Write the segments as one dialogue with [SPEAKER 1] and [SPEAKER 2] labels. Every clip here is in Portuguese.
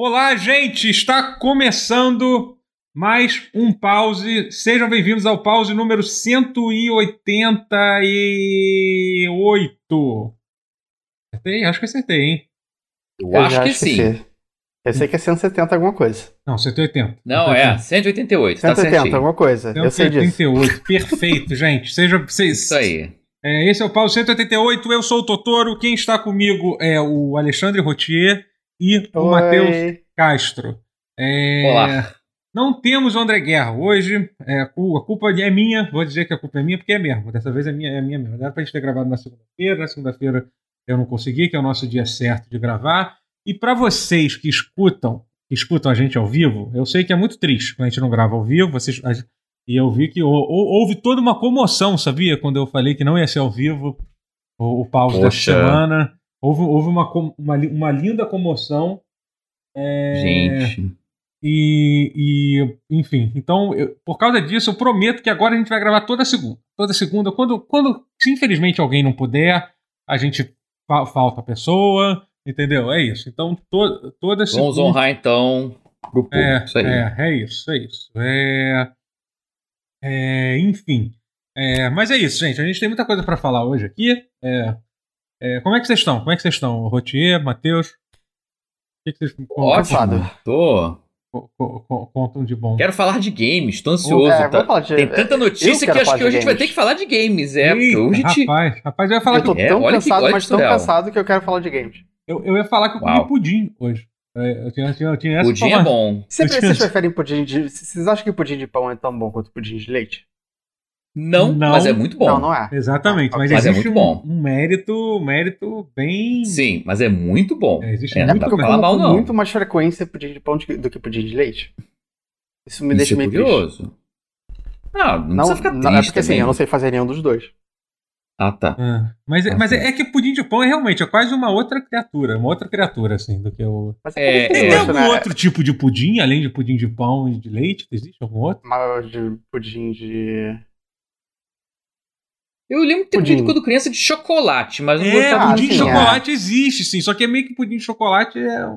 [SPEAKER 1] Olá, gente! Está começando mais um pause. Sejam bem-vindos ao pause número 188. Acertei? Acho que acertei, hein?
[SPEAKER 2] Eu,
[SPEAKER 3] Eu
[SPEAKER 2] acho que sim.
[SPEAKER 3] esqueci. Eu sei que é 170 alguma coisa.
[SPEAKER 1] Não, 180.
[SPEAKER 2] Não, é, 188, tá
[SPEAKER 3] 180
[SPEAKER 2] certinho.
[SPEAKER 3] alguma coisa. Eu sei disso.
[SPEAKER 1] 188. Perfeito, gente. Seja, vocês,
[SPEAKER 2] Isso aí.
[SPEAKER 1] É, esse é o Pause 188. Eu sou o Totoro. Quem está comigo é o Alexandre Rotier e o. Matheus Castro. É,
[SPEAKER 2] Olá.
[SPEAKER 1] Não temos o André Guerra hoje. É, a cu- a culpa é minha. Vou dizer que a culpa é minha, porque é mesmo. Dessa vez é minha, é minha mesmo. Era pra gente ter gravado na segunda-feira. Na segunda-feira eu não consegui, que é o nosso dia certo de gravar. E para vocês que escutam, que escutam a gente ao vivo, eu sei que é muito triste quando a gente não grava ao vivo. Vocês, a- e eu vi que hou- hou- houve toda uma comoção, sabia? Quando eu falei que não ia ser ao vivo o, o pause dessa
[SPEAKER 2] Poxa.
[SPEAKER 1] semana. Houve, houve uma, uma, uma linda comoção. É,
[SPEAKER 2] Gente.
[SPEAKER 1] e, e, enfim, então, eu- por causa disso, eu prometo que agora a gente vai gravar toda segunda. Toda segunda. Quando, quando se infelizmente alguém não puder, a gente fa- falta a pessoa, entendeu? É isso. Então, to, toda segunda.
[SPEAKER 2] Vamos honrar então o público.
[SPEAKER 1] É,
[SPEAKER 2] Isso aí.
[SPEAKER 1] é, é isso, é isso. É, é, enfim. É, mas é isso, gente. A gente tem muita coisa para falar hoje aqui. É, é, como é que vocês estão? Como é que vocês estão? Rotier, Matheus? O que, que vocês
[SPEAKER 2] Ótimo. Tô.
[SPEAKER 1] co- co- co- contam de bom?
[SPEAKER 2] Quero falar de games, tô ansioso.
[SPEAKER 3] É,
[SPEAKER 2] tá?
[SPEAKER 3] vamos falar de-
[SPEAKER 2] Tem tanta notícia que acho que hoje a gente vai ter que falar de games. É,
[SPEAKER 1] Eita,
[SPEAKER 2] hoje a gente.
[SPEAKER 1] rapaz, rapaz, eu ia falar
[SPEAKER 3] Eu tô
[SPEAKER 1] que
[SPEAKER 2] É,
[SPEAKER 3] tão
[SPEAKER 2] olha que-
[SPEAKER 3] cansado, mas tão cansado que eu quero falar de games.
[SPEAKER 1] eu, eu ia falar que eu comi pudim hoje. É, Eu tinha, eu tinha, eu tinha essa
[SPEAKER 2] Pudim é bom.
[SPEAKER 3] Vocês
[SPEAKER 1] tinha-
[SPEAKER 3] preferem pudim de. Vocês acham que pudim de pão é tão bom quanto pudim de leite?
[SPEAKER 2] Não,
[SPEAKER 1] Não.
[SPEAKER 2] mas é muito bom.
[SPEAKER 3] Não, não é.
[SPEAKER 1] Exatamente, mas,
[SPEAKER 2] Mas é
[SPEAKER 1] existe
[SPEAKER 2] muito bom.
[SPEAKER 1] Um, um mérito, um mérito bem.
[SPEAKER 2] Sim, mas é muito bom.
[SPEAKER 1] É, existe
[SPEAKER 2] É,
[SPEAKER 1] muito
[SPEAKER 2] dá
[SPEAKER 3] Porque eu
[SPEAKER 2] pra falar mal, não.
[SPEAKER 3] muito mais frequência pudim de pão de que- do que pudim de leite. Isso me
[SPEAKER 2] Isso
[SPEAKER 3] deixa
[SPEAKER 2] é
[SPEAKER 3] meio triste.
[SPEAKER 2] curioso. Ah, não,
[SPEAKER 3] Não,
[SPEAKER 2] precisa ficar
[SPEAKER 3] não,
[SPEAKER 2] triste
[SPEAKER 3] é porque assim, eu não sei fazer nenhum dos dois.
[SPEAKER 2] Ah, tá.
[SPEAKER 1] Ah, mas é,
[SPEAKER 2] Ah,
[SPEAKER 1] mas
[SPEAKER 2] sim.
[SPEAKER 1] é, é que pudim de pão é realmente é quase uma outra criatura, uma outra criatura, assim, do que o.
[SPEAKER 3] Mas
[SPEAKER 2] É,
[SPEAKER 3] como que
[SPEAKER 1] Tem
[SPEAKER 2] é.
[SPEAKER 1] algum
[SPEAKER 3] né?
[SPEAKER 1] outro tipo de pudim, além de pudim de pão e de leite? Existe algum outro?
[SPEAKER 3] Mas de pudim de.
[SPEAKER 2] Eu lembro de ter
[SPEAKER 3] Pudim.
[SPEAKER 2] pedido quando criança de chocolate, mas não
[SPEAKER 1] É,
[SPEAKER 2] gostava
[SPEAKER 1] pudim
[SPEAKER 2] muito.
[SPEAKER 1] de
[SPEAKER 3] é.
[SPEAKER 1] chocolate existe, sim. Só que é meio que pudim de chocolate é,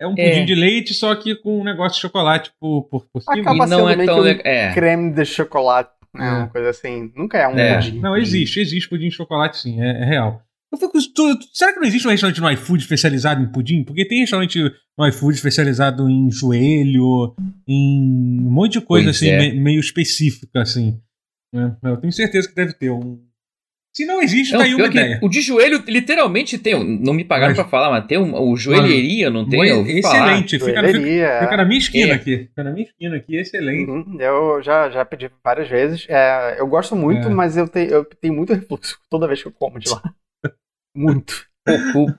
[SPEAKER 1] é um
[SPEAKER 2] É.
[SPEAKER 1] pudim de leite, só que com um negócio de chocolate por, por, por cima.
[SPEAKER 3] Acaba
[SPEAKER 2] E não
[SPEAKER 3] sendo
[SPEAKER 2] é
[SPEAKER 3] meio
[SPEAKER 2] tão
[SPEAKER 3] que um
[SPEAKER 2] legal. É.
[SPEAKER 3] Creme de chocolate. né?
[SPEAKER 1] É.
[SPEAKER 3] Uma coisa assim. Nunca é um
[SPEAKER 2] É.
[SPEAKER 3] pudim.
[SPEAKER 1] Não, existe, existe pudim de chocolate, sim, é, é real. Eu fico, tu- tu- será que não existe um restaurante no iFood especializado em pudim? Porque tem restaurante no iFood especializado em joelho, em um monte de coisa
[SPEAKER 2] Pois
[SPEAKER 1] assim,
[SPEAKER 2] é.
[SPEAKER 1] me- meio específica, assim. Né? Eu tenho certeza que deve ter um. Se não existe,
[SPEAKER 2] Não,
[SPEAKER 1] tá aí uma ideia.
[SPEAKER 2] o de joelho literalmente tem. um- Não me pagaram
[SPEAKER 1] Mas-
[SPEAKER 2] pra falar, mas tem um, o joelheria, não tem? Eu
[SPEAKER 1] excelente, fica, fica,
[SPEAKER 3] Joelheria.
[SPEAKER 1] fica na minha esquina
[SPEAKER 2] É.
[SPEAKER 1] aqui. Fica na minha esquina aqui, excelente.
[SPEAKER 3] Uhum, Eu já, já pedi várias vezes. É, eu gosto muito,
[SPEAKER 1] É.
[SPEAKER 3] mas eu, te- eu tenho muito refluxo toda vez que eu como de lá. muito.
[SPEAKER 2] Pô,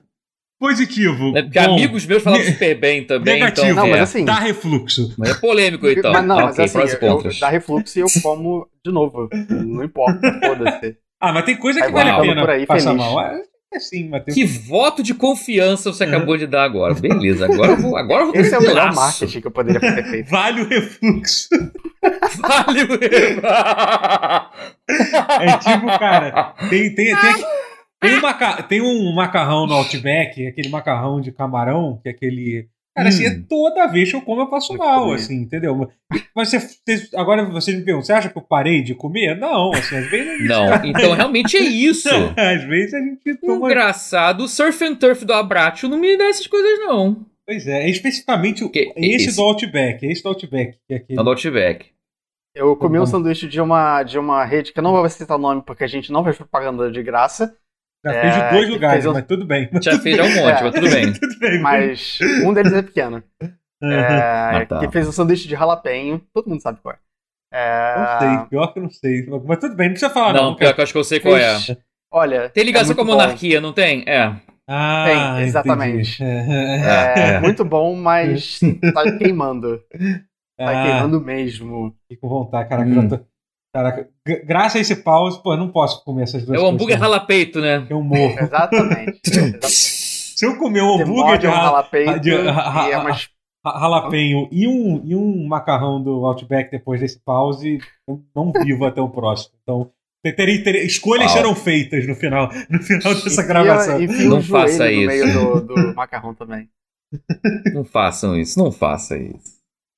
[SPEAKER 1] Positivo.
[SPEAKER 2] né, porque
[SPEAKER 1] bom.
[SPEAKER 2] amigos meus falam
[SPEAKER 1] Ne-
[SPEAKER 2] super bem também.
[SPEAKER 1] Negativo.
[SPEAKER 2] Então,
[SPEAKER 3] Não, mas
[SPEAKER 2] é.
[SPEAKER 3] assim-
[SPEAKER 1] Dá refluxo.
[SPEAKER 2] Mas é polêmico então.
[SPEAKER 3] mas não, mas assim, eu, dá refluxo e eu como de novo. Não importa, foda-se.
[SPEAKER 1] Ah, mas tem coisa que
[SPEAKER 3] Aí
[SPEAKER 1] vale a pena
[SPEAKER 3] por aí
[SPEAKER 1] passar
[SPEAKER 3] feliz.
[SPEAKER 1] mal. É, é sim, Matheus.
[SPEAKER 2] Que voto de confiança você acabou de dar agora. Beleza, agora eu vou, agora eu vou
[SPEAKER 3] Esse é o melhor marketing que eu poderia ter feito.
[SPEAKER 1] Vale o refluxo.
[SPEAKER 2] Valeu, Eva!
[SPEAKER 1] É tipo, cara, tem, tem, tem, tem, um maca- tem um macarrão no Outback, aquele macarrão de camarão, que é aquele. Cara, assim, é
[SPEAKER 2] Hum.
[SPEAKER 1] toda vez que eu como eu passo mal, assim, entendeu? Mas você, agora você me pergunta, você acha que eu parei de comer? Não, assim, às vezes.
[SPEAKER 2] Não, então realmente é isso.
[SPEAKER 1] Às vezes a gente toma.
[SPEAKER 2] Engraçado, o surf and turf do Abratio não me dá essas coisas, não.
[SPEAKER 1] Pois é, é especificamente o-
[SPEAKER 2] Que-
[SPEAKER 1] esse,
[SPEAKER 2] esse-
[SPEAKER 1] do Outback, esse do Outback, que é aquele.
[SPEAKER 2] Do Outback.
[SPEAKER 3] Eu comi um sanduíche de uma, de uma rede que eu não vou citar o nome porque a gente não fez propaganda de graça,
[SPEAKER 1] Já fez de
[SPEAKER 3] é,
[SPEAKER 1] dois lugares,
[SPEAKER 3] fez um-
[SPEAKER 1] mas tudo bem.
[SPEAKER 2] Já fez já um monte,
[SPEAKER 3] É.
[SPEAKER 2] mas tudo bem.
[SPEAKER 1] tudo bem.
[SPEAKER 3] mas um deles é pequeno. É,
[SPEAKER 2] Ah, tá.
[SPEAKER 3] Que fez um sanduíche de jalapenho. Todo mundo sabe qual é. É,
[SPEAKER 1] Não sei, pior que eu não sei. Mas tudo bem, não precisa falar, não.
[SPEAKER 2] Não, pior que eu acho que eu sei qual é.
[SPEAKER 3] Fez- Olha.
[SPEAKER 2] Tem ligação
[SPEAKER 3] é
[SPEAKER 2] com a
[SPEAKER 3] muito bom.
[SPEAKER 2] monarquia, não tem? É.
[SPEAKER 1] Ah,
[SPEAKER 3] Tem, exatamente.
[SPEAKER 1] entendi.
[SPEAKER 3] É,
[SPEAKER 2] É.
[SPEAKER 3] muito bom, mas tá queimando. Tá
[SPEAKER 1] Ah,
[SPEAKER 3] queimando mesmo.
[SPEAKER 1] fiquei com vontade, caraca.
[SPEAKER 2] Hum.
[SPEAKER 1] já tô- Caraca, gra- graças a esse pause, pô, eu não posso comer essas duas
[SPEAKER 2] É o hambúrguer
[SPEAKER 1] coisas.
[SPEAKER 2] ralapeito, né?
[SPEAKER 1] Eu morro.
[SPEAKER 3] Exatamente.
[SPEAKER 1] Se eu comer um hambúrguer de
[SPEAKER 3] um
[SPEAKER 1] ra-
[SPEAKER 3] ralapeito
[SPEAKER 1] de-
[SPEAKER 3] e é umas
[SPEAKER 1] ralapenho e um, e um macarrão do Outback depois desse pause, eu não vivo até o próximo. Então, terei, terei- escolhas
[SPEAKER 2] Uau.
[SPEAKER 1] serão feitas no final, no final dessa
[SPEAKER 3] Enfia-
[SPEAKER 1] gravação.
[SPEAKER 2] Não faça
[SPEAKER 3] no
[SPEAKER 2] isso.
[SPEAKER 3] meio do, do macarrão também.
[SPEAKER 2] Não façam isso, não façam isso.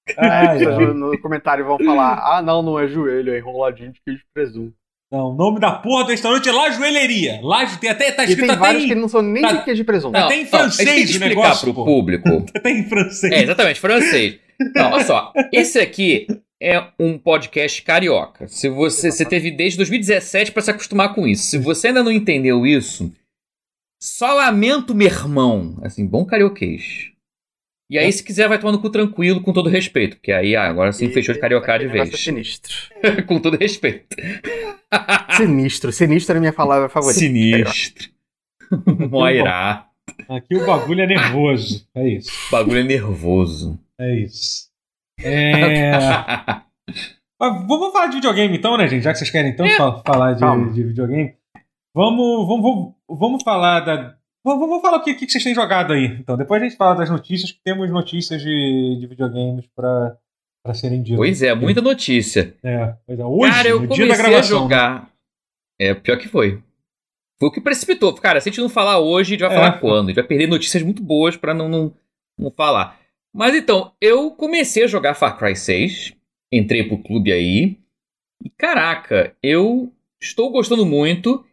[SPEAKER 3] Pessoas no comentário vão falar: ah, não, não é joelho, é enroladinho de queijo de presunto.
[SPEAKER 1] Não, o nome da porra do restaurante é La Joelheria. La, tem até, tá
[SPEAKER 3] E
[SPEAKER 1] escrito
[SPEAKER 3] tem
[SPEAKER 1] até
[SPEAKER 3] vários
[SPEAKER 1] em,
[SPEAKER 3] que não são nem
[SPEAKER 1] tá-
[SPEAKER 3] de queijo de presunto.
[SPEAKER 1] Até em
[SPEAKER 2] a gente tem
[SPEAKER 1] francês
[SPEAKER 2] que
[SPEAKER 1] o
[SPEAKER 2] explicar
[SPEAKER 1] negócio,
[SPEAKER 2] pro
[SPEAKER 1] pô.
[SPEAKER 2] público.
[SPEAKER 1] até em francês.
[SPEAKER 2] É, exatamente, francês. Não, olha só. Esse aqui é um podcast carioca. Se você, você teve desde 2017 pra se acostumar com isso. Se você ainda não entendeu isso, só lamento, meu irmão. Assim, bom carioquês. E aí, se quiser, vai tomar no cu tranquilo, com todo respeito. Porque aí, ah, agora sim,
[SPEAKER 3] E-
[SPEAKER 2] fechou de cariocar de vez.
[SPEAKER 3] é sinistro.
[SPEAKER 2] com todo respeito.
[SPEAKER 3] Sinistro. Sinistro é a minha palavra favorita.
[SPEAKER 2] Sinistro. Moirá.
[SPEAKER 1] Aqui o bagulho é nervoso. É isso.
[SPEAKER 2] O bagulho é nervoso.
[SPEAKER 1] É isso. É... Mas vamos falar de videogame então, né, gente? Já que vocês querem então fa- falar de, de videogame. Vamos, vamos, vamos, vamos falar da. Vamos, vamos falar o que, que vocês têm jogado aí. Então, depois a gente fala das notícias, que temos notícias de, de videogames pra, pra serem ditas.
[SPEAKER 2] Pois é, muita notícia.
[SPEAKER 1] É, pois é. Hoje,
[SPEAKER 2] Cara, eu comecei a jogar. É, pior que foi. Foi o que precipitou. Cara, se a gente não falar hoje, a gente vai
[SPEAKER 1] É.
[SPEAKER 2] falar quando? A gente vai perder notícias muito boas pra não, não, não falar. Mas então, eu comecei a jogar Far Cry 6. Entrei pro clube aí. E caraca, eu estou gostando muito.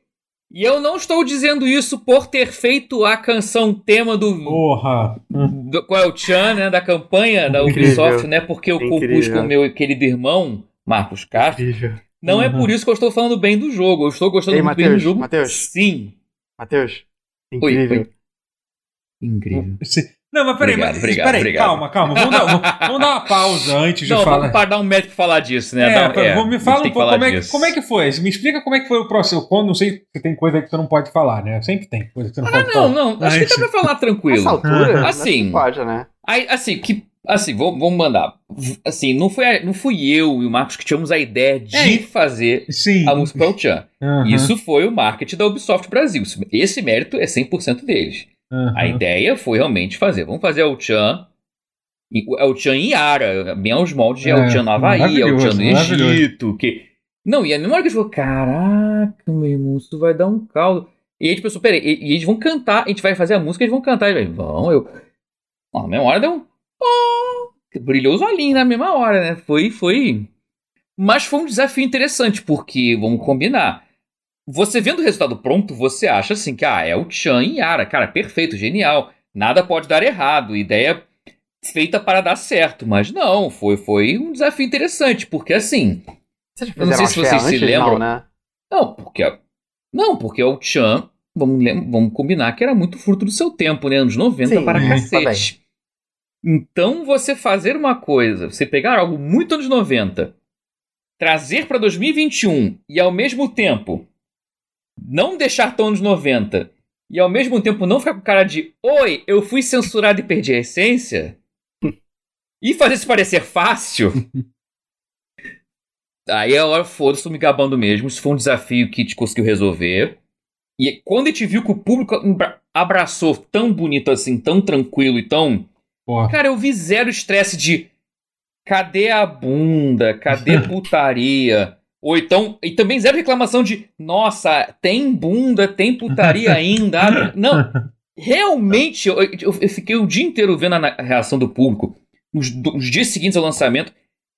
[SPEAKER 2] E eu não estou dizendo isso por ter feito a canção tema do,
[SPEAKER 1] Porra!
[SPEAKER 2] Do qual é o Chan, né, da campanha da
[SPEAKER 3] Incrível.
[SPEAKER 2] Ubisoft, né? Porque eu compus com o meu querido irmão, Marcos Castro.
[SPEAKER 3] Incrível.
[SPEAKER 2] Não é
[SPEAKER 1] Uhum.
[SPEAKER 2] por isso que eu estou falando bem do jogo. Eu estou gostando
[SPEAKER 3] Ei,
[SPEAKER 2] muito bem do jogo.
[SPEAKER 3] Matheus.
[SPEAKER 2] Sim.
[SPEAKER 3] Matheus. Incrível.
[SPEAKER 2] oi. Incrível.
[SPEAKER 1] Se- Não, mas peraí,
[SPEAKER 2] Obrigado,
[SPEAKER 1] mas,
[SPEAKER 2] obrigado,
[SPEAKER 1] peraí
[SPEAKER 2] obrigado.
[SPEAKER 1] calma, calma. Vamos dar, vamos, vamos dar uma pausa antes de
[SPEAKER 2] Não,
[SPEAKER 1] falar.
[SPEAKER 2] vamos para dar um médico pra falar disso, né?
[SPEAKER 1] É,
[SPEAKER 2] é,
[SPEAKER 1] vamos- me fala um pouco como é, que, como é que foi. Me explica como é que foi o processo. Quando não sei se tem coisa que você não pode falar, né? Sempre tem coisa que você não
[SPEAKER 2] Ah,
[SPEAKER 1] pode
[SPEAKER 2] não,
[SPEAKER 1] falar.
[SPEAKER 2] não. Acho
[SPEAKER 1] Mas-
[SPEAKER 2] que dá pra falar
[SPEAKER 3] Nessa
[SPEAKER 2] tranquilo.
[SPEAKER 3] altura,
[SPEAKER 2] Assim.
[SPEAKER 3] não pode, né?
[SPEAKER 2] Aí, assim, que. Assim, vamos, vamos mandar. Assim, não, foi, não fui eu e o Marcos que tivemos a ideia de
[SPEAKER 1] É.
[SPEAKER 2] fazer
[SPEAKER 1] Sim.
[SPEAKER 2] a música Chan.
[SPEAKER 1] Aham,
[SPEAKER 2] Isso foi o marketing da Ubisoft Brasil. Esse mérito é 100% deles.
[SPEAKER 1] Aham.
[SPEAKER 2] A ideia foi realmente fazer. Vamos fazer o Chan. É o Chan em Yara, bem aos moldes de
[SPEAKER 1] É,
[SPEAKER 2] El Chan no Havaí, El Chan no Egito. Que... Não, e a memória que a gente falou: caraca, meu irmão, isso vai dar um caldo. E a gente pensou: peraí, e, e eles vão cantar, a gente vai fazer a música, eles vão cantar. E eles vão, eu. Na mesma hora deu um. Oh, brilhou os olhinhos na mesma hora, né? Foi, foi. Mas foi um desafio interessante, porque, vamos combinar. Você vendo o resultado pronto, você acha assim que ah, é o Chan em Yara. Cara, perfeito, genial. Nada pode dar errado. Ideia feita para dar certo. Mas não, foi, foi um desafio interessante, porque assim. Eu não sei se vocês se lembram.
[SPEAKER 3] Não, né?
[SPEAKER 2] Não, porque. Não, porque o Chan, vamos, vamos combinar que era muito fruto do seu tempo, né? Anos 90
[SPEAKER 3] Sim,
[SPEAKER 2] para
[SPEAKER 1] tá
[SPEAKER 2] cacete. Então, você fazer uma coisa, você pegar algo muito anos 90, trazer para 2021 e ao mesmo tempo não deixar tão anos 90 e ao mesmo tempo não ficar com cara de oi, eu fui censurado e perdi a essência e fazer isso parecer fácil. Aí a hora foda-se, me gabando mesmo. Isso foi um desafio que a gente conseguiu resolver. E quando a gente viu que o público abra- abraçou tão bonito assim, tão tranquilo e tão.
[SPEAKER 1] Porra.
[SPEAKER 2] Cara, eu vi zero estresse de. Cadê a bunda? Cadê putaria? Ou então. E também zero reclamação de. Nossa, tem bunda, tem putaria ainda. abre-" Não. Realmente, eu, eu- eu fiquei o dia inteiro vendo a reação do público. Nos, do- nos dias seguintes ao lançamento.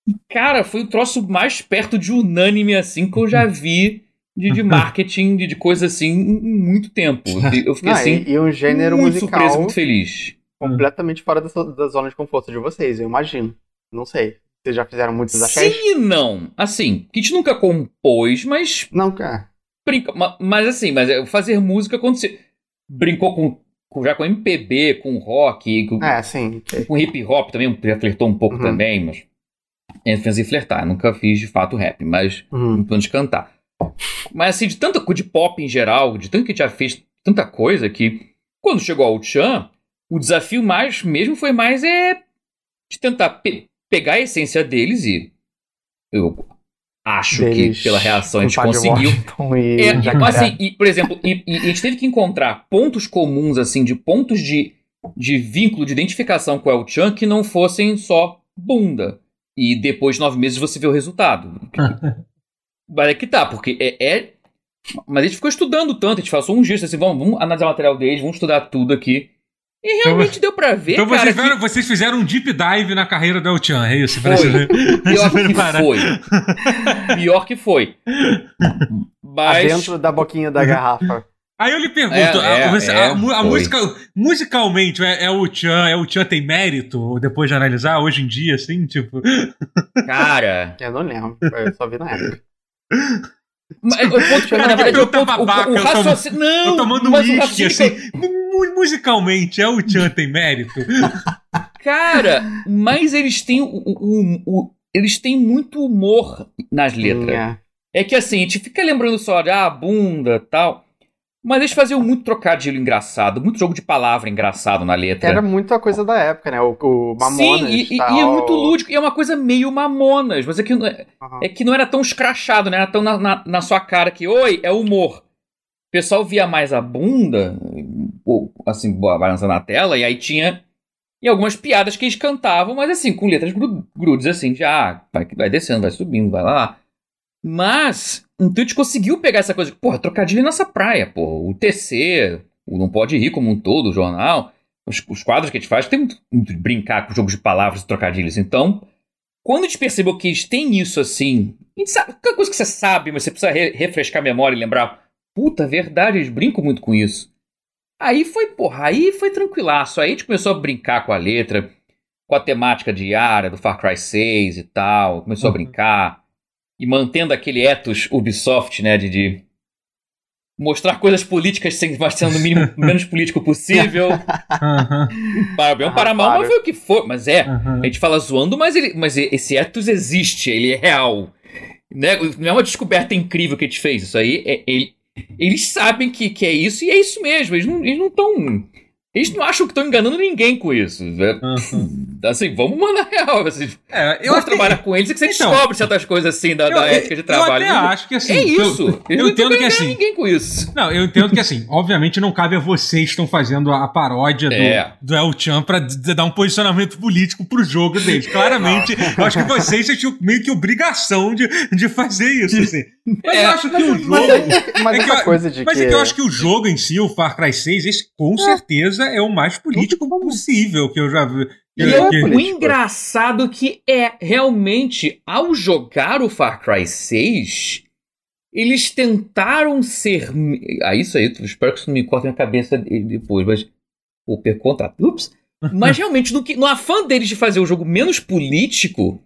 [SPEAKER 2] E, cara, foi o troço mais perto de unânime, assim, que eu já vi de, de marketing, de, de coisa assim, em em muito tempo. Eu fiquei
[SPEAKER 3] Não,
[SPEAKER 2] assim.
[SPEAKER 3] e, e um gênero
[SPEAKER 2] muito
[SPEAKER 3] musical
[SPEAKER 2] surpreso, muito feliz.
[SPEAKER 3] completamente fora da, da zona de conforto de vocês, eu imagino. Não sei. Vocês já fizeram muitos axés?
[SPEAKER 2] Sim e não. Assim, que a gente nunca compôs, mas
[SPEAKER 3] Não, cara.
[SPEAKER 2] brinca. ma- Mas assim, mas é fazer música quando você brincou com, já com MPB, com rock, com,
[SPEAKER 3] É, sim.
[SPEAKER 2] com hip hop também, já flertou um pouco
[SPEAKER 3] Uhum.
[SPEAKER 2] também, mas. É, em flertar, nunca fiz de fato rap, mas
[SPEAKER 3] Uhum.
[SPEAKER 2] muito menos cantar. Mas assim, de tanta de pop em geral, de tanto que a gente já fez tanta coisa que quando chegou ao Chan, o desafio mais mesmo foi mais é de tentar pe- pegar a essência deles e eu acho
[SPEAKER 3] Deles
[SPEAKER 2] que pela reação a gente conseguiu.
[SPEAKER 3] E
[SPEAKER 2] É,
[SPEAKER 3] Jacaré.
[SPEAKER 2] assim, e, por exemplo, e, e a gente teve que encontrar pontos comuns, assim, de pontos de, de vínculo, de identificação com o El Chan que não fossem só bunda. E depois de nove meses você vê o resultado. Mas é que tá, porque é, é- Mas a gente ficou estudando tanto, a gente passou um dia assim, vamos, vamos analisar o material deles, vamos estudar tudo aqui. E realmente deu pra ver,
[SPEAKER 1] Então
[SPEAKER 2] cara.
[SPEAKER 1] vocês,
[SPEAKER 2] que-
[SPEAKER 1] fizeram, vocês fizeram um deep dive na carreira do El-Chan, é isso?
[SPEAKER 2] Foi. Pior que foi. Pior que foi. Mas.
[SPEAKER 3] Dentro da boquinha da garrafa.
[SPEAKER 1] Aí eu lhe pergunto,
[SPEAKER 2] É, é,
[SPEAKER 1] você-
[SPEAKER 2] é,
[SPEAKER 1] a a música, musicalmente, é, é o Chan, é o Chan tem mérito, depois de analisar, hoje em dia, assim, tipo...
[SPEAKER 2] Cara.
[SPEAKER 3] Eu não lembro. Eu só vi na época.
[SPEAKER 2] Mas, o ponto,
[SPEAKER 1] Cara,
[SPEAKER 2] na verdade,
[SPEAKER 1] eu
[SPEAKER 2] o,
[SPEAKER 1] tô
[SPEAKER 2] o,
[SPEAKER 1] babaca,
[SPEAKER 2] o
[SPEAKER 1] eu tomo-
[SPEAKER 2] raciocínio. Não,
[SPEAKER 1] Eu tomando
[SPEAKER 2] mas o
[SPEAKER 1] uísque,
[SPEAKER 2] raciocínio
[SPEAKER 1] assim,
[SPEAKER 2] que
[SPEAKER 1] mu- musicalmente, é o Chan tem mérito?
[SPEAKER 2] eu- Cara, mas eles têm o, o- o- eles têm muito humor nas letras.
[SPEAKER 3] Tinha.
[SPEAKER 2] É que assim, a gente fica lembrando só de ah, bunda tal. Mas eles faziam muito trocadilho engraçado, muito jogo de palavra engraçado na letra.
[SPEAKER 3] Era muita coisa da época, né? O, o Mamonas
[SPEAKER 2] Sim, e,
[SPEAKER 3] tal.
[SPEAKER 2] e é muito lúdico. E é uma coisa meio mamonas. Mas é que, não é,
[SPEAKER 3] Aham.
[SPEAKER 2] é que não era tão escrachado, não era tão na, na, na sua cara que, oi, é humor. O pessoal via mais a bunda, ou, assim, balançando na tela, e aí tinha. E algumas piadas que eles cantavam, mas assim, com letras gru- grudes, assim, já vai, vai descendo, vai subindo, vai lá. Mas, então a gente conseguiu pegar essa coisa, porra, trocadilho nessa praia, porra. O TC, o Não Pode Rir como um todo, o jornal, os, os quadros que a gente faz, tem muito, muito de brincar com jogos de palavras e trocadilhos. Então, quando a gente percebeu que eles têm isso assim, a gente sabe, aquela coisa que você sabe, mas você precisa re- refrescar a memória e lembrar, puta, verdade, eles brincam muito com isso. Aí foi, porra, aí foi tranquilaço. Aí a gente começou a brincar com a letra, com a temática Yara, do Far Cry 6 e tal. Começou a
[SPEAKER 1] Uhum.
[SPEAKER 2] brincar. E mantendo aquele ethos Ubisoft, né, de, de mostrar coisas políticas sem sendo o mínimo menos político possível.
[SPEAKER 1] Aham,
[SPEAKER 2] Para bem ou
[SPEAKER 3] Ah,
[SPEAKER 2] para mal, mas foi o que for. Mas é,
[SPEAKER 1] aham.
[SPEAKER 2] a gente fala zoando, mas, ele, mas esse ethos existe, ele é real. Né? Não é uma descoberta incrível que a gente fez. Isso aí, é, ele- eles sabem que, que é isso e é isso mesmo. Eles não estão. Eles não, eles não acham que estão enganando ninguém com isso. É,
[SPEAKER 1] aham.
[SPEAKER 2] Assim, vamos mandar real. Assim,
[SPEAKER 1] É, eu
[SPEAKER 2] eu
[SPEAKER 1] até,
[SPEAKER 2] trabalhar com eles é que você
[SPEAKER 1] Então,
[SPEAKER 2] descobre certas coisas assim da,
[SPEAKER 1] eu,
[SPEAKER 2] da ética de
[SPEAKER 1] eu
[SPEAKER 2] trabalho.
[SPEAKER 1] até acho que assim...
[SPEAKER 2] é
[SPEAKER 1] eu-
[SPEAKER 2] isso.
[SPEAKER 1] Eu,
[SPEAKER 2] estão
[SPEAKER 1] entendo que assim...
[SPEAKER 2] ninguém com isso.
[SPEAKER 1] Não, eu entendo que assim, obviamente não cabe a vocês que estão fazendo a paródia do,
[SPEAKER 2] É.
[SPEAKER 1] do El Chan pra dar um posicionamento político pro jogo deles. Claramente, eu acho que vocês tinham meio que obrigação de, de fazer isso, assim. Mas
[SPEAKER 2] É.
[SPEAKER 1] eu acho que o jogo.
[SPEAKER 3] Mas, é- mas
[SPEAKER 1] É que eu-
[SPEAKER 3] coisa de
[SPEAKER 1] Mas
[SPEAKER 3] que...
[SPEAKER 1] é que eu acho que o jogo em si, o Far Cry 6, esse com certeza é o mais político possível que eu já vi.
[SPEAKER 2] E é
[SPEAKER 3] é
[SPEAKER 2] o engraçado que é, realmente, ao jogar o Far Cry 6, eles tentaram ser. Ah, isso aí, espero que isso não me corte na cabeça de- depois, mas. Vou per contrato. Ups. Mas realmente, no, que, no afã deles de fazer o jogo menos político,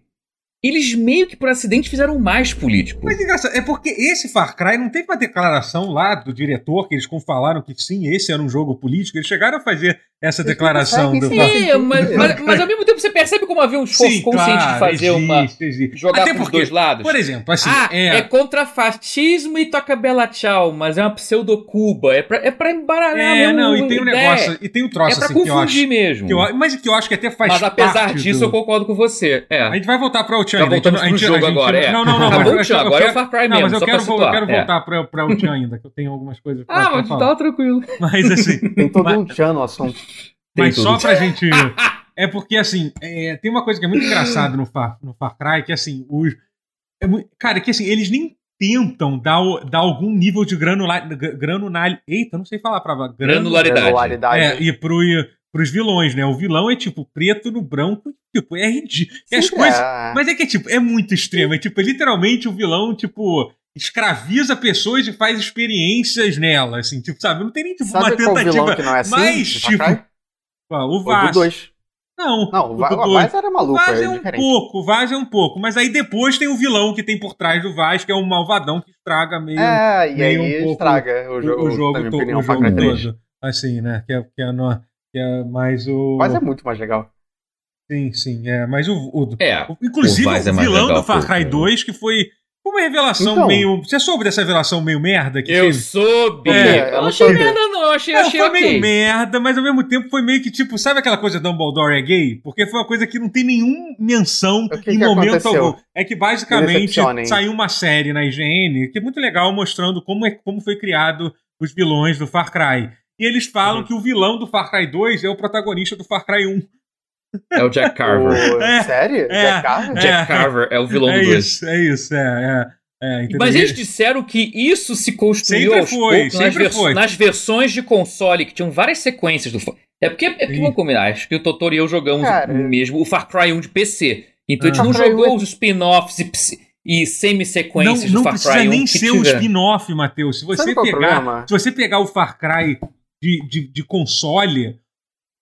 [SPEAKER 2] eles meio que por acidente fizeram mais político.
[SPEAKER 1] Mas é engraçado, é porque esse Far Cry não teve uma declaração lá do diretor que eles falaram que sim, esse era um jogo político. Eles chegaram a fazer essa declaração do
[SPEAKER 3] sim.
[SPEAKER 2] É, mas, mas, mas ao mesmo tempo você percebe como havia um esforço consciente de fazer uma.
[SPEAKER 1] existe, existe.
[SPEAKER 2] jogar
[SPEAKER 1] Até porque,
[SPEAKER 2] dois lados.
[SPEAKER 1] Por exemplo, assim,
[SPEAKER 2] ah,
[SPEAKER 1] é,
[SPEAKER 2] é... contra fascismo e toca Bela Tchau, mas é uma pseudo-Cuba. É pra, é pra embaralhar
[SPEAKER 1] é,
[SPEAKER 2] mesmo
[SPEAKER 1] não, e tem um
[SPEAKER 2] ideia.
[SPEAKER 1] negócio, e tem um
[SPEAKER 2] É
[SPEAKER 1] troço
[SPEAKER 2] pra
[SPEAKER 1] assim que eu acho,
[SPEAKER 2] mesmo.
[SPEAKER 1] que eu, mas que eu acho que até faz
[SPEAKER 2] mas apesar
[SPEAKER 1] parte
[SPEAKER 2] disso,
[SPEAKER 1] do-
[SPEAKER 2] eu concordo com você. É.
[SPEAKER 1] A gente vai voltar para o
[SPEAKER 2] Já
[SPEAKER 1] ainda. A gente-
[SPEAKER 2] voltamos
[SPEAKER 1] a gente-
[SPEAKER 2] pro jogo
[SPEAKER 1] a gente-
[SPEAKER 2] agora, é.
[SPEAKER 1] Não, não, não.
[SPEAKER 2] Acabou
[SPEAKER 1] mas
[SPEAKER 2] o agora é o Far Cry
[SPEAKER 1] Não,
[SPEAKER 2] mesmo,
[SPEAKER 1] mas eu
[SPEAKER 2] só
[SPEAKER 1] quero,
[SPEAKER 2] pra é.
[SPEAKER 1] voltar para para o ainda, que eu tenho algumas coisas pra,
[SPEAKER 2] Ah,
[SPEAKER 1] pra
[SPEAKER 2] mas tava tranquilo.
[SPEAKER 1] Mas assim,
[SPEAKER 3] Tem todo um tchan no assunto.
[SPEAKER 2] Tem
[SPEAKER 1] mas só
[SPEAKER 2] tudo.
[SPEAKER 1] pra gente. É porque, assim, é, tem uma coisa que é muito engraçada no Far, no Far Cry, que assim, os. é cara, que assim, eles nem tentam dar, o- dar algum nível de granular. Granular. Eita, não sei falar pra
[SPEAKER 2] Granularidade.
[SPEAKER 3] Granularidade.
[SPEAKER 1] É, e pro, pros vilões, né? O vilão é tipo preto no branco, tipo, é ridículo. As coisas.
[SPEAKER 3] é.
[SPEAKER 1] Mas é que é tipo, é muito extremo. É tipo, é literalmente o vilão, tipo, escraviza pessoas e faz experiências nela, assim, tipo, sabe? Não tem nem tipo,
[SPEAKER 3] Sabe
[SPEAKER 1] uma
[SPEAKER 3] qual vilão
[SPEAKER 1] tentativa.
[SPEAKER 3] que não é assim?
[SPEAKER 1] mais, tipo, Ah, o
[SPEAKER 3] O do
[SPEAKER 1] Vaz.
[SPEAKER 3] 2.
[SPEAKER 1] Não,
[SPEAKER 3] Não, o, Va o
[SPEAKER 1] dois.
[SPEAKER 3] Vaz era
[SPEAKER 1] O
[SPEAKER 3] maluco,
[SPEAKER 1] Vaz
[SPEAKER 3] é
[SPEAKER 1] é um
[SPEAKER 3] diferente.
[SPEAKER 1] pouco, o Vaz é um pouco. Mas aí depois tem o vilão que tem por trás do Vaz, que é um malvadão que estraga meio
[SPEAKER 3] É, e
[SPEAKER 1] meio
[SPEAKER 3] aí
[SPEAKER 1] um pouco
[SPEAKER 3] estraga o
[SPEAKER 1] o,
[SPEAKER 3] jogo,
[SPEAKER 1] o jogo,
[SPEAKER 3] na minha
[SPEAKER 1] to-
[SPEAKER 3] opinião,
[SPEAKER 1] o jogo
[SPEAKER 3] Cry 3.
[SPEAKER 1] todo. Assim, né? Que é, que é, no- que é mais o.
[SPEAKER 3] Mas é muito mais legal.
[SPEAKER 1] Sim, sim. É, mas o, o-
[SPEAKER 2] É.
[SPEAKER 1] o- inclusive
[SPEAKER 2] o Vaz
[SPEAKER 1] o
[SPEAKER 2] é mais
[SPEAKER 1] vilão
[SPEAKER 2] legal
[SPEAKER 1] do Far
[SPEAKER 2] o-
[SPEAKER 1] Cry 2, que foi uma revelação
[SPEAKER 3] Então.
[SPEAKER 1] meio. Você soube dessa revelação meio merda que
[SPEAKER 2] Eu
[SPEAKER 1] teve?
[SPEAKER 2] soube.
[SPEAKER 1] É,
[SPEAKER 2] eu não achei merda, não. Eu achei,
[SPEAKER 1] Não,
[SPEAKER 2] achei
[SPEAKER 1] foi
[SPEAKER 2] ok.
[SPEAKER 1] meio merda, mas ao mesmo tempo foi meio que tipo, sabe aquela coisa Dumbledore é gay? Porque foi uma coisa que não tem nenhuma menção
[SPEAKER 3] que
[SPEAKER 1] em
[SPEAKER 3] que
[SPEAKER 1] momento
[SPEAKER 3] aconteceu?
[SPEAKER 1] algum. É que basicamente saiu uma série na IGN que é muito legal mostrando como, é, como foi criado os vilões do Far Cry. E eles falam
[SPEAKER 3] Uhum.
[SPEAKER 1] que o vilão do Far Cry 2 é o protagonista do Far Cry 1.
[SPEAKER 2] É o Jack Carver.
[SPEAKER 3] O-
[SPEAKER 1] É,
[SPEAKER 3] Sério?
[SPEAKER 1] é,
[SPEAKER 3] Jack Carver?
[SPEAKER 1] é.
[SPEAKER 2] Jack Carver é o vilão
[SPEAKER 1] é
[SPEAKER 2] do 2.
[SPEAKER 1] isso, é isso, é, é. É?
[SPEAKER 2] Mas eles disseram que isso se construiu
[SPEAKER 1] Sempre foi,
[SPEAKER 2] poucos nas, vers-
[SPEAKER 1] foi.
[SPEAKER 2] nas versões de console, que tinham várias sequências do. É porque, é porque vamos combinar, acho que o Totoro e eu jogamos
[SPEAKER 3] Cara,
[SPEAKER 2] o mesmo, o Far Cry 1 de PC. Então a gente
[SPEAKER 3] Far
[SPEAKER 2] não
[SPEAKER 3] Cry 1
[SPEAKER 2] jogou os spin-offs e, e
[SPEAKER 1] não,
[SPEAKER 2] semi-sequências
[SPEAKER 1] não
[SPEAKER 2] do Far
[SPEAKER 1] precisa
[SPEAKER 2] Cry 1
[SPEAKER 1] nem
[SPEAKER 2] que
[SPEAKER 1] ser o
[SPEAKER 2] tiver.
[SPEAKER 1] spin-off, Matheus. Se você
[SPEAKER 3] é
[SPEAKER 1] pegar, se você pegar o Far Cry de, de, de console,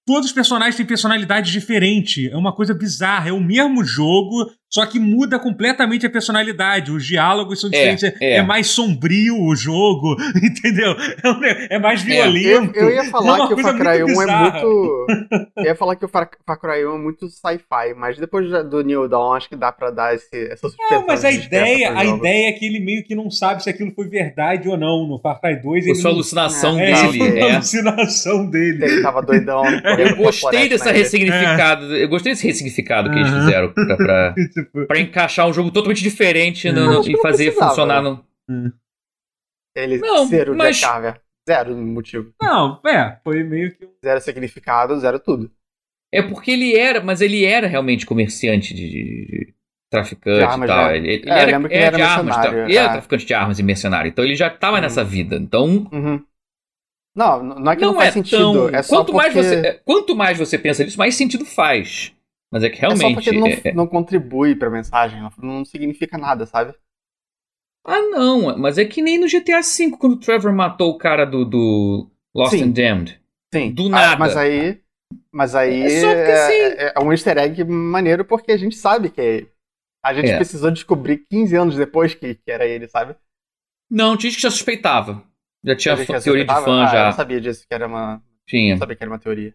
[SPEAKER 1] todos os personagens têm personalidade diferente. É uma coisa bizarra. É o mesmo jogo, só que muda completamente a personalidade. Os diálogos são
[SPEAKER 2] É,
[SPEAKER 1] diferentes. É,
[SPEAKER 2] é.
[SPEAKER 1] é mais sombrio o jogo, entendeu? É, é mais
[SPEAKER 3] Eu,
[SPEAKER 1] violento.
[SPEAKER 3] eu ia
[SPEAKER 1] É
[SPEAKER 3] falar
[SPEAKER 1] uma
[SPEAKER 3] que o Far Cry 1
[SPEAKER 1] muito
[SPEAKER 3] é
[SPEAKER 1] bizarra.
[SPEAKER 3] muito. Eu ia falar que o Far, Far Cry 1 é muito sci-fi, mas depois do New Dawn acho que dá pra dar esse, essa suspensão.
[SPEAKER 1] Não, mas a ideia, a ideia é que ele meio que não sabe se aquilo foi verdade ou não. No Far Cry 2,
[SPEAKER 2] Foi
[SPEAKER 1] ele
[SPEAKER 2] sua
[SPEAKER 1] não...
[SPEAKER 2] alucinação
[SPEAKER 3] É,
[SPEAKER 1] É,
[SPEAKER 2] dele. é.
[SPEAKER 1] alucinação dele.
[SPEAKER 3] Ele tava doidão.
[SPEAKER 2] Eu gostei dessa
[SPEAKER 3] né?
[SPEAKER 2] ressignificado. Eu gostei desse ressignificado que eles fizeram pra, pra,
[SPEAKER 1] Tipo,
[SPEAKER 2] pra encaixar um jogo totalmente diferente no-
[SPEAKER 1] Não,
[SPEAKER 2] no-
[SPEAKER 3] que
[SPEAKER 2] e fazer funcionar no.
[SPEAKER 3] Ele
[SPEAKER 2] Não,
[SPEAKER 3] ser o
[SPEAKER 2] mas-
[SPEAKER 3] Jack Carver. Zero motivo.
[SPEAKER 1] não, é, foi meio que.
[SPEAKER 3] Zero significado, zero tudo.
[SPEAKER 2] É porque ele era, mas ele era realmente comerciante de, de- de traficante
[SPEAKER 3] De
[SPEAKER 2] e
[SPEAKER 3] armas,
[SPEAKER 2] tal.
[SPEAKER 3] né?
[SPEAKER 2] Ele, ele
[SPEAKER 3] É,
[SPEAKER 2] era, é,
[SPEAKER 3] ele era
[SPEAKER 2] de armas, tal.
[SPEAKER 3] mercenário,
[SPEAKER 2] ele era
[SPEAKER 3] é.
[SPEAKER 2] traficante de armas e mercenário. Então ele já tava
[SPEAKER 3] Uhum.
[SPEAKER 2] nessa vida. Então
[SPEAKER 3] Uhum. Não, não é que não,
[SPEAKER 2] não,
[SPEAKER 3] faz
[SPEAKER 2] é
[SPEAKER 3] sentido.
[SPEAKER 2] tão.
[SPEAKER 3] É só
[SPEAKER 2] quanto
[SPEAKER 3] porque...
[SPEAKER 2] mais você, é, quanto mais você pensa nisso, mais sentido faz. Mas é que
[SPEAKER 3] É só
[SPEAKER 2] realmente.
[SPEAKER 3] porque não,
[SPEAKER 2] é- é-
[SPEAKER 3] não contribui pra mensagem. Não, não significa nada, sabe?
[SPEAKER 2] Ah, não, mas é que nem no GTA V, quando o Trevor matou o cara do, do Lost
[SPEAKER 3] Sim.
[SPEAKER 2] and Damned.
[SPEAKER 3] Sim.
[SPEAKER 2] Do
[SPEAKER 3] Ah,
[SPEAKER 2] nada.
[SPEAKER 3] mas aí. Mas aí
[SPEAKER 2] É só porque sim.
[SPEAKER 3] é, é um easter egg maneiro porque a gente sabe que é ele. A gente
[SPEAKER 2] É.
[SPEAKER 3] precisou descobrir 15 anos depois que, que era ele, sabe?
[SPEAKER 2] Não, tinha gente que já suspeitava. Já tinha
[SPEAKER 3] já
[SPEAKER 2] teoria de
[SPEAKER 3] suspeitava?
[SPEAKER 2] fã
[SPEAKER 3] Ah, Eu
[SPEAKER 2] já.
[SPEAKER 3] não sabia disso, que era uma.
[SPEAKER 2] Tinha.
[SPEAKER 3] Não sabia que era uma teoria.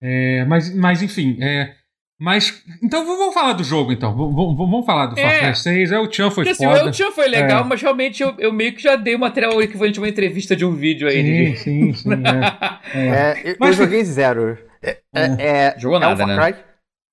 [SPEAKER 1] É, mas, mas enfim, é, mas então vamos falar do jogo então. Vamos, vamos- falar do Far
[SPEAKER 2] É.
[SPEAKER 1] Cry 6. É, o Chan foi
[SPEAKER 2] assim,
[SPEAKER 1] foda.
[SPEAKER 2] o Tchan foi legal,
[SPEAKER 1] É.
[SPEAKER 2] mas realmente eu, eu meio que já dei o material equivalente a uma entrevista de um vídeo aí.
[SPEAKER 1] Sim,
[SPEAKER 2] de-
[SPEAKER 1] sim, sim. é. É.
[SPEAKER 3] É, eu,
[SPEAKER 1] Mas-
[SPEAKER 3] eu joguei zero. É, é, é-
[SPEAKER 2] Jogou
[SPEAKER 3] é
[SPEAKER 2] nada,
[SPEAKER 3] um Far
[SPEAKER 2] né?
[SPEAKER 3] Cry?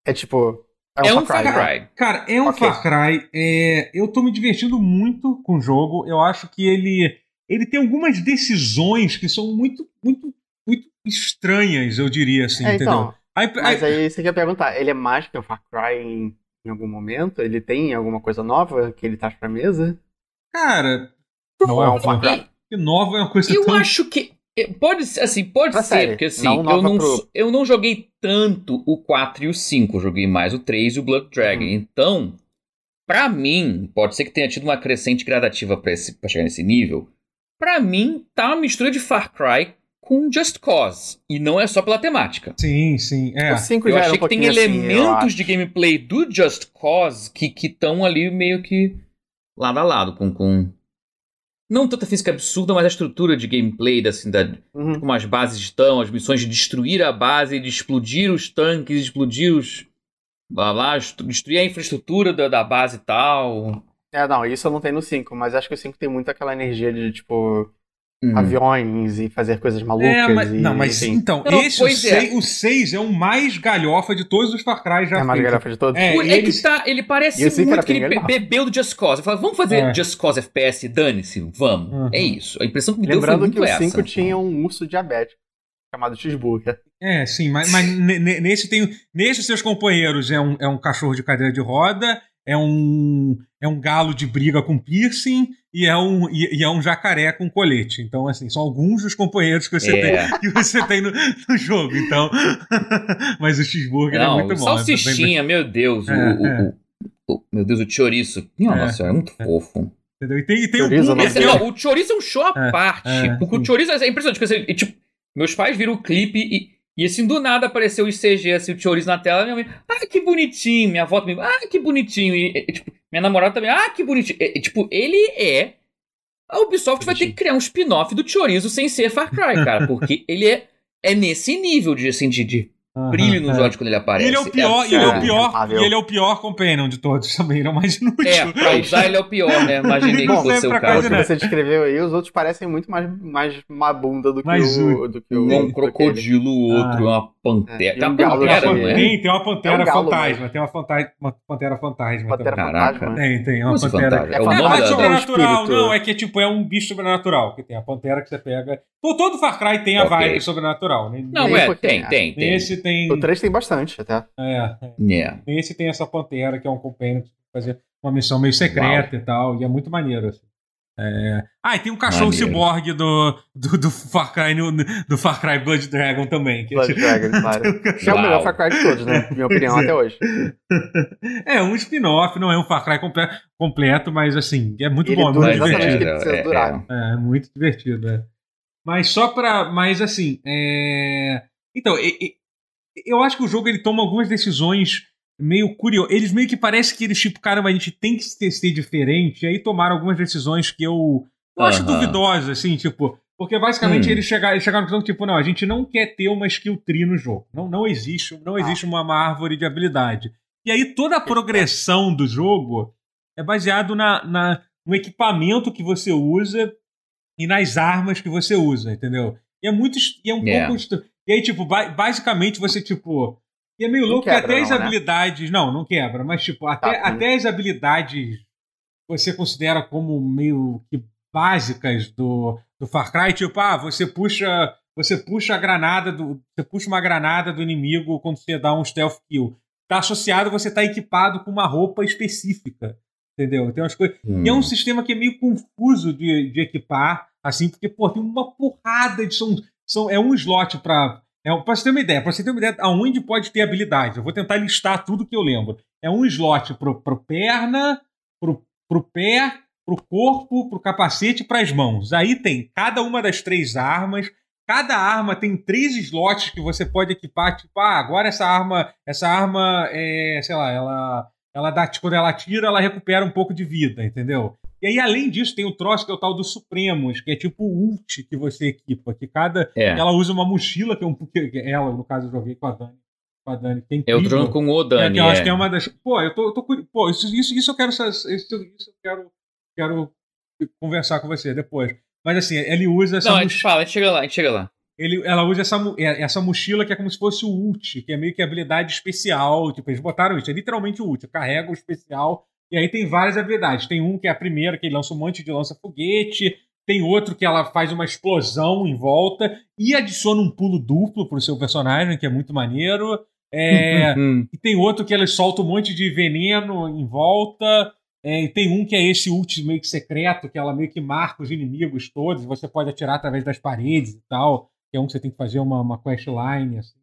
[SPEAKER 3] É tipo. É um,
[SPEAKER 2] É um
[SPEAKER 3] Far Cry.
[SPEAKER 2] Far
[SPEAKER 3] né?
[SPEAKER 2] Cry.
[SPEAKER 1] Cara, é um
[SPEAKER 3] Ok.
[SPEAKER 1] Far Cry. é, eu tô me divertindo muito com o jogo. Eu acho que ele, ele tem algumas decisões que são muito, muito, muito estranhas, eu diria assim,
[SPEAKER 3] É,
[SPEAKER 1] entendeu?
[SPEAKER 3] então.
[SPEAKER 1] Aí- aí-
[SPEAKER 3] Mas aí você quer perguntar, ele é mais que o Far Cry em, em algum momento? Ele tem alguma coisa nova que ele traz pra mesa?
[SPEAKER 1] cara,
[SPEAKER 3] Ou é um Far. Cry?
[SPEAKER 1] Que nova é uma coisa
[SPEAKER 2] Eu
[SPEAKER 1] tão.
[SPEAKER 2] acho que. é, Pode ser, assim, pode
[SPEAKER 3] Pra
[SPEAKER 2] ser,
[SPEAKER 3] série,
[SPEAKER 2] porque assim,
[SPEAKER 3] não
[SPEAKER 2] eu, não,
[SPEAKER 3] pro-
[SPEAKER 2] eu não joguei tanto o 4 e o 5, eu joguei mais o 3 e o Blood Dragon.
[SPEAKER 3] Uhum.
[SPEAKER 2] Então, pra mim, pode ser que tenha tido uma crescente gradativa pra, esse, pra chegar nesse nível. Pra mim, tá uma mistura de Far Cry com Just Cause. E não é só pela temática.
[SPEAKER 1] Sim, sim. É.
[SPEAKER 3] O 5
[SPEAKER 2] Eu
[SPEAKER 3] já
[SPEAKER 2] achei
[SPEAKER 3] um
[SPEAKER 2] que tem
[SPEAKER 3] assim,
[SPEAKER 2] elementos de gameplay do Just Cause que estão ali meio que lado a lado com. com... Não tanta física absurda, mas a estrutura de gameplay, assim, da,
[SPEAKER 3] Uhum.
[SPEAKER 2] como as bases estão, as missões de destruir a base, de explodir os tanques, de explodir os. Blá, blá, estru- destruir a infraestrutura da, da base e tal.
[SPEAKER 3] É, não, isso eu não tenho no 5, mas acho que o 5 tem muito aquela energia de, tipo,
[SPEAKER 2] Uhum.
[SPEAKER 3] aviões e fazer coisas malucas.
[SPEAKER 1] É, mas,
[SPEAKER 3] e,
[SPEAKER 1] não, mas
[SPEAKER 3] enfim,
[SPEAKER 1] então,
[SPEAKER 2] Não,
[SPEAKER 1] esse, o
[SPEAKER 2] pois é.
[SPEAKER 1] 6, o 6 é o mais galhofa de todos os Far Cry já
[SPEAKER 3] é a mais garrafa de todos.
[SPEAKER 1] É,
[SPEAKER 2] Pô,
[SPEAKER 1] e
[SPEAKER 2] É, que tá, ele parece
[SPEAKER 3] o
[SPEAKER 2] muito que
[SPEAKER 3] bem
[SPEAKER 2] ele bebeu do Just Cause. Eu falo, vamos fazer
[SPEAKER 1] É.
[SPEAKER 2] Just Cause FPS, dane-se, vamos.
[SPEAKER 1] Uhum.
[SPEAKER 2] É isso. A impressão que me
[SPEAKER 3] Lembrando
[SPEAKER 2] deu
[SPEAKER 3] que
[SPEAKER 2] foi
[SPEAKER 3] o
[SPEAKER 2] muito
[SPEAKER 3] 5
[SPEAKER 2] essa.
[SPEAKER 3] tinha um urso diabético chamado Cheeseburger.
[SPEAKER 1] É, sim, mas, mas ne- ne- nesse tem. Nesse seus companheiros é um, é um cachorro de cadeira de roda, é um. É um galo de briga com piercing e é um, e, e é um jacaré com colete. Então, assim, são alguns dos companheiros que você,
[SPEAKER 2] É.
[SPEAKER 1] tem, que você tem no, no jogo. Então. mas o cheeseburger é
[SPEAKER 2] Não,
[SPEAKER 1] muito
[SPEAKER 2] o
[SPEAKER 1] bom.
[SPEAKER 2] salsichinha, meu Deus. o-
[SPEAKER 1] É,
[SPEAKER 2] o,
[SPEAKER 1] é.
[SPEAKER 2] o- o- meu Deus, o chouriço. Minha
[SPEAKER 1] É,
[SPEAKER 2] nossa senhora, é muito fofo.
[SPEAKER 1] Entendeu? E tem, e tem o
[SPEAKER 3] Chorizo,
[SPEAKER 1] Boomer,
[SPEAKER 3] não
[SPEAKER 1] é o-
[SPEAKER 2] não, o chouriço é um show à
[SPEAKER 1] É,
[SPEAKER 2] parte.
[SPEAKER 1] é,
[SPEAKER 2] porque
[SPEAKER 1] sim.
[SPEAKER 2] o chouriço é impressionante. porque, e, tipo, meus pais viram o clipe e, e assim, do nada apareceu o ICG, assim, o chouriço na tela. Minha mãe, ah, que bonitinho. Minha avó também, ah, que bonitinho. E, e, tipo, minha namorada também, ah, que bonitinho. E, tipo, ele é. A Ubisoft vai ter que criar um spin-off do chorizo sem ser Far Cry, cara. Porque ele é, é nesse nível de, assim, de, de Brilho nos
[SPEAKER 1] é.
[SPEAKER 2] olhos quando ele aparece.
[SPEAKER 1] Ele é o pior, e ele é o
[SPEAKER 3] É,
[SPEAKER 1] pior,
[SPEAKER 3] amável.
[SPEAKER 1] e ele é o pior companion de todos também, ele é o mais inútil.
[SPEAKER 2] É, pra usar ele é o pior, né? Imaginei que
[SPEAKER 1] Bom,
[SPEAKER 2] fosse
[SPEAKER 1] pra
[SPEAKER 2] o caso.
[SPEAKER 3] que
[SPEAKER 1] né?
[SPEAKER 3] você descreveu aí, os outros parecem muito mais, mais uma bunda do que
[SPEAKER 1] Mais
[SPEAKER 3] o. Do que o
[SPEAKER 2] Um é um
[SPEAKER 3] que
[SPEAKER 2] crocodilo, o outro é uma pantera.
[SPEAKER 3] É,
[SPEAKER 2] Tem uma
[SPEAKER 3] um galo
[SPEAKER 2] pantera,
[SPEAKER 3] também.
[SPEAKER 2] não é?
[SPEAKER 1] Tem, tem uma pantera
[SPEAKER 3] É um galo,
[SPEAKER 1] fantasma,
[SPEAKER 3] mas-
[SPEAKER 1] tem uma, fanta uma pantera fantasma.
[SPEAKER 3] Pantera
[SPEAKER 1] também.
[SPEAKER 2] Caraca.
[SPEAKER 3] fantasma.
[SPEAKER 1] Tem, tem, uma
[SPEAKER 2] Como assim
[SPEAKER 1] pantera.
[SPEAKER 2] fantasma?
[SPEAKER 3] É
[SPEAKER 2] É
[SPEAKER 1] Não é
[SPEAKER 2] da...
[SPEAKER 1] sobrenatural,
[SPEAKER 3] espírito.
[SPEAKER 1] não, é que tipo, é um bicho sobrenatural, que tem a pantera que você pega. Todo, Far Cry tem a vibe sobrenatural, né?
[SPEAKER 2] Não, é, tem, tem, tem.
[SPEAKER 1] Nesse tem.
[SPEAKER 3] O 3 tem bastante até.
[SPEAKER 1] É, é.
[SPEAKER 2] É.
[SPEAKER 1] Nesse tem essa pantera que é um companion que você tem que fazer. uma missão meio secreta Uau. e tal, e é muito maneiro. Assim. É... Ah, e tem um cachorro ciborgue do, do, do, Far Cry no, do Far Cry Blood Dragon também. Que
[SPEAKER 3] Blood Dragon, claro. que é o melhor Far Cry de todos, né? Minha opinião até hoje.
[SPEAKER 1] É um spin-off, não é um Far Cry completo, completo mas assim, é muito Ele bom, é muito divertido. É, é, é, muito divertido, é. Mas só pra. Mas assim, é... Então, eu acho que o jogo ele toma algumas decisões meio curioso. Eles meio que parece que eles, tipo, caramba, a gente tem que ser diferente. E aí tomaram algumas decisões que eu, eu acho duvidosas, assim, tipo. Porque basicamente hum. eles, chegaram, eles chegaram no tipo, não, a gente não quer ter uma skill tree no jogo. Não, não existe, não ah. existe uma, uma árvore de habilidade. E aí toda a progressão do jogo é baseado na, na, no equipamento que você usa e nas armas que você usa, entendeu? E é muito. E é um yeah. pouco. E aí, tipo, basicamente você, tipo, e é meio louco que até não, as né? habilidades. Não, não quebra, mas tipo, até, tá, até as habilidades você considera como meio que básicas do, do Far Cry, tipo, ah, você puxa. Você puxa a granada do. Você puxa uma granada do inimigo quando você dá um stealth kill. Tá associado, você tá equipado com uma roupa específica. Entendeu? Tem umas coisas. Hum. E é um hum. sistema que é meio confuso de, de equipar, assim, porque, pô, tem uma porrada de. São, são, é um slot para é, para você ter uma ideia, para você ter uma ideia aonde pode ter habilidade, eu vou tentar listar tudo que eu lembro. É um slot pro, pro perna, pro, pro pé, pro corpo, pro capacete e pras mãos. Aí tem cada uma das três armas. Cada arma tem três slots que você pode equipar. Tipo, ah, agora essa arma, essa arma, é, sei lá, ela, ela dá, quando ela tira, ela recupera um pouco de vida, entendeu? E aí, além disso, tem o troço que é o tal dos Supremos, que é tipo o ult que você equipa, que cada. É. Ela usa uma mochila, que é um. Que ela, no caso, eu joguei com a Dani. Com a Dani. Tem
[SPEAKER 2] eu trono com o Dani. É,
[SPEAKER 1] que eu é. acho que é uma das. Pô, eu tô. Eu tô pô, isso, isso, isso eu quero. Isso, isso eu quero, quero conversar com você depois. Mas assim, ele usa essa.
[SPEAKER 2] Não, a gente fala, a gente chega lá, a gente chega lá.
[SPEAKER 1] Ele, ela usa essa, é, essa mochila que é como se fosse o ult, que é meio que habilidade especial. Tipo, eles botaram isso, é literalmente o ult. Carrega o especial e aí tem várias habilidades. Tem um que é a primeira, que ele lança um monte de lança-foguete. Tem outro que ela faz uma explosão em volta e adiciona um pulo duplo pro seu personagem, que é muito maneiro. É, e tem outro que ela solta um monte de veneno em volta. É, e tem um que é esse último meio que secreto, que ela meio que marca os inimigos todos. Você pode atirar através das paredes e tal. Que é um que você tem que fazer uma, uma questline. Assim.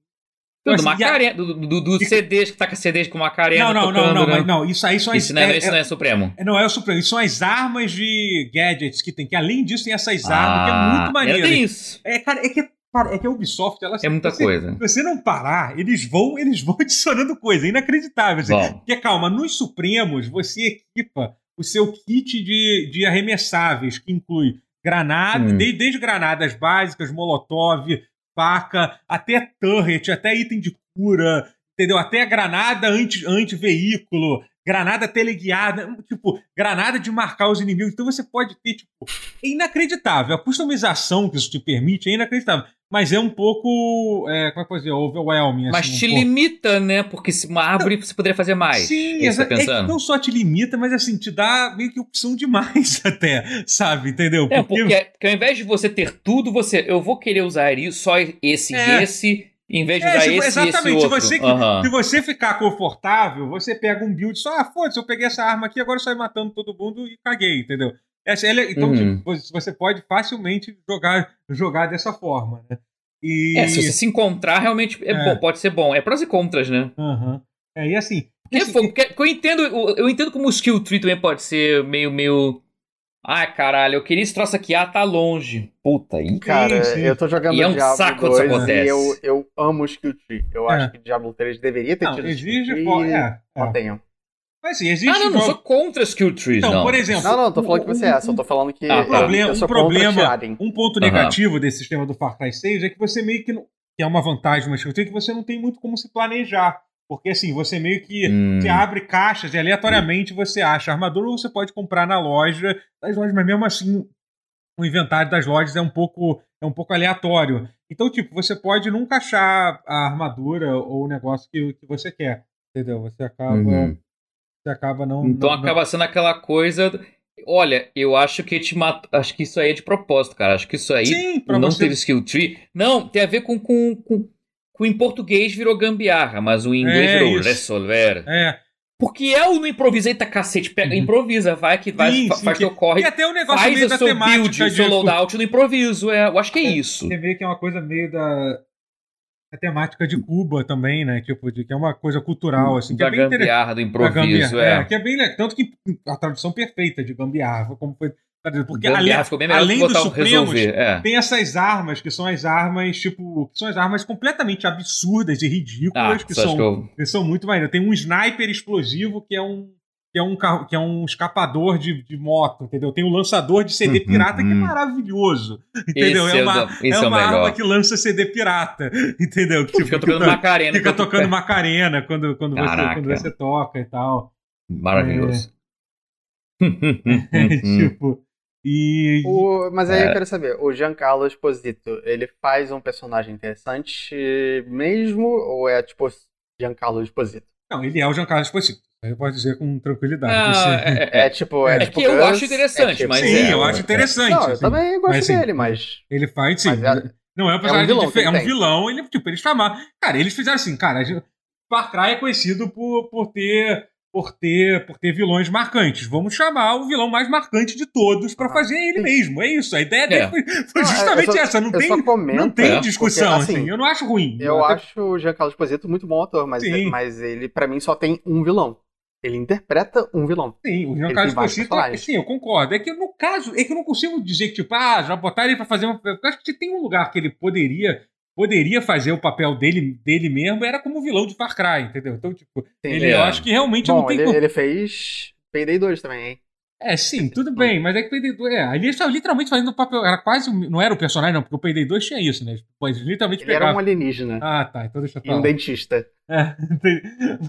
[SPEAKER 2] Tudo, Macarena, do, do, do CDs que tá com CDs com Macarena.
[SPEAKER 1] Não, não,
[SPEAKER 2] tocando,
[SPEAKER 1] não, não, né? não, isso aí são
[SPEAKER 2] as. Isso não é, é, isso não é Supremo.
[SPEAKER 1] É, não é o Supremo, isso são as armas de gadgets que tem, que além disso tem essas ah, armas, que é ah, muito maneiro. É
[SPEAKER 2] isso.
[SPEAKER 1] É, cara, é que é que a Ubisoft, ela
[SPEAKER 2] É muita
[SPEAKER 1] você,
[SPEAKER 2] coisa.
[SPEAKER 1] Se você não parar, eles vão, eles vão adicionando coisa, é inacreditável. Assim. Porque, calma, nos Supremos você equipa o seu kit de, de arremessáveis, que inclui granada, hum. desde, desde granadas básicas, molotov, faca, até turret, até item de cura, entendeu? Até granada anti, anti-veículo, granada teleguiada, tipo, granada de marcar os inimigos. Então você pode ter, tipo, é inacreditável. A customização que isso te permite é inacreditável. Mas é um pouco, é, como é que eu dizer, overwhelming. Assim,
[SPEAKER 2] mas te limita, né? Porque se uma árvore não, você poderia fazer mais.
[SPEAKER 1] Sim, é, tá é não só te limita, mas assim, te dá meio que opção demais até, sabe? Entendeu?
[SPEAKER 2] É, porque, porque, porque ao invés de você ter tudo, você, eu vou querer usar isso, só esse e é. esse em vez de é, usar tipo, esse
[SPEAKER 1] Exatamente.
[SPEAKER 2] Esse
[SPEAKER 1] você, uhum. Se você ficar confortável, você pega um build só, ah, foda-se, eu peguei essa arma aqui, agora eu saio matando todo mundo e caguei, entendeu? Essa, é, então, uhum. tipo, você pode facilmente jogar, jogar dessa forma, né?
[SPEAKER 2] E... É, se você se encontrar, realmente é, é. Bom, pode ser bom. É prós e contras, né?
[SPEAKER 1] Uhum. É, e assim...
[SPEAKER 2] Porque, assim, eu entendo, eu entendo como o skill tree também pode ser meio, meio Ai, caralho, eu queria esse troço aqui. Ah, tá longe. Puta, aí.
[SPEAKER 3] Cara, sim, sim. eu tô jogando
[SPEAKER 2] e é um Diablo saco 2 isso acontece.
[SPEAKER 3] e eu, eu amo o skill tree. Eu é. acho que Diablo 3 deveria ter não, tido
[SPEAKER 1] exige
[SPEAKER 3] skill tree.
[SPEAKER 1] É,
[SPEAKER 3] é. tenham.
[SPEAKER 1] Mas sim, existe.
[SPEAKER 2] Ah, não, não sou contra skill trees,
[SPEAKER 1] então,
[SPEAKER 2] não.
[SPEAKER 1] por exemplo.
[SPEAKER 3] Não, não, tô falando que você é, só tô falando que.
[SPEAKER 1] Ah, tá. problema, um problema, um ponto negativo uhum. desse sistema do Far Cry 6 é que você meio que. Não, que é uma vantagem, mas que você não tem muito como se planejar. Porque assim, você meio que hum. você abre caixas e aleatoriamente você acha armadura ou você pode comprar na loja das lojas, mas mesmo assim o inventário das lojas é um pouco é um pouco aleatório. Então, tipo, você pode nunca achar a armadura ou o negócio que, que você quer. Entendeu? Você acaba. Uhum. Você acaba não.
[SPEAKER 2] Então
[SPEAKER 1] não,
[SPEAKER 2] acaba sendo aquela coisa. Olha, eu acho que te mat... acho que isso aí é de propósito, cara. Acho que isso aí
[SPEAKER 1] Sim,
[SPEAKER 2] não
[SPEAKER 1] você...
[SPEAKER 2] teve skill tree. Não, tem a ver com, com, com em português virou gambiarra, mas o em inglês é virou
[SPEAKER 1] isso.
[SPEAKER 2] resolver.
[SPEAKER 1] É.
[SPEAKER 2] Porque é o não improvisa, eita cacete, pega,
[SPEAKER 1] Uhum.
[SPEAKER 2] improvisa, vai que vai,
[SPEAKER 1] Sim,
[SPEAKER 2] fa-
[SPEAKER 1] sim,
[SPEAKER 2] faz
[SPEAKER 1] que-
[SPEAKER 2] teu corre,
[SPEAKER 1] E até o negócio
[SPEAKER 2] faz
[SPEAKER 1] meio
[SPEAKER 2] o
[SPEAKER 1] da
[SPEAKER 2] seu
[SPEAKER 1] temática
[SPEAKER 2] build, o
[SPEAKER 1] de-
[SPEAKER 2] seu loadout no improviso, é, eu acho que é isso.
[SPEAKER 1] Você vê que é uma coisa meio da a temática de Cuba também, né? Tipo, de, que é uma coisa cultural, assim, que
[SPEAKER 2] da
[SPEAKER 1] é bem
[SPEAKER 2] gambiarra, do improviso,
[SPEAKER 1] gambiarra,
[SPEAKER 2] é.
[SPEAKER 1] que é bem legal. Tanto que a tradução perfeita de gambiarra, como foi. Porque
[SPEAKER 2] Gambiarra
[SPEAKER 1] além,
[SPEAKER 2] ficou bem
[SPEAKER 1] além
[SPEAKER 2] do que
[SPEAKER 1] dos
[SPEAKER 2] botar o
[SPEAKER 1] Supremos,
[SPEAKER 2] resolver. É.
[SPEAKER 1] tem essas armas, que são as armas, tipo, que são as armas completamente absurdas e
[SPEAKER 2] Ah,
[SPEAKER 1] ridículas, que
[SPEAKER 2] só acho
[SPEAKER 1] são
[SPEAKER 2] que eu.
[SPEAKER 1] são muito maneiros. Tem um sniper explosivo que é um que é um carro, que é um escapador de, de moto, entendeu? Tem um lançador de CD
[SPEAKER 2] Uhum,
[SPEAKER 1] pirata que é
[SPEAKER 2] uhum.
[SPEAKER 1] maravilhoso, entendeu? É
[SPEAKER 2] é,
[SPEAKER 1] uma, é
[SPEAKER 2] é
[SPEAKER 1] uma arma que lança CD pirata, entendeu? Que,
[SPEAKER 2] Fica tocando
[SPEAKER 1] fica,
[SPEAKER 2] Macarena.
[SPEAKER 1] fica tocando Macarena quando, quando, você, quando você toca e tal.
[SPEAKER 2] Maravilhoso.
[SPEAKER 1] tipo, e
[SPEAKER 3] O- mas aí
[SPEAKER 2] É.
[SPEAKER 3] eu quero saber, o Giancarlo Esposito, ele faz um personagem interessante mesmo ou é tipo Giancarlo Esposito?
[SPEAKER 1] não, ele é o Giancarlo Esposito. Eu posso dizer com tranquilidade.
[SPEAKER 2] Ah, é, é,
[SPEAKER 3] É tipo, é,
[SPEAKER 2] É
[SPEAKER 3] tipo
[SPEAKER 2] que eu acho interessante,
[SPEAKER 3] é tipo-
[SPEAKER 2] mas
[SPEAKER 1] Sim,
[SPEAKER 2] é,
[SPEAKER 1] eu acho
[SPEAKER 2] é.
[SPEAKER 1] interessante.
[SPEAKER 3] Não, eu
[SPEAKER 1] assim.
[SPEAKER 3] também gosto
[SPEAKER 1] Mas, assim,
[SPEAKER 3] dele, mas
[SPEAKER 1] Ele faz, sim.
[SPEAKER 3] Mas é-
[SPEAKER 1] não é um personagem
[SPEAKER 3] vilão
[SPEAKER 1] dife-
[SPEAKER 3] que
[SPEAKER 1] é um
[SPEAKER 3] tem.
[SPEAKER 1] vilão, ele, tipo, eles chamaram. Cara, eles fizeram assim, cara, Far Cry é conhecido por, por ter. Por ter, por ter vilões marcantes. Vamos chamar o vilão mais marcante de todos pra
[SPEAKER 3] Ah,
[SPEAKER 1] fazer ele
[SPEAKER 3] sim.
[SPEAKER 1] mesmo. É isso. A ideia dele
[SPEAKER 2] É.
[SPEAKER 1] foi, foi
[SPEAKER 3] Não, é,
[SPEAKER 1] justamente
[SPEAKER 3] eu só-
[SPEAKER 1] essa. Não
[SPEAKER 3] eu
[SPEAKER 1] tem,
[SPEAKER 3] só comento,
[SPEAKER 1] não tem
[SPEAKER 2] é,
[SPEAKER 1] discussão.
[SPEAKER 3] porque,
[SPEAKER 1] assim,
[SPEAKER 3] assim,
[SPEAKER 1] eu não acho ruim.
[SPEAKER 3] eu
[SPEAKER 1] Até-
[SPEAKER 3] acho o Giancarlo Esposito muito bom ator, mas,
[SPEAKER 1] Sim.
[SPEAKER 3] mas ele pra mim só tem um vilão. Ele interpreta um vilão.
[SPEAKER 1] Sim, o Giancarlo Esposito,
[SPEAKER 3] personagens.
[SPEAKER 1] sim, eu concordo. É que no caso, é que eu não consigo dizer que, tipo, ah, já botaram ele pra fazer uma. Eu acho que tem um lugar que ele poderia. Poderia fazer o papel dele, dele mesmo, era como vilão de Far Cry, entendeu? Então, tipo,
[SPEAKER 3] Sim.
[SPEAKER 1] ele,
[SPEAKER 2] É.
[SPEAKER 1] eu acho que realmente não
[SPEAKER 3] Bom,
[SPEAKER 1] tem
[SPEAKER 3] ele,
[SPEAKER 1] como.
[SPEAKER 3] ele fez Payday 2 também, hein?
[SPEAKER 1] É, sim, tudo bem, mas é que Payday 2. É, ali eles estavam literalmente fazendo o papel. Era quase. Não era o personagem, não, porque o Payday 2 tinha isso, né? Pois literalmente
[SPEAKER 3] Ele era
[SPEAKER 1] pegava.
[SPEAKER 3] um alienígena
[SPEAKER 1] Ah, tá, então deixa eu
[SPEAKER 3] e um
[SPEAKER 1] falar.
[SPEAKER 3] dentista.
[SPEAKER 1] É,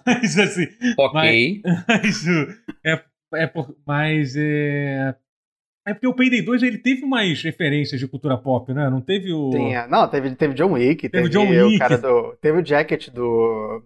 [SPEAKER 1] mas assim.
[SPEAKER 2] Ok.
[SPEAKER 1] Mas o- é, é por, mas é. É porque o Payday 2 ele teve umas referências de cultura pop, né? Não teve o.
[SPEAKER 3] Tinha, não, teve, teve John Wick,
[SPEAKER 1] Teve
[SPEAKER 3] teve,
[SPEAKER 1] John
[SPEAKER 3] o
[SPEAKER 1] Wick.
[SPEAKER 3] cara do. Teve o Jacket do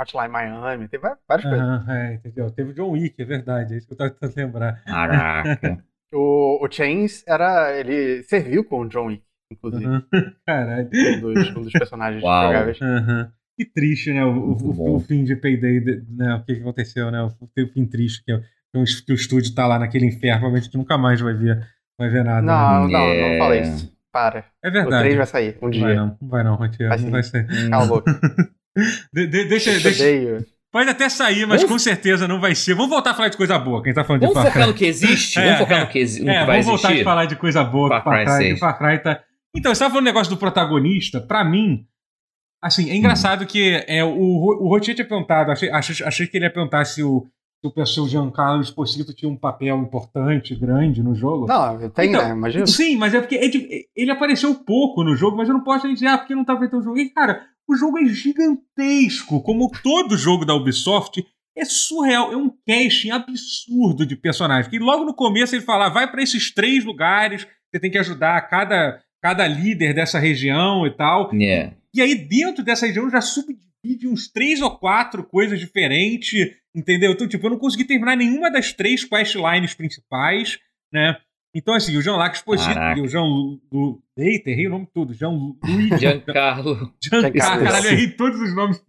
[SPEAKER 3] Hotline Miami, teve várias coisas.
[SPEAKER 1] Aham, é, entendeu? Teve o John Wick, é verdade. É isso que eu tava tentando lembrar.
[SPEAKER 2] Caraca.
[SPEAKER 3] O, o Chains era. ele serviu com o John Wick, inclusive.
[SPEAKER 1] Caralho.
[SPEAKER 3] Um, dos, um dos personagens
[SPEAKER 2] Uau.
[SPEAKER 3] jogáveis.
[SPEAKER 1] Aham. Que triste, né? O, o- o- o fim de Payday, né? O que, que aconteceu, né? O, o fim triste, que, é- que o, o estúdio tá lá naquele inferno, provavelmente a gente nunca mais vai ver, vai ver nada. né?
[SPEAKER 3] Não, não,
[SPEAKER 2] É.
[SPEAKER 3] não fala isso. Para.
[SPEAKER 1] É
[SPEAKER 3] O
[SPEAKER 1] verdade.
[SPEAKER 3] 3 vai sair um
[SPEAKER 1] Não vai
[SPEAKER 3] dia.
[SPEAKER 1] não, não vai não, Rotier,
[SPEAKER 3] Vai
[SPEAKER 1] não vai ser.
[SPEAKER 3] Cala a boca.
[SPEAKER 1] De- de- deixa,
[SPEAKER 3] Eu
[SPEAKER 1] deixa,
[SPEAKER 3] odeio.
[SPEAKER 1] pode até sair, mas
[SPEAKER 2] Vamos-
[SPEAKER 1] com certeza não vai ser. Vamos voltar a falar de coisa boa, quem tá falando de
[SPEAKER 2] Vamos
[SPEAKER 1] Far
[SPEAKER 2] focar
[SPEAKER 1] Cry.
[SPEAKER 2] no que existe?
[SPEAKER 1] É,
[SPEAKER 2] Vamos focar
[SPEAKER 1] é.
[SPEAKER 2] no que, exi- no
[SPEAKER 1] É,
[SPEAKER 2] que vai
[SPEAKER 1] vamos voltar a
[SPEAKER 2] existir?
[SPEAKER 1] falar de coisa boa
[SPEAKER 2] Far
[SPEAKER 1] que Far
[SPEAKER 2] Cry
[SPEAKER 1] Cry, que
[SPEAKER 2] 6.
[SPEAKER 1] Far Cry tá... Então, você tava falando do negócio do protagonista, pra mim, assim, é engraçado que é, o, o Rotier tinha perguntado, achei, achei, achei que ele ia perguntar se o, se o pessoal Giancarlo Esposito tinha um papel importante, grande no jogo.
[SPEAKER 3] Não, tem,
[SPEAKER 1] Então,
[SPEAKER 3] né? Imagina.
[SPEAKER 1] Sim, mas é porque é de- ele apareceu pouco no jogo, mas eu não posso nem dizer, ah, porque não tá feito o jogo. E, cara, o jogo é gigantesco, como todo jogo da Ubisoft. É surreal, é um casting absurdo de personagens. Que logo no começo ele fala, vai para esses três lugares, você tem que ajudar cada, cada líder dessa região e tal.
[SPEAKER 2] É.
[SPEAKER 1] E aí, dentro dessa região, já subdivide uns três ou quatro coisas diferentes, entendeu? Então, tipo, eu não consegui terminar nenhuma das três questlines principais, né? Então, assim, o Jean-Lac Exposito
[SPEAKER 2] Caraca.
[SPEAKER 1] e o Jean Lu... Eita, errei o nome todo. Jean-Louis...
[SPEAKER 2] Giancarlo.
[SPEAKER 1] Jean...
[SPEAKER 3] Giancarlo.
[SPEAKER 1] Caralho, eu errei todos os nomes.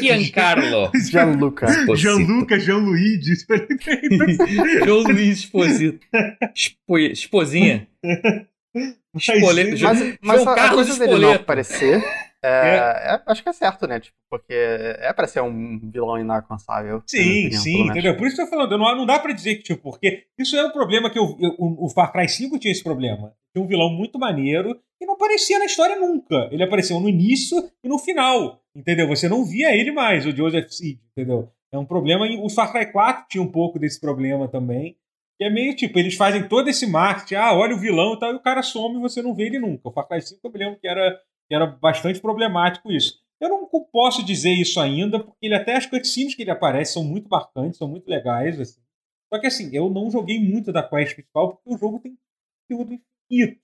[SPEAKER 2] Giancarlo.
[SPEAKER 3] Gianluca.
[SPEAKER 1] Jean-Luca, Jean-Luigi.
[SPEAKER 2] João Luiz Esposito. Expo... Esposinha. Espoleto.
[SPEAKER 1] Mas-
[SPEAKER 3] Mas,
[SPEAKER 2] João
[SPEAKER 3] a
[SPEAKER 2] Carlos
[SPEAKER 3] coisa dele não aparecer. É, é- acho que é certo, né? Tipo, porque é pra ser um vilão inalcançável.
[SPEAKER 1] Sim,
[SPEAKER 3] opinião,
[SPEAKER 1] sim, entendeu? Por isso que eu tô falando, não, não dá pra dizer que, tipo, porque isso é um problema que eu- eu- o, Far Cry 5 tinha esse problema. Tinha um vilão muito maneiro e não aparecia na história nunca. Ele apareceu no início e no final, entendeu? Você não via ele mais, o Joseph Seed, entendeu? É um problema. E o Far Cry 4 tinha um pouco desse problema também. Que é meio tipo, eles fazem todo esse marketing, ah, olha o vilão e tal, e o cara some e você não vê ele nunca. O Far Cry 5 eu me lembro que era, que era bastante problemático isso. Eu não posso dizer isso ainda, porque ele até as cutscenes que ele aparece são muito marcantes, são muito legais. Assim. Só que assim, eu não joguei muito da quest principal, porque o jogo tem conteúdo infinito.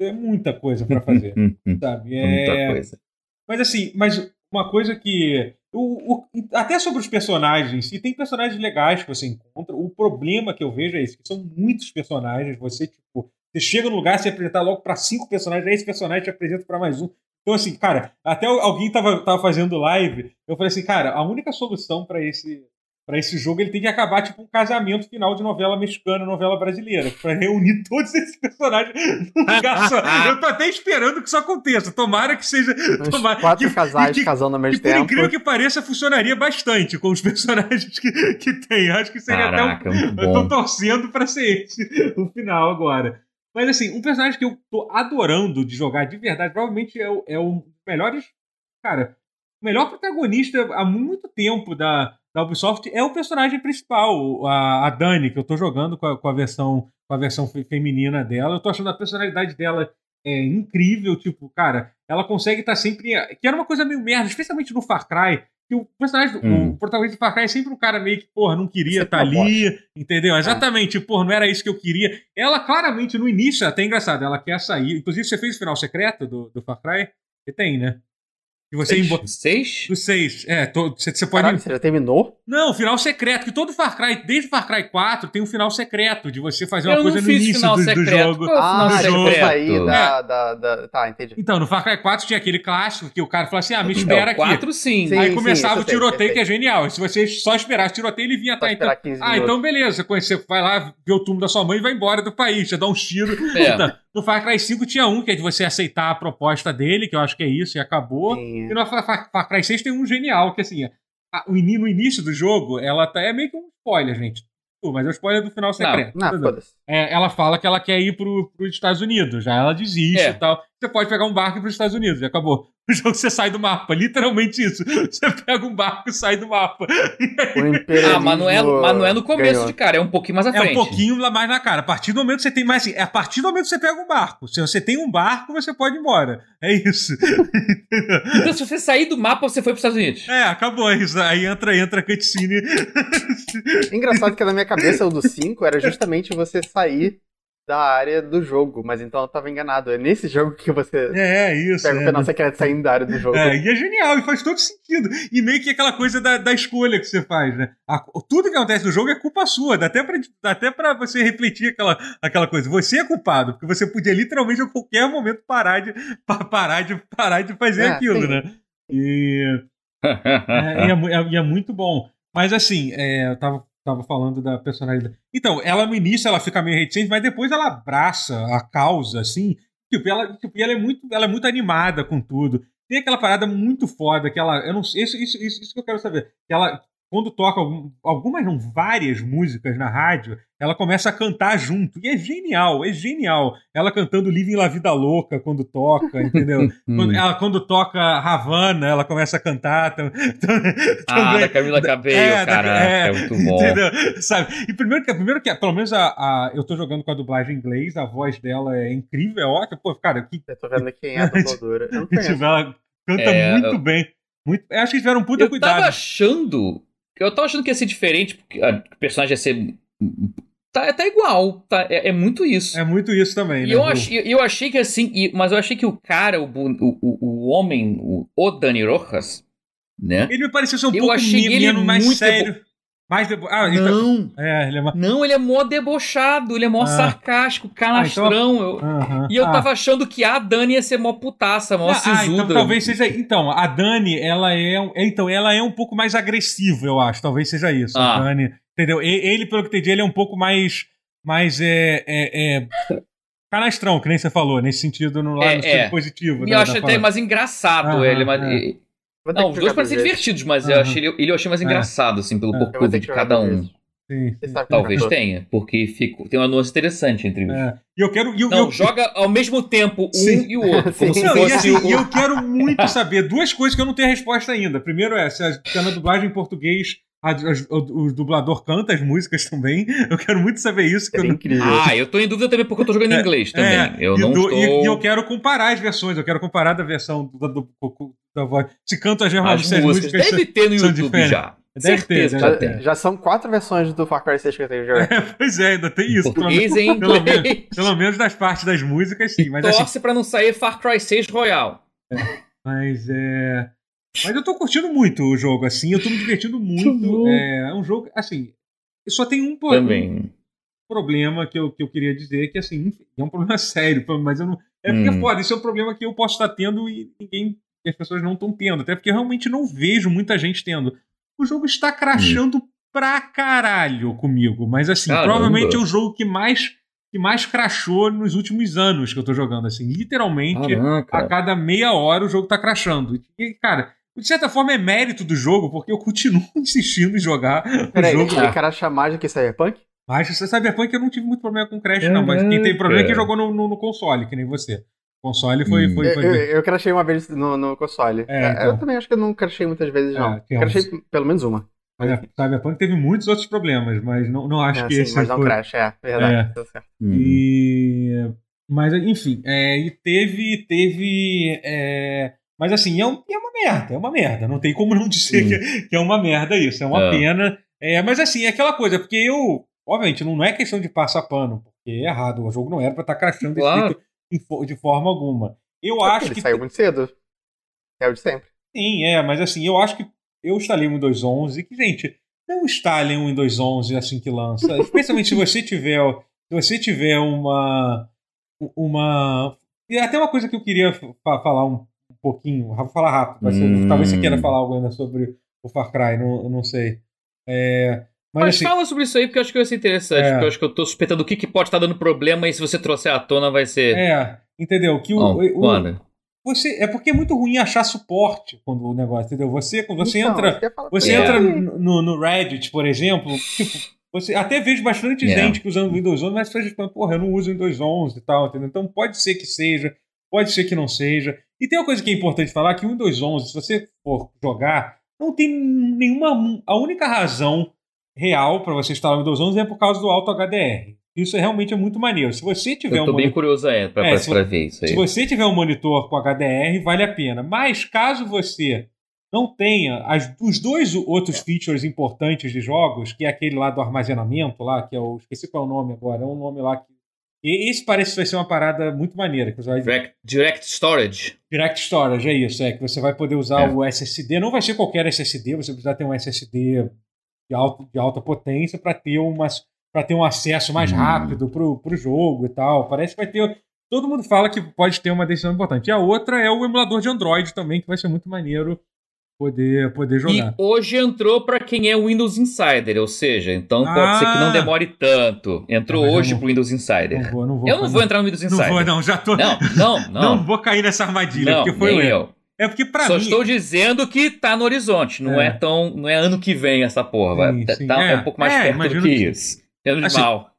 [SPEAKER 1] É muita coisa pra fazer, sabe? É...
[SPEAKER 2] Muita coisa.
[SPEAKER 1] Mas assim, mas uma coisa que. O, o- até sobre os personagens, e tem personagens legais que você encontra. O problema que eu vejo é esse, que são muitos personagens. Você, tipo, você chega no lugar, você apresentar logo pra cinco personagens, aí esse personagem te apresenta pra mais um. Então, assim, cara, até alguém tava, tava fazendo live, eu falei assim, cara, a única solução pra esse Pra esse jogo ele tem que acabar tipo um casamento final de novela mexicana, novela brasileira. Pra reunir todos esses personagens num lugar só. Eu tô até esperando que isso aconteça. Tomara que seja.
[SPEAKER 3] Uns
[SPEAKER 1] Tomara,
[SPEAKER 3] quatro
[SPEAKER 1] que,
[SPEAKER 3] casais
[SPEAKER 1] que-
[SPEAKER 3] casando ao
[SPEAKER 1] que
[SPEAKER 3] mesmo
[SPEAKER 1] por
[SPEAKER 3] tempo.
[SPEAKER 1] incrível que pareça, funcionaria bastante com os personagens que, que tem. Acho que seria até um
[SPEAKER 2] Caraca,
[SPEAKER 1] eu tô torcendo pra ser esse o final agora. Mas assim, um personagem que eu tô adorando de jogar de verdade, provavelmente é o, é melhores. Cara, o melhor protagonista há muito tempo da, da Ubisoft é o personagem principal, a, a Dani, que eu tô jogando com a, com a versão com a versão fe- feminina dela. Eu tô achando a personalidade dela é incrível, tipo, cara, ela consegue estar sempre. Que era uma coisa meio merda, especialmente no Far Cry. Que o personagem,
[SPEAKER 2] Hum.
[SPEAKER 1] o protagonista do Far Cry é sempre um cara meio que, porra, não queria estar
[SPEAKER 3] uma
[SPEAKER 1] ali, entendeu? Exatamente, porra, não era isso que eu queria. Ela claramente, no início, é até engraçado, ela quer sair. Inclusive, você fez o final secreto do, do Far Cry? Você tem, né? Que você
[SPEAKER 2] Seis?
[SPEAKER 1] embo...
[SPEAKER 2] Seis?
[SPEAKER 1] Do 6. É, to- você, você pode.
[SPEAKER 3] Caralho, você já terminou?
[SPEAKER 1] Não, final secreto, que todo Far Cry, desde o Far Cry 4, tem um final secreto de você fazer uma
[SPEAKER 2] Eu
[SPEAKER 1] coisa
[SPEAKER 2] não
[SPEAKER 1] no início
[SPEAKER 2] final
[SPEAKER 1] do, do jogo.
[SPEAKER 2] É o
[SPEAKER 3] Ah,
[SPEAKER 2] final
[SPEAKER 3] já vou
[SPEAKER 1] secreto.
[SPEAKER 3] sair da, da, da- Tá, entendi.
[SPEAKER 1] Então, no Far Cry 4 tinha aquele clássico que o cara falou assim: ah, me
[SPEAKER 2] É,
[SPEAKER 1] espera aqui.
[SPEAKER 2] 4 sim.
[SPEAKER 3] Sim.
[SPEAKER 1] Aí começava
[SPEAKER 3] isso
[SPEAKER 1] o tiroteio,
[SPEAKER 3] sei.
[SPEAKER 1] que é genial. E se você só esperasse o tiroteio, ele vinha
[SPEAKER 3] Só
[SPEAKER 1] tá, então.
[SPEAKER 3] esperar 15
[SPEAKER 1] Ah, então beleza. Você vai lá ver o túmulo da sua mãe e vai embora do país. Você dá um tiro.
[SPEAKER 2] É.
[SPEAKER 1] Puta, No Far Cry 5 tinha um, que é de você aceitar a proposta dele, que eu acho que é isso, e acabou.
[SPEAKER 3] Sim.
[SPEAKER 1] E no Far, Far- Far Cry 6 tem um genial, que assim, a- no início do jogo, ela tá, é meio que um spoiler, gente. Mas é o spoiler do final secreto.
[SPEAKER 3] Não, foda-se.
[SPEAKER 1] É, ela fala que ela quer ir pro, pros Estados Unidos. Já ela desiste
[SPEAKER 2] É.
[SPEAKER 1] e tal. Você pode pegar um barco e ir pros Estados Unidos. E acabou. O jogo você sai do mapa. Literalmente isso. Você pega um barco e sai do mapa.
[SPEAKER 2] Ah, mas não, é, mas não é no começo
[SPEAKER 3] ganhou.
[SPEAKER 2] de cara, é um pouquinho mais à
[SPEAKER 1] É
[SPEAKER 2] frente.
[SPEAKER 1] um pouquinho lá mais na cara. A partir do momento que você tem mais assim, é a partir do momento que você pega um barco. Se você tem um barco, você pode ir embora. É isso.
[SPEAKER 2] Então, se você sair do mapa, você foi para os Estados Unidos.
[SPEAKER 1] É, acabou isso. Aí entra, entra a cutscene.
[SPEAKER 3] Engraçado que na minha cabeça o do 5 era justamente você sair da área do jogo, mas então eu tava enganado. É nesse jogo que você
[SPEAKER 1] É, isso.
[SPEAKER 3] pega o
[SPEAKER 1] é.
[SPEAKER 3] final secreto saindo da área do jogo.
[SPEAKER 1] É, e é genial, e faz todo sentido. E meio que aquela coisa da, da escolha que você faz, né? A- tudo que acontece no jogo é culpa sua, dá até pra, dá até pra você refletir aquela, aquela coisa. Você é culpado, porque você podia literalmente a qualquer momento parar de, pa- parar de, parar de fazer
[SPEAKER 3] É,
[SPEAKER 1] aquilo,
[SPEAKER 3] sim.
[SPEAKER 1] né? E é, e é é- e é muito bom. Mas assim, é, eu tava, tava falando da personalidade. Então, ela no início ela fica meio reticente, mas depois ela abraça a causa, assim. Tipo, ela, tipo, ela, é muito, ela é muito animada com tudo. Tem aquela parada muito foda que ela. Eu não, isso, isso, isso, isso que eu quero saber. Que ela, quando toca algum- algumas, não, várias músicas na rádio, ela começa a cantar junto. E é genial, é genial. Ela cantando Living La Vida Louca quando toca, entendeu? Quando,
[SPEAKER 2] Hum.
[SPEAKER 1] ela, quando toca Havana, ela começa a cantar. tam- tam-
[SPEAKER 2] Ah,
[SPEAKER 1] também.
[SPEAKER 2] da Camila Cabello,
[SPEAKER 1] É,
[SPEAKER 2] caraca,
[SPEAKER 1] é,
[SPEAKER 2] é, muito bom.
[SPEAKER 1] Entendeu? Sabe? E primeiro que, primeiro que pelo menos a, a- eu tô jogando com a dublagem em inglês, a voz dela é incrível, é ótima. Pô, cara, que,
[SPEAKER 3] Eu tô vendo quem é a dubladora. Eu não conheço.
[SPEAKER 1] ela canta
[SPEAKER 2] É,
[SPEAKER 1] muito
[SPEAKER 2] eu-
[SPEAKER 1] bem. Muito, eu acho que eles tiveram um puta
[SPEAKER 2] Eu
[SPEAKER 1] cuidado.
[SPEAKER 2] tava achando. Eu tava achando que ia ser diferente, porque que o personagem ia ser. Tá, tá igual, tá, é, é muito isso.
[SPEAKER 1] É muito isso também,
[SPEAKER 2] E
[SPEAKER 1] né?
[SPEAKER 2] eu,
[SPEAKER 1] O-
[SPEAKER 2] achei, eu achei que assim, e- mas eu achei que o cara, o, o, o, homem, o, o Dani Rojas, né?
[SPEAKER 1] Ele me pareceu ser um
[SPEAKER 2] Eu
[SPEAKER 1] pouco
[SPEAKER 2] achei
[SPEAKER 1] me-
[SPEAKER 2] ele
[SPEAKER 1] mais
[SPEAKER 2] muito
[SPEAKER 1] sério. Debo... Ah, tá-
[SPEAKER 2] Não,
[SPEAKER 1] É, ele é mais...
[SPEAKER 2] não, ele é mó debochado, ele é mó
[SPEAKER 1] Ah.
[SPEAKER 2] sarcástico, canastrão. eu-
[SPEAKER 1] Aham.
[SPEAKER 2] E eu
[SPEAKER 1] Ah.
[SPEAKER 2] tava achando que a Dani ia ser mó putaça, mó
[SPEAKER 1] Ah, ah,
[SPEAKER 2] sisuda.
[SPEAKER 1] então talvez seja. Então, a Dani, ela é, um- então, ela é um pouco mais agressiva, eu acho. Talvez seja isso. A
[SPEAKER 2] Ah.
[SPEAKER 1] Dani. Entendeu? Ele, pelo que eu entendi, ele é um pouco mais. mais é, é, é, canastrão, que nem você falou, nesse sentido, no lado
[SPEAKER 2] É, é.
[SPEAKER 1] positivo.
[SPEAKER 2] E
[SPEAKER 1] da-
[SPEAKER 2] eu acho
[SPEAKER 1] da
[SPEAKER 2] até mais engraçado
[SPEAKER 1] Aham,
[SPEAKER 2] ele. Mas,
[SPEAKER 1] é.
[SPEAKER 2] E- Não, os dois parecem divertidos, mas
[SPEAKER 1] Aham.
[SPEAKER 2] eu, achei ele, ele eu achei mais
[SPEAKER 1] É.
[SPEAKER 2] engraçado, assim, pelo
[SPEAKER 1] É.
[SPEAKER 2] que de cada um.
[SPEAKER 1] Sim.
[SPEAKER 3] Como
[SPEAKER 2] Talvez
[SPEAKER 3] é
[SPEAKER 2] tenha, porque fico, tem uma nuance interessante entre eles.
[SPEAKER 1] É. E eu quero. E eu,
[SPEAKER 2] Não,
[SPEAKER 1] eu,
[SPEAKER 2] joga ao mesmo tempo um
[SPEAKER 1] Sim.
[SPEAKER 2] e o outro. Como
[SPEAKER 3] Sim.
[SPEAKER 2] se
[SPEAKER 1] Não, e
[SPEAKER 2] fosse
[SPEAKER 1] assim,
[SPEAKER 2] o.
[SPEAKER 1] e eu quero muito saber duas coisas que eu não tenho resposta ainda. Primeiro é se a, se a dublagem em português a- as- o, o dublador canta as músicas também. Eu quero muito saber isso. Que eu
[SPEAKER 3] incrível.
[SPEAKER 2] Ah, eu tô em dúvida também porque eu tô jogando em inglês também.
[SPEAKER 1] É,
[SPEAKER 2] eu
[SPEAKER 1] e
[SPEAKER 2] não
[SPEAKER 1] do-
[SPEAKER 2] estou.
[SPEAKER 1] e, e eu quero comparar as versões, eu quero comparar da versão da, do- da voz. Se canta as
[SPEAKER 2] As
[SPEAKER 1] se as
[SPEAKER 2] músicas.
[SPEAKER 1] músicas.
[SPEAKER 2] Deve ter no
[SPEAKER 1] são
[SPEAKER 2] YouTube
[SPEAKER 1] diferentes.
[SPEAKER 2] já.
[SPEAKER 1] Deve ter,
[SPEAKER 2] Certeza
[SPEAKER 1] deve
[SPEAKER 2] já
[SPEAKER 1] ter.
[SPEAKER 2] tem.
[SPEAKER 3] Já são quatro versões do Far Cry 6 que eu tenho jogar.
[SPEAKER 1] É, pois é, ainda tem isso. Pelo menos,
[SPEAKER 2] Português
[SPEAKER 1] pelo menos-
[SPEAKER 2] inglês.
[SPEAKER 1] pelo menos das partes das músicas, sim. Mas assim,
[SPEAKER 2] Torce pra não sair Far Cry 6 Royal.
[SPEAKER 1] Mas é. Mas eu tô curtindo muito o jogo, assim, eu tô me divertindo muito. É, é um jogo, assim. Só tem um, um problema que eu, que eu queria dizer, que assim, é um problema sério, mas eu não. É porque
[SPEAKER 2] Hum.
[SPEAKER 1] foda, isso é um problema que eu posso estar tendo e ninguém. E as pessoas não estão tendo. Até porque eu realmente não vejo muita gente tendo. O jogo está crachando pra caralho comigo. Mas assim,
[SPEAKER 2] Caramba.
[SPEAKER 1] provavelmente é o jogo que mais que mais crashou nos últimos anos que eu tô jogando. Assim, literalmente, a
[SPEAKER 2] Caraca.
[SPEAKER 1] cada meia hora o jogo tá crashando. E, cara, de certa forma é mérito do jogo, porque eu continuo insistindo em jogar o
[SPEAKER 3] Peraí,
[SPEAKER 1] jogo.
[SPEAKER 3] ele cara chamar de que Cyberpunk?
[SPEAKER 1] Mas Cyberpunk eu não tive muito problema com crash, não. Mas quem teve problema é quem jogou no, no- no console, que nem você. Console foi.
[SPEAKER 2] Hum.
[SPEAKER 1] foi,
[SPEAKER 3] Eu,
[SPEAKER 1] foi
[SPEAKER 3] eu, eu crashei uma vez no, no console.
[SPEAKER 1] É,
[SPEAKER 3] É,
[SPEAKER 1] então.
[SPEAKER 3] Eu também acho que eu não crashei muitas vezes, não.
[SPEAKER 1] É, tem
[SPEAKER 3] crashei
[SPEAKER 1] uns-
[SPEAKER 3] pelo menos uma.
[SPEAKER 1] Mas a Cyberpunk teve muitos outros problemas, mas não, não acho
[SPEAKER 3] É,
[SPEAKER 1] que
[SPEAKER 3] sim,
[SPEAKER 1] esse
[SPEAKER 3] mas não
[SPEAKER 1] foi.
[SPEAKER 3] crash, é, verdade. tá certo.
[SPEAKER 2] Hum.
[SPEAKER 1] E... Mas, enfim, é, e teve. teve é, Mas assim, é, um- é uma merda, é uma merda. Não tem como não dizer que, que é uma merda isso, é uma
[SPEAKER 2] É.
[SPEAKER 1] pena. É, mas assim, é aquela coisa, porque eu. Obviamente, não é questão de passar pano, porque é errado. O jogo não era pra estar desse
[SPEAKER 2] Claro.
[SPEAKER 1] em de forma alguma. Eu acho
[SPEAKER 3] ele
[SPEAKER 1] que.
[SPEAKER 3] saiu muito cedo. É o de sempre.
[SPEAKER 1] Sim, é, mas assim, eu acho que eu instalei o Windows 11, que, gente, não instalem o Windows 11 assim que lança, especialmente se você tiver, se você tiver uma, uma, e até uma coisa que eu queria fa- falar um, um pouquinho, vou falar rápido, mas
[SPEAKER 2] Hum.
[SPEAKER 1] talvez você queira falar algo ainda sobre o Far Cry, não, eu não sei. É, mas,
[SPEAKER 2] Mas
[SPEAKER 1] assim,
[SPEAKER 2] fala sobre isso aí, porque eu acho que vai ser interessante.
[SPEAKER 1] É.
[SPEAKER 2] Porque eu acho que eu tô suspeitando o que, que pode estar dando problema e se você trouxer à tona vai ser.
[SPEAKER 1] é, entendeu? Que o,
[SPEAKER 2] Bom,
[SPEAKER 1] o- o- você, é porque é muito ruim achar suporte quando o negócio, entendeu? Você, quando você
[SPEAKER 3] Então,
[SPEAKER 1] entra Você
[SPEAKER 2] É.
[SPEAKER 1] entra no, no Reddit, por exemplo, tipo, você até vejo bastante
[SPEAKER 2] É.
[SPEAKER 1] gente que usando Windows 11, mas as pessoas falam, porra, eu não uso Windows 11 e tal, entendeu? Então pode ser que seja, pode ser que não seja. E tem uma coisa que é importante falar, que o Windows 11, se você for jogar, não tem nenhuma... A única razão real para você instalar o Windows 11 é por causa do Auto HDR. Isso é, realmente é muito maneiro. Se você tiver
[SPEAKER 2] Eu tô
[SPEAKER 1] um
[SPEAKER 2] bem
[SPEAKER 1] monitor-
[SPEAKER 2] curioso pra,
[SPEAKER 1] É, se
[SPEAKER 2] pra ver isso aí.
[SPEAKER 1] se você tiver um monitor com HDR, vale a pena. Mas caso você não tenha as, os dois outros features importantes de jogos, que é aquele lá do armazenamento, lá, que é o. Esqueci qual é o nome agora, é um nome lá que. E esse parece que vai ser uma parada muito maneira. Que você vai...
[SPEAKER 2] Direct, direct Storage.
[SPEAKER 1] Direct Storage, é isso, é que você vai poder usar
[SPEAKER 2] É.
[SPEAKER 1] o SSD. Não vai ser qualquer SSD, você precisa ter um SSD de, alto, de alta potência para ter umas para ter um acesso mais
[SPEAKER 2] Hum.
[SPEAKER 1] rápido pro, pro jogo e tal. Parece que vai ter. Todo mundo fala que pode ter uma decisão importante. E a outra é o emulador de Android também, que vai ser muito maneiro poder, poder
[SPEAKER 2] E
[SPEAKER 1] jogar.
[SPEAKER 2] hoje entrou pra quem é Windows Insider, ou seja, então pode ser que não
[SPEAKER 1] Ah.
[SPEAKER 2] demore tanto. Entrou
[SPEAKER 1] Ah,
[SPEAKER 2] hoje
[SPEAKER 1] não-
[SPEAKER 2] pro Windows Insider.
[SPEAKER 1] Não vou, não vou.
[SPEAKER 2] eu não vou entrar no Windows
[SPEAKER 1] Não
[SPEAKER 2] Insider.
[SPEAKER 1] vou, não, já tô.
[SPEAKER 2] Não, não,
[SPEAKER 1] Não
[SPEAKER 2] não.
[SPEAKER 1] vou cair nessa armadilha,
[SPEAKER 2] Não,
[SPEAKER 1] porque foi
[SPEAKER 2] nem eu.
[SPEAKER 1] É porque pra
[SPEAKER 2] Só
[SPEAKER 1] mim.
[SPEAKER 2] estou dizendo que tá no horizonte. Não
[SPEAKER 1] É.
[SPEAKER 2] é, tão. Não é ano que vem essa porra.
[SPEAKER 1] Sim,
[SPEAKER 2] tá-
[SPEAKER 1] sim.
[SPEAKER 2] tá
[SPEAKER 1] É,
[SPEAKER 2] um pouco mais
[SPEAKER 1] é,
[SPEAKER 2] perto do que,
[SPEAKER 1] que-
[SPEAKER 2] isso. Menos
[SPEAKER 1] Assim,
[SPEAKER 2] mal.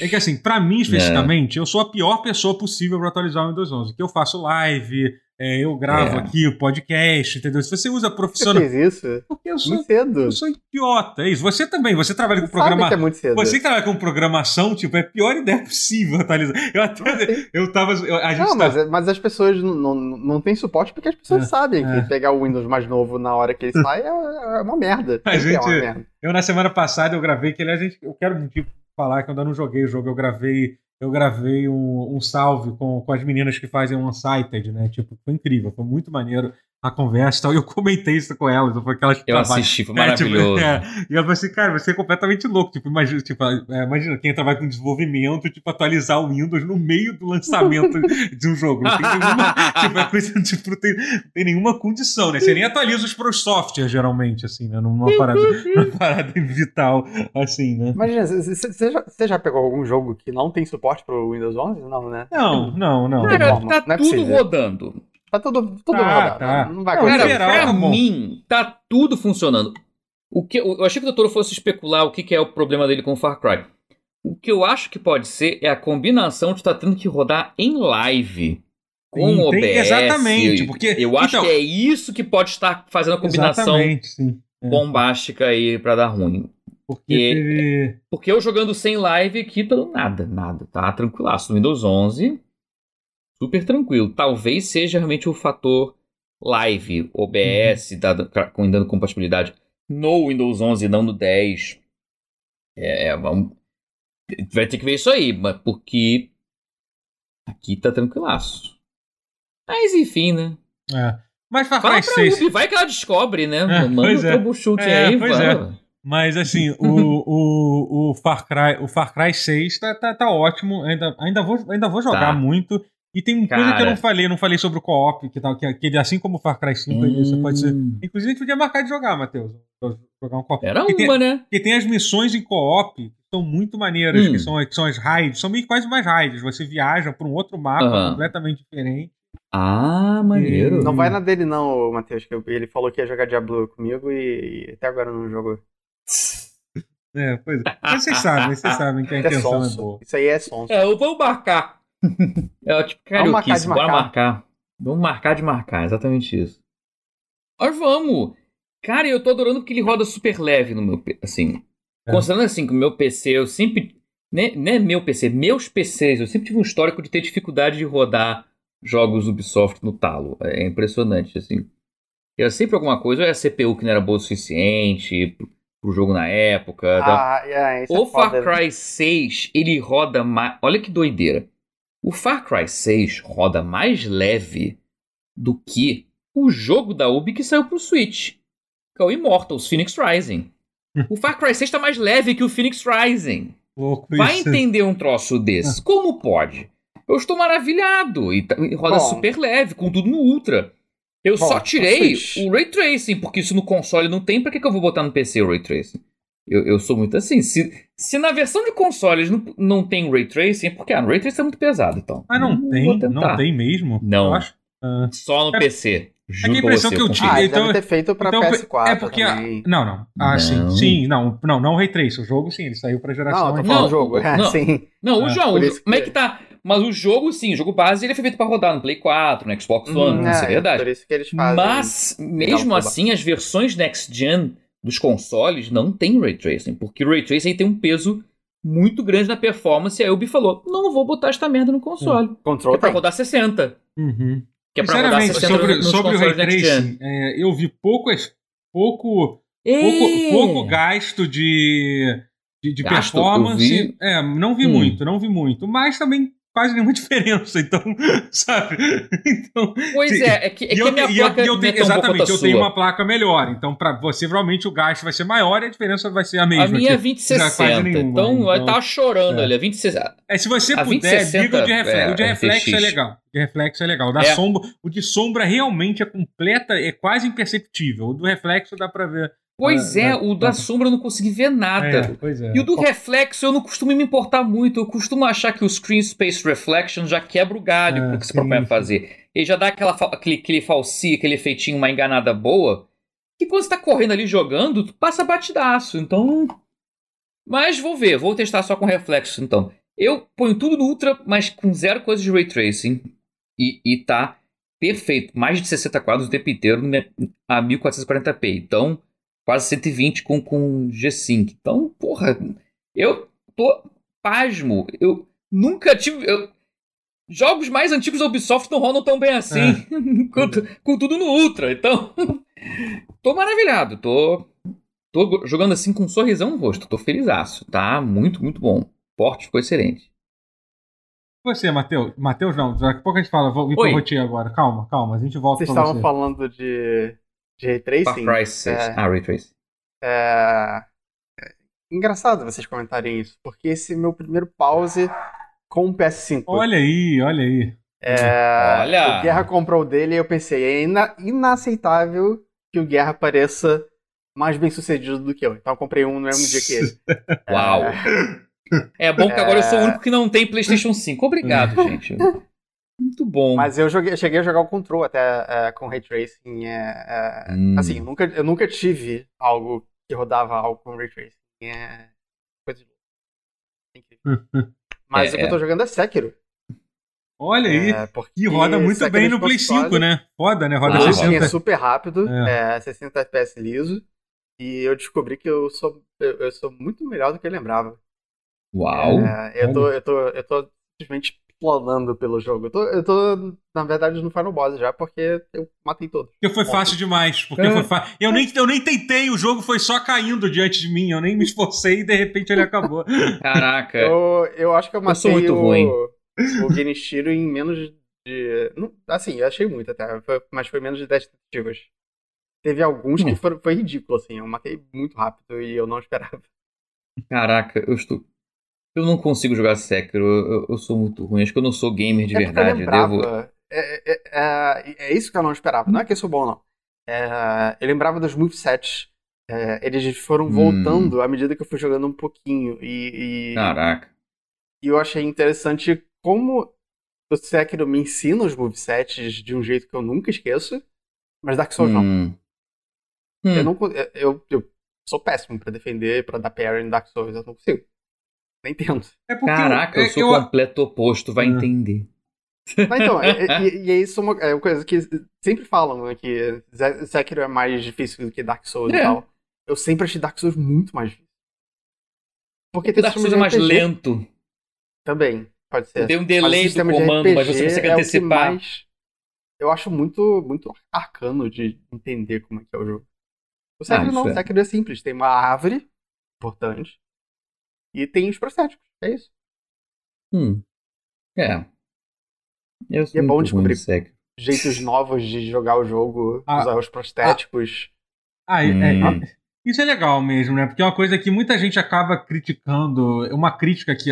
[SPEAKER 1] É que assim, pra mim especificamente, eu sou a pior pessoa possível pra atualizar o Windows 11. Que eu faço live, é, eu gravo
[SPEAKER 2] É.
[SPEAKER 1] aqui o podcast, entendeu? Se você usa
[SPEAKER 3] Você
[SPEAKER 1] profissional.
[SPEAKER 3] fez isso?
[SPEAKER 1] Porque eu sou,
[SPEAKER 3] Muito cedo.
[SPEAKER 1] eu sou idiota, é isso. Você também, você trabalha com
[SPEAKER 3] Você sabe que é
[SPEAKER 1] programação.
[SPEAKER 3] muito cedo.
[SPEAKER 1] Você que trabalha com programação, tipo, é a pior ideia possível atualizar. Eu até. Eu tava. eu- a gente
[SPEAKER 3] Não,
[SPEAKER 1] tá-
[SPEAKER 3] mas, mas as pessoas não, não, têm suporte porque as pessoas
[SPEAKER 1] É,
[SPEAKER 3] sabem
[SPEAKER 1] é.
[SPEAKER 3] que pegar o Windows mais novo na hora que ele sai é, é uma merda.
[SPEAKER 1] A
[SPEAKER 3] é
[SPEAKER 1] gente-
[SPEAKER 3] merda.
[SPEAKER 1] Eu, na semana passada, eu gravei, que aliás, a gente, eu quero tipo, falar que eu ainda não joguei o jogo, eu gravei. Eu gravei um, um salve com, com as meninas que fazem o Unsighted, né? Tipo, foi incrível, foi muito maneiro a conversa e tal. E eu comentei isso com elas, foi aquelas que
[SPEAKER 2] Eu assisti, foi
[SPEAKER 1] É, tipo,
[SPEAKER 2] maravilhoso.
[SPEAKER 1] é. E ela falou assim, cara, você é completamente louco. Tipo, imagina, tipo, é, imagina quem trabalha com desenvolvimento, tipo, atualizar o Windows no meio do lançamento de um jogo. Não tem nenhuma, tipo, é coisa, tipo, não tem, não tem nenhuma condição, né? Você nem atualiza os pros softwares, geralmente, assim, né? Numa parada, numa parada vital, assim, né?
[SPEAKER 3] Imagina, você já, já pegou algum jogo que não tem suporte pro Windows 11? Não, né?
[SPEAKER 1] Não, não, não.
[SPEAKER 3] tem
[SPEAKER 2] Cara, tá
[SPEAKER 3] não é
[SPEAKER 2] tudo
[SPEAKER 3] possível.
[SPEAKER 2] rodando.
[SPEAKER 3] Tá tudo, tudo
[SPEAKER 1] Tá,
[SPEAKER 3] rodado.
[SPEAKER 1] tá.
[SPEAKER 3] Não vai acontecer.
[SPEAKER 2] Cara,
[SPEAKER 1] geral,
[SPEAKER 2] pra
[SPEAKER 1] tá bom.
[SPEAKER 2] mim, tá tudo funcionando. O que, eu achei que o doutor fosse especular o que, que é o problema dele com o Far Cry. O que eu acho que pode ser é a combinação de estar tendo que rodar em live. Com
[SPEAKER 1] Sim,
[SPEAKER 2] o
[SPEAKER 1] tem-
[SPEAKER 2] OBS.
[SPEAKER 1] exatamente, porque-
[SPEAKER 2] Eu acho
[SPEAKER 1] então-
[SPEAKER 2] que é isso que pode estar fazendo a combinação.
[SPEAKER 1] É,
[SPEAKER 2] bombástica aí pra dar ruim.
[SPEAKER 1] porque
[SPEAKER 2] e-
[SPEAKER 1] teve...
[SPEAKER 2] Porque eu jogando sem live aqui, pelo nada, nada, tá? Tranquilaço. No Windows 11, super tranquilo. Talvez seja realmente o fator live, OBS, dado, com- dando compatibilidade no Windows 11 e não no 10. É, é, vamos- vai ter que ver isso aí, mas porque aqui tá tranquilaço. Mas enfim, né?
[SPEAKER 1] É. Mas Far Cry
[SPEAKER 2] pra
[SPEAKER 1] 6...
[SPEAKER 2] Ubi, vai que ela descobre, né?
[SPEAKER 1] É,
[SPEAKER 2] Manda o
[SPEAKER 1] é.
[SPEAKER 2] troubleshooting
[SPEAKER 1] É,
[SPEAKER 2] aí,
[SPEAKER 1] pois
[SPEAKER 2] fala.
[SPEAKER 1] Mas assim, o, o, o, Far Cry, o Far Cry 6 tá, tá, tá ótimo. Ainda, ainda, vou, ainda vou jogar
[SPEAKER 2] Tá.
[SPEAKER 1] muito. E tem uma coisa que eu
[SPEAKER 2] Cara.
[SPEAKER 1] não falei, eu não falei sobre o co-op, que, tal, que, é- que ele, assim como o Far Cry 5, ele, você pode ser.
[SPEAKER 2] Hum.
[SPEAKER 1] Inclusive, a gente podia marcar de jogar, Matheus. Jogar um co-op.
[SPEAKER 2] Era
[SPEAKER 1] Porque tem-
[SPEAKER 2] uma, né?
[SPEAKER 1] Porque tem as missões em co-op que são muito maneiras,
[SPEAKER 2] Hum.
[SPEAKER 1] que, são, que são as raids, são meio quase umas raids. Você viaja para um outro mapa completamente diferente.
[SPEAKER 2] Ah, maneiro.
[SPEAKER 3] Não vai na dele não, Matheus, que ele falou que ia jogar Diablo comigo e, e até agora não jogou.
[SPEAKER 1] É, pois é. Mas vocês sabem, vocês sabem que a
[SPEAKER 3] É
[SPEAKER 1] intenção é
[SPEAKER 3] sonso.
[SPEAKER 1] boa.
[SPEAKER 3] Isso aí é sonso.
[SPEAKER 2] É, eu vou marcar. É tipo
[SPEAKER 3] marcar
[SPEAKER 2] carioquice,
[SPEAKER 3] de
[SPEAKER 2] bora
[SPEAKER 3] marcar.
[SPEAKER 2] marcar. Vamos marcar de marcar, exatamente isso. Mas vamos! Cara, eu tô adorando porque ele roda super leve no meu PC, assim.
[SPEAKER 1] É.
[SPEAKER 2] Considerando assim que o meu PC, eu sempre... Né, não é meu PC, meus PCs, eu sempre tive um histórico de ter dificuldade de rodar jogos Ubisoft no talo. É impressionante, assim. Era sempre alguma coisa, ou é a CPU que não era boa o suficiente pro, pro jogo na época.
[SPEAKER 3] Ah, é, isso
[SPEAKER 2] O
[SPEAKER 3] é foda.
[SPEAKER 2] Far Cry 6, ele roda mais. Olha que doideira. O Far Cry 6 roda mais leve do que o jogo da Ubi que saiu pro Switch. Que é o Immortals Phoenix Rising. O Far Cry 6 tá mais leve que o Phoenix Rising.
[SPEAKER 1] Louco
[SPEAKER 2] Vai
[SPEAKER 1] isso.
[SPEAKER 2] entender um troço desse. Como pode? Eu estou maravilhado. E, tá- e roda
[SPEAKER 3] Bom.
[SPEAKER 2] super leve, com tudo no Ultra. Eu
[SPEAKER 3] Bom,
[SPEAKER 2] só tirei o Ray Tracing, porque isso no console não tem, pra que, que eu vou botar no PC o Ray Tracing? Eu, eu sou muito assim. Se, se na versão de consoles não, não tem Ray Tracing, é porque ah, o Ray Tracing é muito pesado, então.
[SPEAKER 1] Mas não
[SPEAKER 2] vou
[SPEAKER 1] tem, não tem mesmo?
[SPEAKER 2] Não.
[SPEAKER 1] Eu acho. Ah.
[SPEAKER 2] Só no
[SPEAKER 1] É-
[SPEAKER 2] PC. Juro
[SPEAKER 1] a
[SPEAKER 2] pra
[SPEAKER 1] impressão
[SPEAKER 2] você,
[SPEAKER 1] que eu tive-
[SPEAKER 3] Ah,
[SPEAKER 1] então-
[SPEAKER 3] deve ter feito pra
[SPEAKER 1] então,
[SPEAKER 3] PS4
[SPEAKER 1] é porque. a-
[SPEAKER 3] também.
[SPEAKER 1] não, não. Ah,
[SPEAKER 2] Não.
[SPEAKER 1] sim. Sim, não. Não, não o Ray Trace. O jogo, sim, ele saiu pra geração.
[SPEAKER 3] Não, eu tô
[SPEAKER 2] Não,
[SPEAKER 3] do jogo. É,
[SPEAKER 2] não.
[SPEAKER 3] sim.
[SPEAKER 2] Não, o
[SPEAKER 1] É,
[SPEAKER 2] jogo. Como é
[SPEAKER 3] que-
[SPEAKER 2] que tá? Mas o jogo, sim, o jogo base ele foi feito pra rodar no Play 4, no Xbox One,
[SPEAKER 3] Hum,
[SPEAKER 2] isso é verdade.
[SPEAKER 3] Por isso que eles fazem.
[SPEAKER 2] Mas, mesmo
[SPEAKER 3] tudo.
[SPEAKER 2] assim, as versões next gen dos consoles não tem ray tracing, porque o ray tracing tem um peso muito grande na performance. E a Ubi falou: não vou botar esta merda no console.
[SPEAKER 3] Control
[SPEAKER 2] É pra rodar 60.
[SPEAKER 1] Uhum.
[SPEAKER 2] Que é pra rodar
[SPEAKER 1] Sinceramente,
[SPEAKER 2] 60
[SPEAKER 1] sobre,
[SPEAKER 2] nos
[SPEAKER 1] sobre o Ray. Tracing, é, eu vi pouco,
[SPEAKER 2] É.
[SPEAKER 1] pouco, pouco gasto de, de, de
[SPEAKER 2] Gasto?
[SPEAKER 1] performance.
[SPEAKER 2] Vi-
[SPEAKER 1] É, não vi
[SPEAKER 2] Hum.
[SPEAKER 1] muito, não vi muito. Mas também quase nenhuma diferença, então, sabe? Então,
[SPEAKER 2] Pois
[SPEAKER 1] Sim.
[SPEAKER 2] é, é que, é que
[SPEAKER 1] eu,
[SPEAKER 2] a minha
[SPEAKER 1] eu-
[SPEAKER 2] placa
[SPEAKER 1] eu
[SPEAKER 2] não
[SPEAKER 1] tenho,
[SPEAKER 2] é
[SPEAKER 1] exatamente, eu tenho uma placa melhor. Então, para você, provavelmente o gasto vai ser maior e a diferença vai ser a mesma.
[SPEAKER 2] A minha é
[SPEAKER 1] que- já quase
[SPEAKER 2] 2060.
[SPEAKER 1] nenhuma,
[SPEAKER 2] então,
[SPEAKER 1] né?
[SPEAKER 2] eu tava chorando
[SPEAKER 1] é.
[SPEAKER 2] ali. A 2060.
[SPEAKER 1] É, se você
[SPEAKER 2] A
[SPEAKER 1] puder,
[SPEAKER 2] 2060
[SPEAKER 1] liga o de reflexo.
[SPEAKER 2] é,
[SPEAKER 1] o de reflexo é legal. O de reflexo é legal. O, da
[SPEAKER 2] É.
[SPEAKER 1] sombra, o de sombra realmente é completa, é quase imperceptível. O do reflexo dá pra ver.
[SPEAKER 2] Pois
[SPEAKER 1] Ah,
[SPEAKER 2] é, o da sombra eu não consegui ver nada.
[SPEAKER 1] É, é.
[SPEAKER 2] E o do reflexo eu não costumo me importar muito. Eu costumo achar que o Screen Space Reflection já quebra o galho
[SPEAKER 1] Ah,
[SPEAKER 2] pro que se propõe a fazer. Ele já dá aquela, aquele, aquele falsia, aquele efeitinho, uma enganada boa. Que quando você tá correndo ali jogando, tu passa batidaço. Então. Mas vou ver, vou testar só com reflexo então. Eu ponho tudo no Ultra, mas com zero coisa de Ray Tracing. E, e tá perfeito. Mais de 60 quadros o tempo inteiro né, a 1440p. Então, quase 120 com, com G-Sync. Então, porra, eu tô pasmo. Eu nunca tive. eu- Jogos mais antigos da Ubisoft não rodam tão bem assim. quanto- com tudo no Ultra. Então, tô maravilhado. Tô, tô jogando assim com um sorrisão no rosto. Tô felizaço. Tá muito, muito bom. O porte ficou excelente.
[SPEAKER 1] Você, Matheus. Matheus, não. Daqui a pouco a gente fala. Vou vir pro
[SPEAKER 2] Oi.
[SPEAKER 1] Rotier agora. Calma, calma. A gente volta
[SPEAKER 3] Vocês
[SPEAKER 1] pra
[SPEAKER 3] estavam
[SPEAKER 1] você.
[SPEAKER 3] falando de, de Ray
[SPEAKER 2] Far
[SPEAKER 3] Tracing.
[SPEAKER 2] Cry 6.
[SPEAKER 3] é.
[SPEAKER 2] Ah, Ray Trace.
[SPEAKER 3] É... é engraçado vocês comentarem isso, porque esse é meu primeiro pause com o PS5.
[SPEAKER 1] Olha aí, olha aí.
[SPEAKER 3] É,
[SPEAKER 2] Olha!
[SPEAKER 3] O Guerra comprou o dele e eu pensei, é ina- inaceitável que o Guerra pareça mais bem sucedido do que eu. Então eu comprei um no mesmo dia que ele.
[SPEAKER 2] Uau! É bom que agora eu sou o
[SPEAKER 3] É.
[SPEAKER 2] único que não tem PlayStation 5. Obrigado, gente. Muito bom.
[SPEAKER 3] Mas eu joguei, eu cheguei a jogar o Control até é, com Ray Tracing. é,
[SPEAKER 2] Hum.
[SPEAKER 3] Assim, eu nunca, eu nunca tive algo que rodava algo com Ray Tracing. É coisa de louco. Mas
[SPEAKER 2] É,
[SPEAKER 3] o que eu tô jogando é Sekiro.
[SPEAKER 1] Olha aí.
[SPEAKER 3] É, porque
[SPEAKER 1] E roda muito
[SPEAKER 3] Sekiro
[SPEAKER 1] bem no Play
[SPEAKER 3] console,
[SPEAKER 1] 5, né? Né? Roda
[SPEAKER 2] Ah,
[SPEAKER 3] O
[SPEAKER 2] roda.
[SPEAKER 1] 60.
[SPEAKER 3] é super rápido,
[SPEAKER 1] É.
[SPEAKER 3] é. 60 FPS liso. E eu descobri que eu sou, eu, eu sou muito melhor do que eu lembrava.
[SPEAKER 2] Uau!
[SPEAKER 3] Eu, tô, eu, tô, eu tô simplesmente explodando pelo jogo. Eu tô, eu tô, na verdade, no Final Boss já, porque eu matei todos.
[SPEAKER 1] Porque foi fácil demais. Porque
[SPEAKER 2] É.
[SPEAKER 1] foi fa... eu, nem, eu nem tentei, o jogo foi só caindo diante de mim. Eu nem me esforcei e de repente ele acabou.
[SPEAKER 2] Caraca.
[SPEAKER 3] Eu, eu acho que eu
[SPEAKER 2] É. Eu
[SPEAKER 3] matei
[SPEAKER 2] muito
[SPEAKER 3] o,
[SPEAKER 2] ruim.
[SPEAKER 3] o Genichiro em menos de. não- assim, eu achei muito até, mas foi menos de 10 tentativas. Teve alguns que
[SPEAKER 2] Hum.
[SPEAKER 3] foram, foi ridículo, assim. Eu matei muito rápido e eu não esperava.
[SPEAKER 2] Caraca, eu estou. Eu não consigo jogar Sekiro, eu, eu sou muito ruim. Acho que eu não sou gamer de
[SPEAKER 3] É eu
[SPEAKER 2] verdade. eu
[SPEAKER 3] lembrava.
[SPEAKER 2] devo...
[SPEAKER 3] É, é- é- é isso que eu não esperava. Não é que eu sou bom, não. É, eu lembrava dos movesets. É, eles foram
[SPEAKER 2] Hum.
[SPEAKER 3] voltando à medida que eu fui jogando um pouquinho. E, e,
[SPEAKER 2] Caraca.
[SPEAKER 3] e eu achei interessante como o Sekiro me ensina os movesets de um jeito que eu nunca esqueço. Mas Dark Souls não.
[SPEAKER 2] Hum.
[SPEAKER 3] Eu,
[SPEAKER 2] Hum.
[SPEAKER 3] não eu, eu sou péssimo pra defender, pra dar parry em Dark Souls. Eu não consigo. Nem tento.
[SPEAKER 1] É porque
[SPEAKER 2] Caraca, eu,
[SPEAKER 1] é,
[SPEAKER 2] sou completo oposto, vai
[SPEAKER 1] Ah.
[SPEAKER 2] entender.
[SPEAKER 3] Mas então, é- é- e, e é isso uma, é uma coisa que sempre falam, né? Que Sekiro é mais difícil do que Dark Souls
[SPEAKER 2] É.
[SPEAKER 3] e tal. Eu sempre achei Dark Souls muito mais difícil. Porque tem
[SPEAKER 2] Dark Souls é mais
[SPEAKER 3] RPG
[SPEAKER 2] lento.
[SPEAKER 3] Também, pode ser.
[SPEAKER 2] Tem um
[SPEAKER 3] Mas
[SPEAKER 2] delay do
[SPEAKER 3] sistema de
[SPEAKER 2] comando, mas você consegue
[SPEAKER 3] é
[SPEAKER 2] antecipar.
[SPEAKER 3] mais- eu acho muito, muito arcano de entender como é que é o jogo. O Sekiro
[SPEAKER 2] isso
[SPEAKER 3] não,
[SPEAKER 2] é.
[SPEAKER 3] o Sekiro é simples. Tem uma árvore, importante, e tem os prostéticos. É isso.
[SPEAKER 2] Hum. É. Eu
[SPEAKER 3] E é bom descobrir. Jeitos novos de jogar o jogo,
[SPEAKER 1] Ah,
[SPEAKER 3] usar os prostéticos.
[SPEAKER 1] Ah, é-
[SPEAKER 2] Hum.
[SPEAKER 1] é- isso é legal mesmo, né? Porque é uma coisa que muita gente acaba criticando. é Uma crítica que,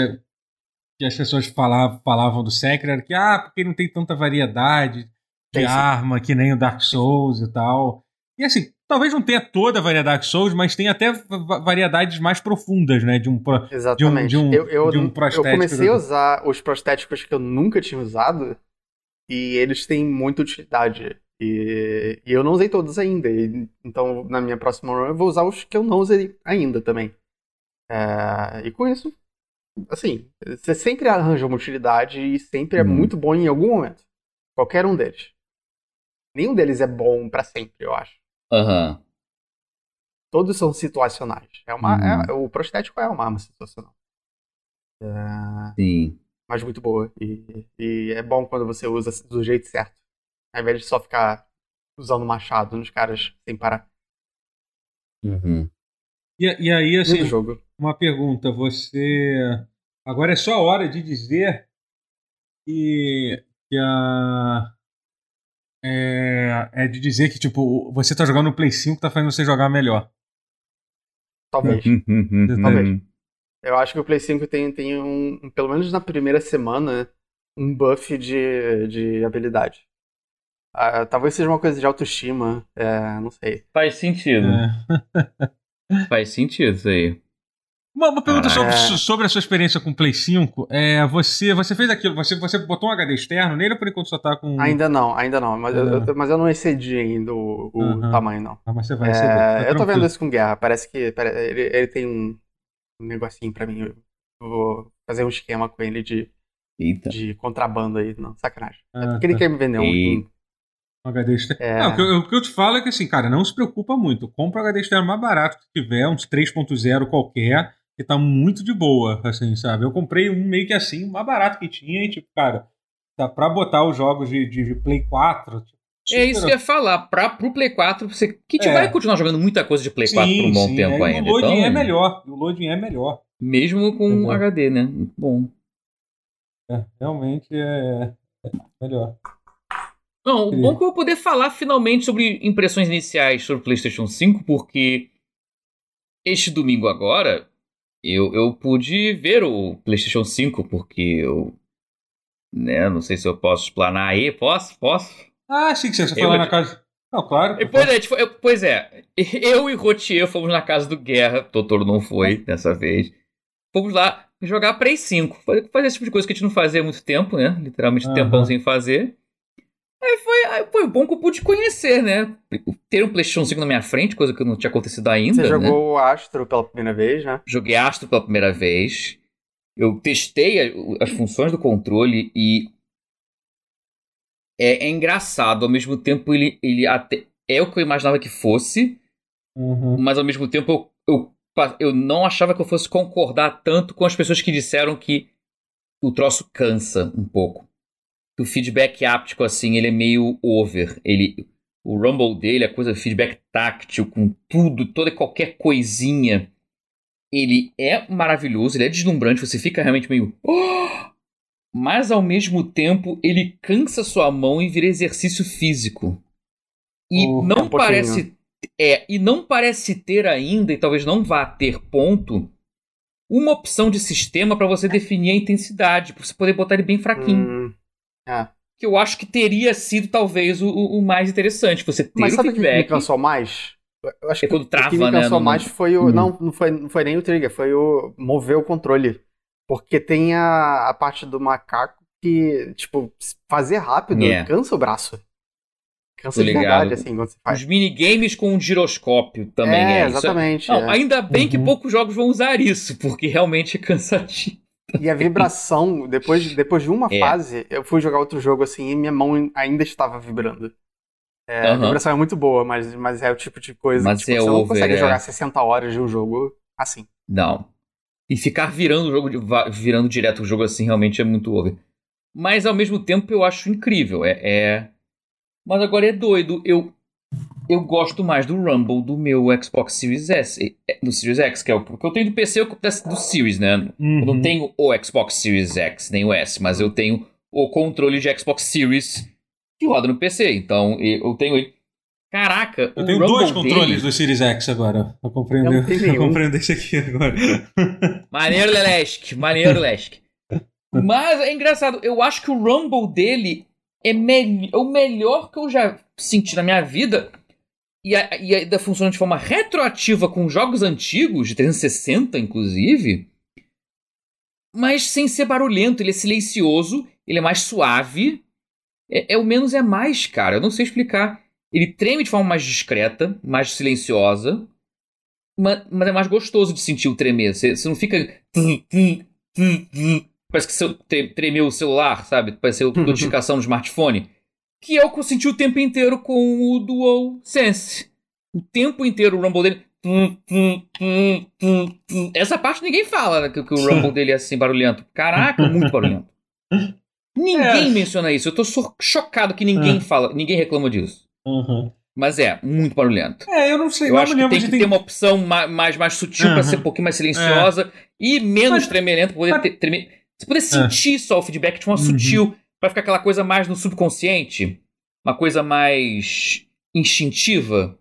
[SPEAKER 1] que as pessoas falavam, falavam do Sekiro era que, ah, porque não tem tanta variedade de
[SPEAKER 3] Tem sim.
[SPEAKER 1] arma que nem o Dark Souls e tal. E assim, talvez não tenha toda a variedade Dark Souls, mas tem até va- variedades mais profundas, né? De um. pro-
[SPEAKER 3] Exatamente.
[SPEAKER 1] de um-
[SPEAKER 3] eu, eu,
[SPEAKER 1] de um
[SPEAKER 3] eu
[SPEAKER 1] prostético
[SPEAKER 3] comecei
[SPEAKER 1] do-
[SPEAKER 3] a usar os prostéticos que eu nunca tinha usado e eles têm muita utilidade. E, e eu não usei todos ainda. e- então, na minha próxima run, eu vou usar os que eu não usei ainda também. É, e com isso, assim, você sempre arranja uma utilidade e sempre é
[SPEAKER 2] Uhum.
[SPEAKER 3] muito bom em algum momento. Qualquer um deles. Nenhum deles é bom pra sempre, eu acho.
[SPEAKER 2] Aham.
[SPEAKER 3] Todos são situacionais. É uma,
[SPEAKER 2] Uhum.
[SPEAKER 3] é- o prostético é uma arma situacional. É,
[SPEAKER 2] Sim.
[SPEAKER 3] mas muito boa. E, e é bom quando você usa do jeito certo. Ao invés de só ficar usando machado nos caras sem parar.
[SPEAKER 2] Uhum.
[SPEAKER 1] E, e aí, assim, uma pergunta. Você. Agora é só a hora de dizer que, que a. É, é de dizer que, tipo, você tá jogando no Play 5 tá fazendo você jogar melhor.
[SPEAKER 3] Talvez.
[SPEAKER 2] Uhum.
[SPEAKER 3] Talvez. Eu acho que o Play 5 tem, tem um, um- pelo menos na primeira semana, um buff de, de habilidade. Ah, talvez seja uma coisa de autoestima, é, não sei.
[SPEAKER 2] Faz sentido.
[SPEAKER 1] É.
[SPEAKER 2] Faz sentido isso aí.
[SPEAKER 1] Uma, uma pergunta
[SPEAKER 3] Ah,
[SPEAKER 1] sobre,
[SPEAKER 3] é.
[SPEAKER 1] sobre a sua experiência com o Play 5. É, você, você fez aquilo, você, você botou um HD externo nele ou por enquanto só tá com.
[SPEAKER 3] Ainda não, ainda não. Mas, eu,
[SPEAKER 1] Uhum.
[SPEAKER 3] eu- mas eu não excedi ainda o, o
[SPEAKER 1] Uhum.
[SPEAKER 3] tamanho, não.
[SPEAKER 1] Ah, mas você vai
[SPEAKER 3] É,
[SPEAKER 1] ser. tá
[SPEAKER 3] eu tô vendo isso com guerra. Parece que ele, ele tem um, um negocinho pra mim. Eu vou fazer um esquema com ele de,
[SPEAKER 2] Eita.
[SPEAKER 3] de contrabando aí. Não, sacanagem. É
[SPEAKER 1] Ah,
[SPEAKER 3] porque ele
[SPEAKER 1] tá.
[SPEAKER 3] quer me vender um.
[SPEAKER 2] E-
[SPEAKER 3] um-
[SPEAKER 1] Um HD externo.
[SPEAKER 3] É.
[SPEAKER 1] Não, o, que eu, o que eu te falo é que assim, cara, não se preocupa muito. Compra o HD externo mais barato que tiver, uns 3.0 qualquer, que tá muito de boa, assim, sabe? Eu comprei um meio que assim, o mais barato que tinha, e tipo, cara, tá pra botar os jogos de, de Play 4. tipo,
[SPEAKER 2] É isso que eu ia falar. Pra, pro Play 4, você, que gente
[SPEAKER 1] É.
[SPEAKER 2] vai continuar jogando muita coisa de Play 4 por um bom
[SPEAKER 1] sim,
[SPEAKER 2] tempo
[SPEAKER 1] é,
[SPEAKER 2] ainda.
[SPEAKER 1] O loading
[SPEAKER 2] então,
[SPEAKER 1] é melhor. O loading é melhor.
[SPEAKER 2] Mesmo com
[SPEAKER 1] Entendeu?
[SPEAKER 2] HD, né? Bom.
[SPEAKER 1] É, realmente é, é melhor.
[SPEAKER 2] Não, o
[SPEAKER 1] Sim.
[SPEAKER 2] bom que eu vou poder falar finalmente sobre impressões iniciais sobre o PlayStation 5, porque este domingo agora eu, eu pude ver o PlayStation 5, porque eu. Né, não sei se eu posso explanar aí. Posso? Posso?
[SPEAKER 1] Ah, sim, que você foi
[SPEAKER 2] Eu-
[SPEAKER 1] lá na casa. Não, claro.
[SPEAKER 2] E, Pois é, tipo, eu- pois é, eu e Rotier fomos na casa do Guerra, Totoro não foi dessa vez. Fomos lá jogar Play 5. Fazer esse tipo de coisa que a gente não fazia há muito tempo, né? Literalmente um
[SPEAKER 1] Aham.
[SPEAKER 2] tempão sem fazer. Aí foi, aí foi bom que eu pude conhecer, né? Ter um PlayStation 5 na minha frente, coisa que não tinha acontecido ainda.
[SPEAKER 3] Você
[SPEAKER 2] né?
[SPEAKER 3] jogou o Astro pela primeira vez, né?
[SPEAKER 2] Joguei Astro pela primeira vez. Eu testei a- as funções do controle e. É, é engraçado, ao mesmo tempo ele, ele até é o que eu imaginava que fosse,
[SPEAKER 1] Uhum.
[SPEAKER 2] mas ao mesmo tempo eu, eu, eu não achava que eu fosse concordar tanto com as pessoas que disseram que o troço cansa um pouco. Que o feedback áptico, assim, ele é meio over. Ele, o rumble dele, a coisa feedback táctil, com tudo, toda e qualquer coisinha, ele é maravilhoso, ele é deslumbrante, você fica realmente meio. "Oh!" Mas ao mesmo tempo, ele cansa sua mão e vira exercício físico. E
[SPEAKER 3] é
[SPEAKER 2] não
[SPEAKER 3] um
[SPEAKER 2] parece. É, e não parece ter ainda, e talvez não vá ter ponto, uma opção de sistema para você definir a intensidade, para você poder botar ele bem fraquinho.
[SPEAKER 3] Hum, é.
[SPEAKER 2] Que eu acho que teria sido talvez o, o mais interessante. Você ter
[SPEAKER 3] Mas
[SPEAKER 2] o
[SPEAKER 3] sabe o que me
[SPEAKER 2] feedback.
[SPEAKER 3] cansou mais? Eu acho
[SPEAKER 2] É quando
[SPEAKER 3] o que
[SPEAKER 2] trava,
[SPEAKER 3] me
[SPEAKER 2] né,
[SPEAKER 3] cansou
[SPEAKER 2] no-
[SPEAKER 3] mais foi o.
[SPEAKER 1] Hum.
[SPEAKER 3] Não, não foi, não foi nem o trigger, foi o mover o controle. Porque tem a, a parte do macaco que, tipo, fazer rápido
[SPEAKER 2] É.
[SPEAKER 3] cansa o braço. Cansa de verdade, assim, quando você faz.
[SPEAKER 2] Os minigames com um giroscópio também
[SPEAKER 3] é,
[SPEAKER 2] é, isso.
[SPEAKER 3] exatamente.
[SPEAKER 2] Não,
[SPEAKER 3] é.
[SPEAKER 2] ainda bem que
[SPEAKER 1] Uhum.
[SPEAKER 2] poucos jogos vão usar isso, porque realmente é cansativo.
[SPEAKER 3] E a vibração, depois, depois de uma
[SPEAKER 2] É.
[SPEAKER 3] fase, eu fui jogar outro jogo assim e minha mão ainda estava vibrando. É, A
[SPEAKER 2] Aham.
[SPEAKER 3] vibração é muito boa, mas, mas é o tipo de coisa
[SPEAKER 2] Mas
[SPEAKER 3] que tipo,
[SPEAKER 2] é
[SPEAKER 3] você não
[SPEAKER 2] over,
[SPEAKER 3] consegue
[SPEAKER 2] é.
[SPEAKER 3] jogar 60 horas de um jogo assim.
[SPEAKER 2] Não. E ficar virando o jogo, virando direto o jogo assim realmente é muito over. Mas ao mesmo tempo eu acho incrível. É, é- Mas agora é doido. Eu eu gosto mais do Rumble do meu Xbox Series S, é, do Series X, que é o porque eu tenho do PC eu- do Series, né? Eu não
[SPEAKER 1] Uhum.
[SPEAKER 2] tenho o Xbox Series X nem o S, mas eu tenho o controle de Xbox Series que roda no PC. Então eu tenho ele. Caraca,
[SPEAKER 1] Eu
[SPEAKER 2] o
[SPEAKER 1] tenho
[SPEAKER 2] Rumble
[SPEAKER 1] dois controles
[SPEAKER 2] dele-
[SPEAKER 1] do Series X agora. Eu comprei, um
[SPEAKER 3] Eu
[SPEAKER 1] eu um desse aqui agora.
[SPEAKER 2] Maneiro Lelesk, maneiro Lelesk. Mas é engraçado, eu acho que o Rumble dele é, me- é o melhor que eu já senti na minha vida. E, a- e ainda funciona de forma retroativa com jogos antigos, de 360 inclusive. Mas sem ser barulhento, ele é silencioso, ele é mais suave. É, é o menos é mais, cara. Eu não sei explicar. Ele treme de forma mais discreta, mais silenciosa. ma- Mas é mais gostoso de sentir o tremer. Você, você não fica. Parece que seu, tre- tremeu o celular, sabe? Parece a notificação no smartphone. Que é o que eu senti o tempo inteiro com o Dual Sense. O tempo inteiro o Rumble dele. Essa parte ninguém fala né, que, que o Rumble dele é assim barulhento. Caraca, muito barulhento. Ninguém
[SPEAKER 1] É.
[SPEAKER 2] menciona isso. Eu tô chocado que ninguém
[SPEAKER 1] É.
[SPEAKER 2] fala, ninguém reclama disso.
[SPEAKER 1] Uhum.
[SPEAKER 2] Mas é, muito barulhento.
[SPEAKER 1] É, eu não sei,
[SPEAKER 2] Eu
[SPEAKER 1] não
[SPEAKER 2] acho que tem que
[SPEAKER 1] ter...
[SPEAKER 2] ter uma opção ma- mais, mais sutil pra
[SPEAKER 1] Aham.
[SPEAKER 2] ser um pouquinho mais silenciosa e menos
[SPEAKER 1] Mas-
[SPEAKER 2] tremelento pra poder
[SPEAKER 1] mas-
[SPEAKER 2] ter, tremer. Você poder sentir só o feedback de forma
[SPEAKER 1] Uhum.
[SPEAKER 2] sutil pra ficar aquela coisa mais no subconsciente, uma coisa mais instintiva,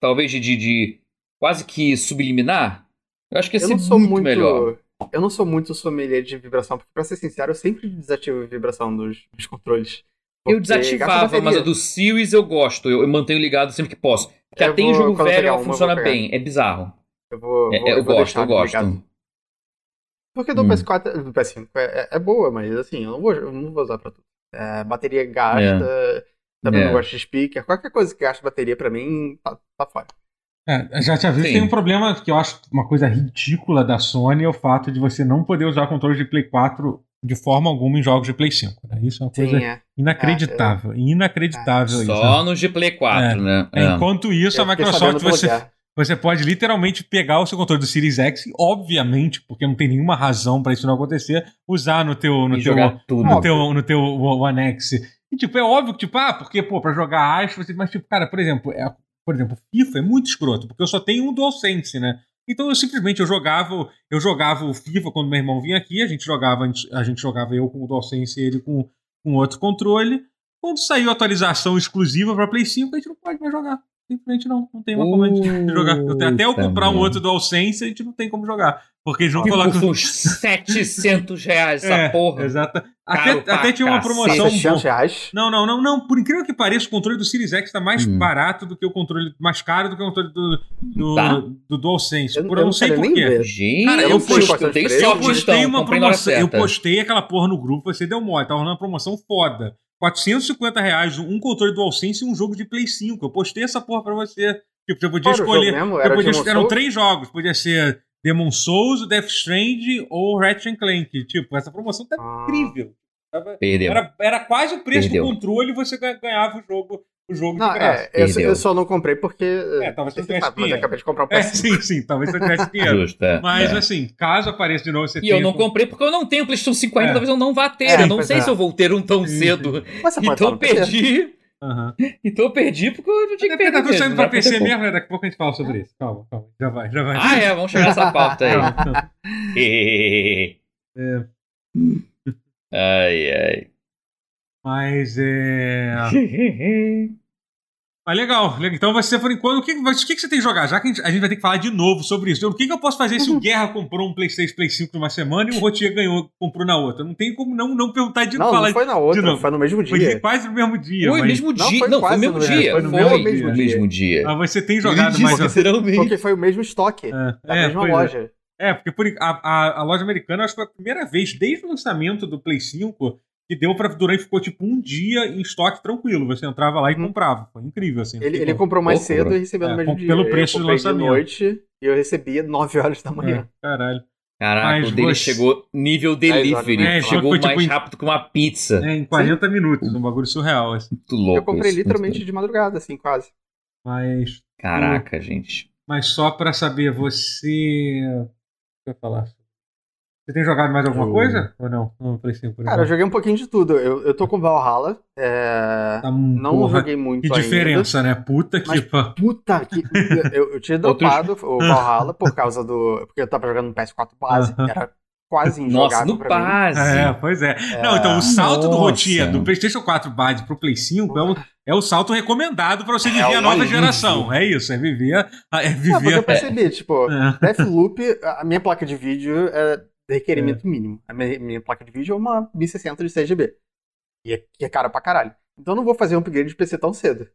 [SPEAKER 2] talvez de, de, quase que subliminar. Eu acho que ia ser muito,
[SPEAKER 3] muito.
[SPEAKER 2] melhor.
[SPEAKER 3] Eu não sou muito sommelier de vibração, porque pra ser sincero, eu sempre desativo a vibração dos, dos controles.
[SPEAKER 2] Eu desativava, mas a do Series eu gosto. Eu, eu mantenho ligado sempre que posso. Porque
[SPEAKER 3] Eu
[SPEAKER 2] até em
[SPEAKER 3] vou-
[SPEAKER 2] jogo
[SPEAKER 3] quando eu
[SPEAKER 2] velho ela
[SPEAKER 3] uma,
[SPEAKER 2] funciona bem. É bizarro.
[SPEAKER 3] Eu vou.
[SPEAKER 2] É-
[SPEAKER 3] vou-
[SPEAKER 2] é, eu gosto, eu gosto.
[SPEAKER 3] ligado. Porque do
[SPEAKER 2] Hum.
[SPEAKER 3] PS4, do PS5 é, é boa, mas assim, eu não vou, eu não vou usar pra tudo. É, bateria gasta, também
[SPEAKER 2] É.
[SPEAKER 3] não gosto de speaker. Qualquer coisa que gaste bateria pra mim, tá, tá fora.
[SPEAKER 1] É, já te aviso, tem um problema que eu acho uma coisa ridícula da Sony, é o fato de você não poder usar controle de Play 4 de forma alguma em jogos de Play 5. Né? Isso é uma coisa
[SPEAKER 3] Sim, é.
[SPEAKER 1] inacreditável. Inacreditável isso.
[SPEAKER 2] Só no G Play 4, né?
[SPEAKER 1] É, Enquanto isso,
[SPEAKER 3] Eu
[SPEAKER 1] a Microsoft
[SPEAKER 3] pelo
[SPEAKER 1] você, pode literalmente pegar o seu controle do Series X, obviamente, porque não tem nenhuma razão pra isso não acontecer, usar no teu no
[SPEAKER 2] E
[SPEAKER 1] teu no teu no teu One X. E tipo, é óbvio que tipo, ah, porque pô, para jogar Ash, você, mas tipo, cara, por exemplo, é, por exemplo, FIFA é muito escroto, porque eu só tenho um DualSense, né? Então eu simplesmente eu jogava, eu jogava o FIFA quando meu irmão vinha aqui, a gente jogava, a gente jogava eu com o DualSense e ele com, com outro controle. Quando saiu a atualização exclusiva para Play 5, a gente não pode mais jogar. Simplesmente não, não tem mais como a gente jogar. Eu tenho até eu comprar um outro DualSense, a gente não tem como jogar. Porque eles
[SPEAKER 2] Que
[SPEAKER 1] colocam.
[SPEAKER 2] custa uns 700 reais essa
[SPEAKER 1] É,
[SPEAKER 2] porra.
[SPEAKER 1] Exato. Até, até tinha uma promoção.
[SPEAKER 3] Tá 600 reais.
[SPEAKER 1] Não, não, não, não. Por incrível que pareça, o controle do Series X tá mais
[SPEAKER 2] Hum.
[SPEAKER 1] barato do que o controle. Mais caro do que o controle do, do,
[SPEAKER 2] Tá?
[SPEAKER 1] do DualSense.
[SPEAKER 3] Eu-
[SPEAKER 1] Por,
[SPEAKER 3] eu
[SPEAKER 1] não sei porquê.
[SPEAKER 3] ver.
[SPEAKER 2] Gente,
[SPEAKER 1] Cara,
[SPEAKER 2] eu,
[SPEAKER 1] eu
[SPEAKER 2] postei, eu
[SPEAKER 1] postei uma promoção. Eu postei aquela porra no grupo, você deu mole. Tava rolando uma promoção foda. 450 reais, um controle DualSense e um jogo de Play 5. Eu postei essa porra pra você. Tipo, você podia
[SPEAKER 3] Qual era o
[SPEAKER 1] escolher.
[SPEAKER 3] Era
[SPEAKER 1] podia- eram
[SPEAKER 3] Souls?
[SPEAKER 1] três jogos. Podia ser Demon Souls, Death Strand ou Ratchet Clank. Tipo, essa promoção tá
[SPEAKER 3] Ah.
[SPEAKER 1] incrível. Tava-. Era, era quase o preço
[SPEAKER 2] Perdeu.
[SPEAKER 1] do controle e você ga- ganhava o jogo, o jogo
[SPEAKER 3] Não,
[SPEAKER 1] de graça.
[SPEAKER 3] é, eu, eu só não comprei porque.
[SPEAKER 1] É, talvez você tivesse
[SPEAKER 3] sabe, mas
[SPEAKER 1] dinheiro.
[SPEAKER 3] acabei de comprar um
[SPEAKER 1] É,
[SPEAKER 3] PS5.
[SPEAKER 1] sim, sim, talvez você tivesse dinheiro.
[SPEAKER 2] Justo, é.
[SPEAKER 1] Mas
[SPEAKER 2] é.
[SPEAKER 1] assim, caso apareça de novo, você
[SPEAKER 2] E eu
[SPEAKER 1] tenha-
[SPEAKER 2] não comprei porque eu não tenho PlayStation 5 ainda,
[SPEAKER 1] É.
[SPEAKER 2] talvez eu não vá ter.
[SPEAKER 3] É,
[SPEAKER 2] eu não sei
[SPEAKER 3] é.
[SPEAKER 2] se eu vou ter um tão
[SPEAKER 1] Sim,
[SPEAKER 2] cedo.
[SPEAKER 3] Mas você
[SPEAKER 2] Então perdi.
[SPEAKER 1] Aham.
[SPEAKER 2] Então eu perdi porque eu não tinha que perder.
[SPEAKER 1] tá tudo saindo pra
[SPEAKER 2] né?
[SPEAKER 1] PC mesmo, né? Daqui a pouco a gente fala sobre isso. Calma, calma. Já vai, já vai.
[SPEAKER 2] Ah, é, vamos chegar nessa pauta aí.
[SPEAKER 1] É.
[SPEAKER 2] ai, ai.
[SPEAKER 1] Mas é. Ah, legal. Então você, por enquanto, o que, o que, que você tem que jogar? Já que a gente, a gente vai ter que falar de novo sobre isso. O que, que eu posso fazer se o Guerra comprou um PlayStation Play 5 numa semana e o Rotier ganhou, comprou na outra? Não tem como não, não perguntar de
[SPEAKER 3] Não,
[SPEAKER 1] falar
[SPEAKER 3] não foi na outra, foi no mesmo
[SPEAKER 1] Foi
[SPEAKER 3] dia.
[SPEAKER 1] quase no mesmo dia.
[SPEAKER 2] Foi
[SPEAKER 1] mas,
[SPEAKER 2] mesmo
[SPEAKER 3] Não,
[SPEAKER 2] dia.
[SPEAKER 3] foi
[SPEAKER 2] Não, foi
[SPEAKER 3] quase
[SPEAKER 2] mesmo
[SPEAKER 3] no
[SPEAKER 2] dia.
[SPEAKER 1] foi no
[SPEAKER 2] Foi
[SPEAKER 3] mesmo
[SPEAKER 2] no
[SPEAKER 3] dia.
[SPEAKER 2] mesmo dia.
[SPEAKER 1] mas você tem jogado
[SPEAKER 2] disse
[SPEAKER 1] mais.
[SPEAKER 2] literalmente.
[SPEAKER 3] Porque foi o mesmo estoque
[SPEAKER 1] É,
[SPEAKER 3] da
[SPEAKER 1] é,
[SPEAKER 3] mesma
[SPEAKER 1] é.
[SPEAKER 3] loja.
[SPEAKER 1] É, porque por, a, a, a loja americana acho que foi a primeira vez desde o lançamento do Play 5 que deu pra. Durante ficou tipo um dia em estoque tranquilo. Você entrava lá e
[SPEAKER 3] Uhum.
[SPEAKER 1] comprava. Foi incrível, assim.
[SPEAKER 3] Ele, ele comprou mais cedo e recebeu
[SPEAKER 1] É,
[SPEAKER 3] no mesmo
[SPEAKER 1] com-
[SPEAKER 3] dia.
[SPEAKER 1] pelo
[SPEAKER 3] Eu
[SPEAKER 1] preço de
[SPEAKER 3] comprei
[SPEAKER 1] lançamento.
[SPEAKER 3] de noite e eu recebia 9 horas da manhã.
[SPEAKER 1] É, caralho.
[SPEAKER 2] Caraca,
[SPEAKER 1] Mas
[SPEAKER 2] o dele
[SPEAKER 1] você-
[SPEAKER 2] chegou nível delivery.
[SPEAKER 1] É,
[SPEAKER 2] chegou
[SPEAKER 1] foi tipo
[SPEAKER 2] mais
[SPEAKER 1] em-
[SPEAKER 2] rápido que uma pizza.
[SPEAKER 1] É, em 40 minutos, um bagulho surreal, assim.
[SPEAKER 2] Muito louco.
[SPEAKER 3] eu comprei
[SPEAKER 2] isso,
[SPEAKER 3] literalmente de madrugada, assim, quase.
[SPEAKER 1] Mas.
[SPEAKER 2] Caraca, gente.
[SPEAKER 1] Mas só pra saber, você. O que eu ia falar? Você tem jogado mais alguma
[SPEAKER 3] Eu-
[SPEAKER 1] coisa? Ou não? Não, Play 5 por
[SPEAKER 3] Cara, eu joguei um pouquinho de tudo. Eu, eu tô com Valhalla. é,
[SPEAKER 1] Tá, hum,
[SPEAKER 3] Não
[SPEAKER 1] porra,
[SPEAKER 3] joguei muito
[SPEAKER 1] Que
[SPEAKER 3] ainda.
[SPEAKER 1] diferença, né? Puta que.
[SPEAKER 3] Puta que. Eu, eu tinha dropado o Valhalla por causa do. Porque eu tava jogando no PS4 base, era quase
[SPEAKER 2] Nossa,
[SPEAKER 3] injogável
[SPEAKER 2] no
[SPEAKER 3] pra mim.
[SPEAKER 2] base.
[SPEAKER 1] É, pois é. Não, então o salto do
[SPEAKER 2] Nossa.
[SPEAKER 1] Rotier do PlayStation 4 base pro Play 5 é o, é o salto recomendado pra você
[SPEAKER 3] É
[SPEAKER 1] viver a
[SPEAKER 3] um
[SPEAKER 1] nova geração. É isso, é viver. É
[SPEAKER 3] Não, porque
[SPEAKER 1] viver.
[SPEAKER 3] eu percebi, tipo,
[SPEAKER 1] É.
[SPEAKER 3] Deathloop, a minha placa de vídeo é requerimento mínimo. A minha, minha placa de vídeo é uma 1060 de 6GB. E é, que é cara pra caralho. Então eu não vou fazer um upgrade de PC tão cedo.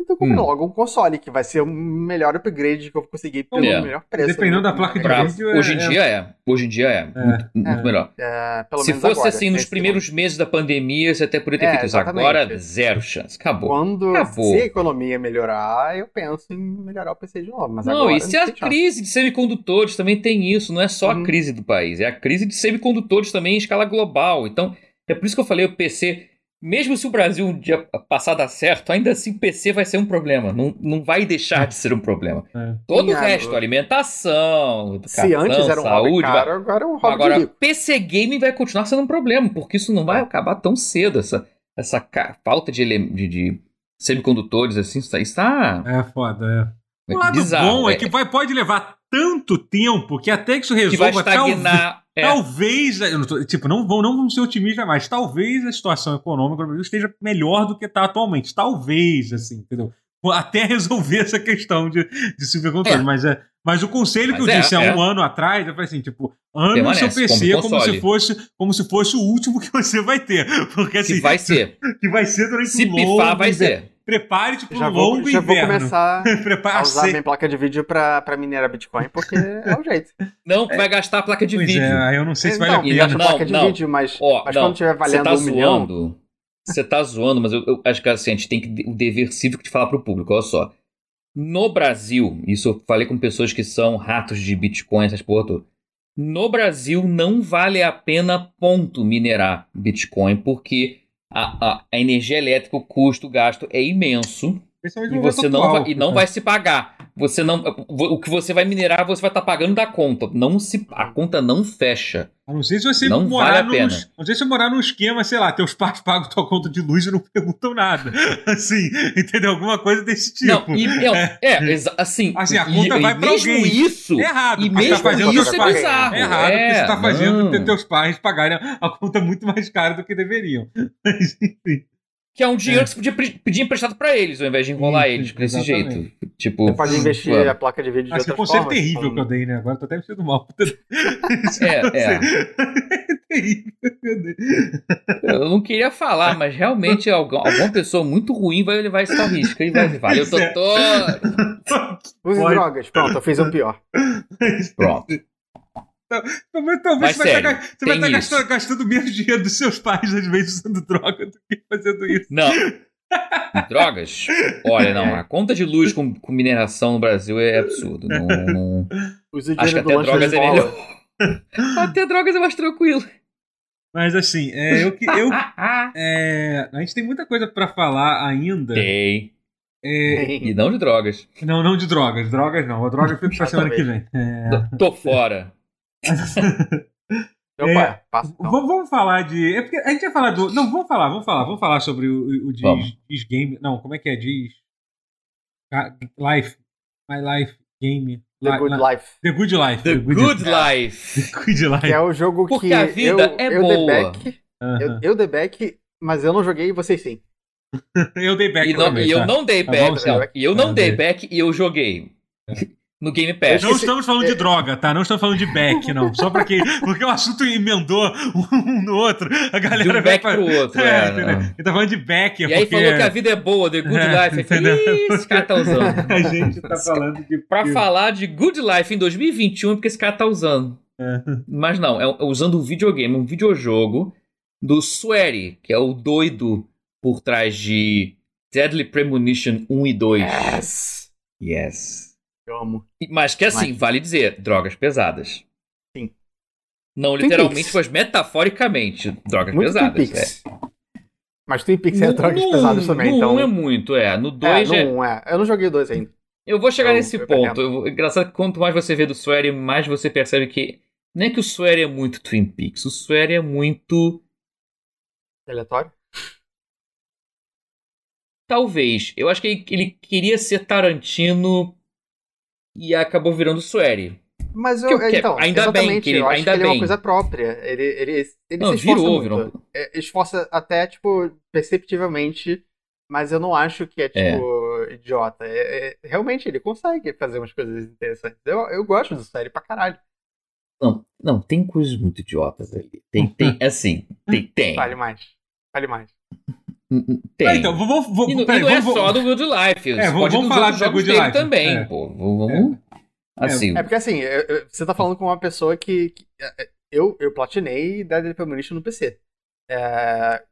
[SPEAKER 3] Então eu comprei
[SPEAKER 2] Hum.
[SPEAKER 3] logo um console, que vai ser o melhor upgrade que eu conseguir pelo
[SPEAKER 2] É.
[SPEAKER 3] melhor preço.
[SPEAKER 1] Dependendo da placa de
[SPEAKER 2] Pra-
[SPEAKER 1] vídeo, é-
[SPEAKER 2] hoje em
[SPEAKER 1] é-
[SPEAKER 2] dia é. Hoje em dia é. Muito, muito
[SPEAKER 3] É.
[SPEAKER 2] melhor.
[SPEAKER 3] É, pelo
[SPEAKER 2] Se
[SPEAKER 3] menos
[SPEAKER 2] fosse
[SPEAKER 3] agora,
[SPEAKER 2] assim, nos primeiros meses da pandemia, você até poderia ter
[SPEAKER 3] É,
[SPEAKER 2] feito isso. Agora, zero chance. Acabou.
[SPEAKER 3] Quando
[SPEAKER 2] Acabou.
[SPEAKER 3] se a economia melhorar, eu penso em melhorar o PC de novo. Mas
[SPEAKER 2] não,
[SPEAKER 3] agora
[SPEAKER 2] e se a crise de semicondutores também tem isso, não é só
[SPEAKER 3] Uhum.
[SPEAKER 2] a crise do país, é a crise de semicondutores também em escala global. Então, é por isso que eu falei o PC, mesmo se o Brasil um dia passar a dar certo, ainda assim o PC vai ser um problema, não, não vai deixar de ser um problema.
[SPEAKER 1] é.
[SPEAKER 2] Todo
[SPEAKER 3] Sim,
[SPEAKER 2] o resto, alimentação,
[SPEAKER 3] Se
[SPEAKER 2] educação,
[SPEAKER 3] antes era um hobby
[SPEAKER 2] saúde,
[SPEAKER 3] caro,
[SPEAKER 2] vai-
[SPEAKER 3] agora é um hobby
[SPEAKER 2] Agora. PC gaming vai continuar sendo um problema, porque isso não vai acabar tão cedo, essa, essa falta de, ele- de, de semicondutores, assim, isso tá- está
[SPEAKER 1] É foda, é.
[SPEAKER 2] é
[SPEAKER 1] O lado
[SPEAKER 2] bizarro.
[SPEAKER 1] bom é,
[SPEAKER 2] é-
[SPEAKER 1] que vai, pode levar tanto tempo que até que isso
[SPEAKER 2] que vai
[SPEAKER 1] resolva. talvez-
[SPEAKER 2] estagnar. É.
[SPEAKER 1] Talvez, não tô- tipo, não, vão, não vamos ser otimistas mais. Talvez a situação econômica do Brasil esteja melhor do que está atualmente. Talvez, assim, entendeu? Até resolver essa questão de, de supercontrole.
[SPEAKER 2] É.
[SPEAKER 1] Mas, é, mas o conselho que
[SPEAKER 2] Mas
[SPEAKER 1] eu
[SPEAKER 2] é,
[SPEAKER 1] disse há
[SPEAKER 2] é.
[SPEAKER 1] um ano atrás, eu falei assim, tipo, ande no seu PC
[SPEAKER 2] compre
[SPEAKER 1] como se, fosse, como se fosse o último que você vai ter. Porque assim,
[SPEAKER 2] Que vai ser.
[SPEAKER 1] que vai ser durante
[SPEAKER 2] Se
[SPEAKER 1] um
[SPEAKER 2] pifar, vai ser.
[SPEAKER 1] Prepare-te para
[SPEAKER 3] Já
[SPEAKER 1] um
[SPEAKER 3] vou,
[SPEAKER 1] longo
[SPEAKER 3] já vou
[SPEAKER 1] inverno.
[SPEAKER 3] começar
[SPEAKER 1] Prepare
[SPEAKER 3] a usar minha placa de vídeo pra, pra minerar Bitcoin, porque é o jeito.
[SPEAKER 2] Não, vai gastar a placa de
[SPEAKER 1] Pois
[SPEAKER 2] vídeo.
[SPEAKER 1] é, eu não sei se vale a
[SPEAKER 3] Então,
[SPEAKER 2] E
[SPEAKER 1] pena.
[SPEAKER 2] não,
[SPEAKER 3] placa de
[SPEAKER 2] não.
[SPEAKER 3] vídeo, mas,
[SPEAKER 2] Ó,
[SPEAKER 3] mas
[SPEAKER 2] não,
[SPEAKER 3] quando tiver valendo
[SPEAKER 2] tá
[SPEAKER 3] um milhão,
[SPEAKER 2] zoando. Você tá zoando, mas eu, eu acho que assim, a gente tem que, o dever cívico de falar pro público. Olha só. No Brasil, isso eu falei com pessoas que são ratos de Bitcoin, essas porra toda. No Brasil não vale a pena, ponto, minerar Bitcoin, porque a, a, energia elétrica, o custo, o gasto é imenso.
[SPEAKER 1] Principalmente
[SPEAKER 2] E você não
[SPEAKER 1] atual,
[SPEAKER 2] vai, e não
[SPEAKER 1] porque-
[SPEAKER 2] vai se pagar. Você não, o que você vai minerar, você vai estar pagando da conta. Não se, a conta não fecha.
[SPEAKER 1] A não sei se você
[SPEAKER 2] Não
[SPEAKER 1] morar
[SPEAKER 2] vale pena.
[SPEAKER 1] Não sei se você morar num esquema, sei lá, teus pais pagam tua conta de luz e não perguntam nada. Assim, entendeu? Alguma coisa desse tipo.
[SPEAKER 2] Não, e, é, exa- assim,
[SPEAKER 1] Assim, a conta
[SPEAKER 2] e
[SPEAKER 1] vai
[SPEAKER 2] mesmo
[SPEAKER 1] alguém.
[SPEAKER 2] isso,
[SPEAKER 1] É errado.
[SPEAKER 2] e
[SPEAKER 1] você
[SPEAKER 2] mesmo
[SPEAKER 1] tá fazendo
[SPEAKER 3] isso é
[SPEAKER 2] bizarro.
[SPEAKER 1] É errado porque você tá fazendo
[SPEAKER 2] não.
[SPEAKER 1] ter teus pais pagarem a conta muito mais cara do que deveriam. Mas, enfim.
[SPEAKER 2] Que é um dinheiro
[SPEAKER 1] É.
[SPEAKER 2] que você podia pedir emprestado pra eles, ao invés de enrolar
[SPEAKER 1] Isso,
[SPEAKER 2] eles desse
[SPEAKER 1] exatamente.
[SPEAKER 2] jeito. Tipo,
[SPEAKER 3] você pode investir
[SPEAKER 2] vamos.
[SPEAKER 3] a placa de vídeo de outras
[SPEAKER 1] conselho
[SPEAKER 3] formas.
[SPEAKER 1] terrível que eu dei, né? Agora tô até me sentindo mal.
[SPEAKER 2] É, é.
[SPEAKER 1] Deus.
[SPEAKER 2] Eu não queria falar, mas realmente algum- alguma pessoa muito ruim vai levar isso à risca e vai vale o
[SPEAKER 1] Pois é.
[SPEAKER 2] doutor.
[SPEAKER 3] Use
[SPEAKER 1] Pode.
[SPEAKER 3] drogas. Pronto, eu fiz o pior.
[SPEAKER 2] Pronto.
[SPEAKER 1] Talvez, talvez
[SPEAKER 2] Mas
[SPEAKER 1] você vai
[SPEAKER 2] sério,
[SPEAKER 1] estar, você vai estar
[SPEAKER 2] isso.
[SPEAKER 1] gastando, gastando menos dinheiro dos seus pais, às vezes, usando droga do que fazendo isso.
[SPEAKER 2] Não. Drogas? Olha, não. A conta de luz com, com mineração no Brasil é absurdo. Não, não- Acho que até drogas é melhor. Até drogas é mais tranquilo.
[SPEAKER 1] Mas assim, é, eu, que- eu, é, a gente tem muita coisa pra falar ainda.
[SPEAKER 2] Tem.
[SPEAKER 1] É,
[SPEAKER 2] E não de drogas.
[SPEAKER 1] não, não de drogas. Drogas não. A droga fica pra semana que vem. É.
[SPEAKER 2] Tô fora.
[SPEAKER 3] Meu
[SPEAKER 1] É.
[SPEAKER 3] pai, passa então.
[SPEAKER 1] Vamos, falar de. É porque a gente ia falar do. Não, vamos falar, vamos falar. Vamos falar sobre o, o Diz. Diz Game. Não, como é que é? Diz. Ca- Life. My Life Game.
[SPEAKER 3] The
[SPEAKER 1] Li-
[SPEAKER 3] Good
[SPEAKER 1] li-
[SPEAKER 3] Life.
[SPEAKER 1] The Good Life.
[SPEAKER 2] The Good Life.
[SPEAKER 1] The Good Life.
[SPEAKER 3] Que é o jogo
[SPEAKER 2] Porque
[SPEAKER 3] que
[SPEAKER 2] a vida
[SPEAKER 3] eu,
[SPEAKER 2] é
[SPEAKER 3] eu
[SPEAKER 2] boa.
[SPEAKER 3] dei back,
[SPEAKER 1] Aham.
[SPEAKER 3] eu, eu dei back, mas eu não joguei e vocês sim.
[SPEAKER 1] eu dei back
[SPEAKER 2] E, não-
[SPEAKER 1] também,
[SPEAKER 2] e eu
[SPEAKER 1] tá?
[SPEAKER 2] não dei
[SPEAKER 1] Tá
[SPEAKER 2] back. e eu não
[SPEAKER 1] É,
[SPEAKER 2] dei
[SPEAKER 1] dei.
[SPEAKER 2] back e eu joguei. No Game Pass.
[SPEAKER 1] Não estamos falando de droga, tá? Não estamos falando de back, não. Só pra que. Porque o assunto emendou um no outro. A
[SPEAKER 2] De
[SPEAKER 1] galera
[SPEAKER 2] um
[SPEAKER 1] vai
[SPEAKER 2] back pro outro.
[SPEAKER 1] É,
[SPEAKER 2] é, não.
[SPEAKER 1] Ele tá falando de back,
[SPEAKER 2] E aí
[SPEAKER 1] porque
[SPEAKER 2] falou que a vida é boa, The Good
[SPEAKER 1] É,
[SPEAKER 2] Life. Aí falei,
[SPEAKER 1] entendeu?
[SPEAKER 2] "Ih, esse cara tá usando.
[SPEAKER 1] a gente tá falando de.
[SPEAKER 2] Pra falar de Good Life em 2021 é porque esse cara tá usando.
[SPEAKER 1] É.
[SPEAKER 2] Mas não, é é usando um videogame, um videojogo do Swery, que é o doido por trás de Deadly Premonition 1 e 2.
[SPEAKER 3] Yes!
[SPEAKER 2] Yes.
[SPEAKER 3] Eu amo.
[SPEAKER 2] Mas que assim,
[SPEAKER 3] Mas-
[SPEAKER 2] vale dizer, drogas pesadas.
[SPEAKER 3] Sim.
[SPEAKER 2] Não literalmente, mas metaforicamente, drogas
[SPEAKER 3] Muito Twin
[SPEAKER 2] pesadas.
[SPEAKER 3] Peaks. Mas Twin Peaks
[SPEAKER 2] No-
[SPEAKER 3] é drogas
[SPEAKER 2] no
[SPEAKER 3] pesadas também,
[SPEAKER 2] no
[SPEAKER 3] então...
[SPEAKER 2] um é muito, é. No
[SPEAKER 3] É,
[SPEAKER 2] 2
[SPEAKER 3] no
[SPEAKER 2] é.
[SPEAKER 3] um, é. Eu não joguei o 2 ainda.
[SPEAKER 2] Eu vou chegar
[SPEAKER 3] Eu-
[SPEAKER 2] nesse
[SPEAKER 3] eu
[SPEAKER 2] ponto. Eu, engraçado que quanto mais você vê do Swery, mais você percebe que. Não é que o Swery é muito Twin Peaks, o Swery é muito.
[SPEAKER 3] Aleatório?
[SPEAKER 2] Talvez. Eu acho que ele, ele queria ser Tarantino e acabou virando Swery.
[SPEAKER 3] Mas eu,
[SPEAKER 2] Que
[SPEAKER 3] então,
[SPEAKER 2] ainda bem que ele-
[SPEAKER 3] eu acho
[SPEAKER 2] ainda
[SPEAKER 3] que ele é
[SPEAKER 2] bem.
[SPEAKER 3] uma coisa própria. Ele, ele, ele
[SPEAKER 2] Não,
[SPEAKER 3] se esforça
[SPEAKER 2] virou,
[SPEAKER 3] muito.
[SPEAKER 2] virou.
[SPEAKER 3] É, esforça até, tipo, perceptivelmente, mas eu não acho que é, tipo, idiota. É- é- realmente, ele consegue fazer umas coisas interessantes. Eu, eu gosto do série pra caralho.
[SPEAKER 2] Não, não, tem coisas muito idiotas ali. Tem, tem, assim, tem, tem.
[SPEAKER 3] Vale mais. Vale mais.
[SPEAKER 2] Tem.
[SPEAKER 1] Ah, então, vamos. vamos
[SPEAKER 2] E,
[SPEAKER 1] peraí,
[SPEAKER 2] e não é
[SPEAKER 1] vamos-
[SPEAKER 2] só do Good Life.
[SPEAKER 1] É, vamos-
[SPEAKER 2] pode
[SPEAKER 1] vamos falar do
[SPEAKER 2] jogos
[SPEAKER 1] Good
[SPEAKER 2] dele
[SPEAKER 1] Life.
[SPEAKER 2] também,
[SPEAKER 1] É.
[SPEAKER 2] pô. Vamos. Assim.
[SPEAKER 3] É porque assim, eu- eu- você tá falando com uma pessoa que. que- é, eu, eu platinei Deadly Premonition no PC. É.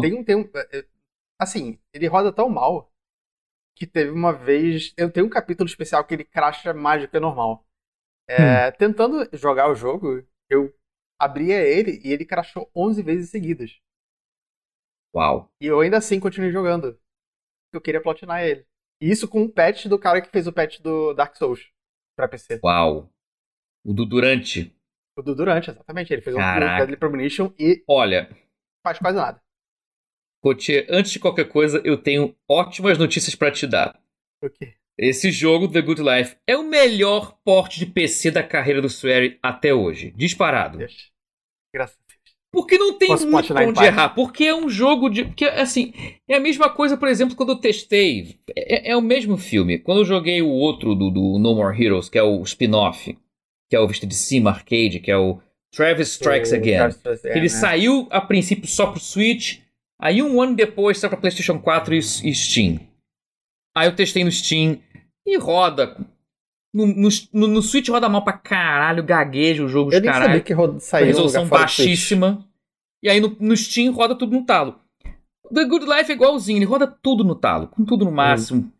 [SPEAKER 3] Tem, um- tem um. é, é, Assim, ele roda tão mal que teve uma vez. Eu tenho um capítulo especial que ele cracha mais do que normal. É, Tentando jogar o jogo, eu abria ele e ele crashou 11 vezes seguidas.
[SPEAKER 2] Uau.
[SPEAKER 3] E eu ainda assim continuei jogando. Eu queria platinar ele. E isso com o patch do cara que fez o patch do Dark Souls pra PC.
[SPEAKER 2] Uau. O do Durante.
[SPEAKER 3] O do Durante, exatamente. Ele fez o
[SPEAKER 2] Caraca.
[SPEAKER 3] Deadly Premonition e
[SPEAKER 2] Olha,
[SPEAKER 3] faz quase nada.
[SPEAKER 2] Cotier, antes de qualquer coisa, eu tenho ótimas notícias pra te dar.
[SPEAKER 3] O quê?
[SPEAKER 2] Esse jogo, The Good Life, é o melhor porte de PC da carreira do Swery até hoje. Disparado.
[SPEAKER 3] Deixa. Graças Deus.
[SPEAKER 2] Porque não tem
[SPEAKER 3] Posso
[SPEAKER 2] muito onde errar. Porque é um jogo de. Porque, assim, é a mesma coisa, por exemplo, quando eu testei. É, é o mesmo filme. Quando eu joguei o outro do, do No More Heroes, que é o spin-off, que é o Vista de Cima Arcade, que é o Travis Strikes
[SPEAKER 3] O
[SPEAKER 2] Again.
[SPEAKER 3] Travis Again,
[SPEAKER 2] Ele
[SPEAKER 3] né?
[SPEAKER 2] saiu a princípio só pro Switch, aí um ano depois saiu pra PlayStation 4 e, e Steam. Aí eu testei no Steam e roda. No, no, no- Switch roda mal pra caralho, gagueja o jogo
[SPEAKER 3] Eu
[SPEAKER 2] de
[SPEAKER 3] nem
[SPEAKER 2] caralho
[SPEAKER 3] sabia que ro-
[SPEAKER 2] com
[SPEAKER 3] saiu
[SPEAKER 2] resolução baixíssima. E aí no, no Steam roda tudo no talo. The Good Life é igualzinho, ele roda tudo no talo, com tudo no máximo.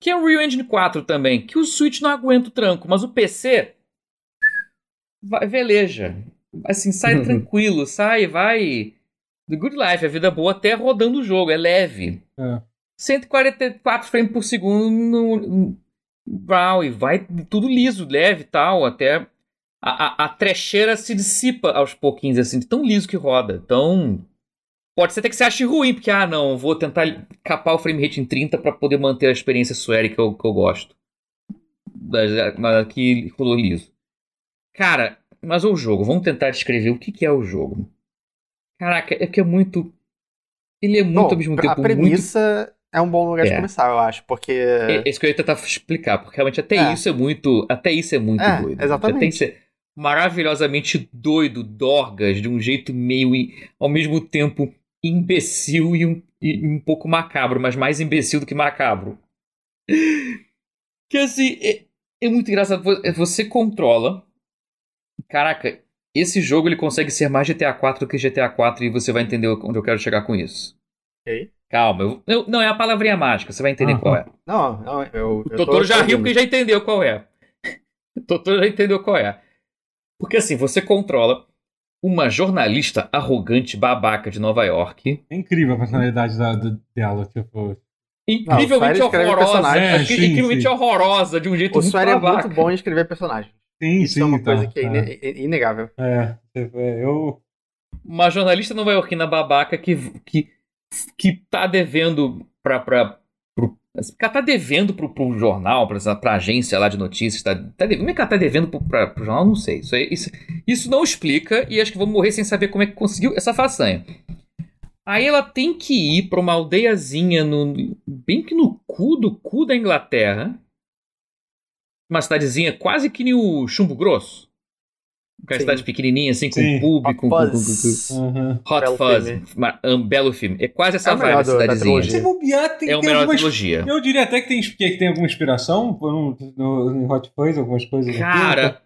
[SPEAKER 2] Que é o Real Engine 4 também, que o Switch não aguenta o tranco, mas o PC vai, veleja. Assim, sai
[SPEAKER 3] Uhum.
[SPEAKER 2] tranquilo, sai, vai. The Good Life, a vida boa até rodando o jogo, é leve.
[SPEAKER 1] É.
[SPEAKER 2] 144 frames por segundo no, Wow, e vai tudo liso, leve e tal, até a, a, a trecheira se dissipa aos pouquinhos, assim, de tão liso que roda. Então, pode ser até que você ache ruim, porque, ah, não, vou tentar capar o frame rate em 30 para poder manter a experiência Swery que eu, que eu gosto. Mas, mas aqui rolou liso. Cara, mas o jogo, vamos tentar descrever o que, que é o jogo. Caraca, é que é muito. Ele é muito
[SPEAKER 3] Bom,
[SPEAKER 2] ao mesmo
[SPEAKER 3] a
[SPEAKER 2] tempo muito
[SPEAKER 3] premissa é um bom lugar de
[SPEAKER 2] É.
[SPEAKER 3] começar, eu acho, porque...
[SPEAKER 2] é isso que eu ia tentar explicar, porque realmente até
[SPEAKER 3] É.
[SPEAKER 2] isso é muito. Até isso é muito
[SPEAKER 3] É,
[SPEAKER 2] doido.
[SPEAKER 3] exatamente.
[SPEAKER 2] Até isso é maravilhosamente doido, dorgas, de um jeito meio ao mesmo tempo imbecil e um, e um pouco macabro, mas mais imbecil do que macabro. Que assim, é, é muito engraçado. Vo- Você controla. Caraca, esse jogo ele consegue ser mais GTA 4 do que GTA 4 e você vai entender onde eu quero chegar com isso.
[SPEAKER 3] Ok.
[SPEAKER 2] Calma, eu- eu- não é a palavrinha mágica, você vai entender
[SPEAKER 1] Aham.
[SPEAKER 2] qual é.
[SPEAKER 3] Não, não, eu...
[SPEAKER 2] O Totoro já riu porque já entendeu qual é. O Totoro já entendeu qual é. Porque assim, você controla uma jornalista arrogante babaca de Nova York,
[SPEAKER 1] É incrível a personalidade da- da- dela, tipo.
[SPEAKER 2] incrivelmente
[SPEAKER 3] Não, o
[SPEAKER 2] horrorosa.
[SPEAKER 1] É, sim,
[SPEAKER 2] incrivelmente
[SPEAKER 1] sim.
[SPEAKER 2] horrorosa, de um jeito
[SPEAKER 3] O
[SPEAKER 2] muito
[SPEAKER 3] Swery é
[SPEAKER 2] babaca.
[SPEAKER 3] muito bom em escrever personagem.
[SPEAKER 1] Sim,
[SPEAKER 3] Isso
[SPEAKER 1] sim.
[SPEAKER 3] é uma
[SPEAKER 1] tá,
[SPEAKER 3] coisa que é,
[SPEAKER 1] é.
[SPEAKER 3] ine- é inegável.
[SPEAKER 1] É, é, eu.
[SPEAKER 2] Uma jornalista nova-iorquina babaca que, que, que tá devendo ela tá devendo pro, pro jornal, pra, pra agência lá de notícias, tá, tá devendo, como é que ela tá devendo pro, pra, pro jornal? Não sei. Isso, isso, isso não explica e acho que vou morrer sem saber como é que conseguiu essa façanha. Aí ela tem que ir pra uma aldeiazinha no, bem que no cu do cu da Inglaterra. Uma cidadezinha quase que nem o Chumbo Grosso. Uma
[SPEAKER 3] Sim.
[SPEAKER 2] cidade pequenininha, assim, com
[SPEAKER 1] Sim.
[SPEAKER 2] pub, com, com, com, com-
[SPEAKER 3] Buzz.
[SPEAKER 1] Uhum.
[SPEAKER 2] Hot
[SPEAKER 3] Belo
[SPEAKER 2] Fuzz.
[SPEAKER 3] filme.
[SPEAKER 2] Um belo filme. É quase essa
[SPEAKER 3] É
[SPEAKER 2] vibe,
[SPEAKER 3] da
[SPEAKER 2] cidadezinha.
[SPEAKER 1] Se
[SPEAKER 3] trilogia.
[SPEAKER 1] bobear, tem,
[SPEAKER 2] É o
[SPEAKER 1] tem
[SPEAKER 2] melhor da
[SPEAKER 1] algumas...
[SPEAKER 2] trilogia.
[SPEAKER 1] Eu diria até que tem, que tem alguma inspiração por um, no, em Hot Fuzz, algumas coisas. aqui.
[SPEAKER 2] Cara,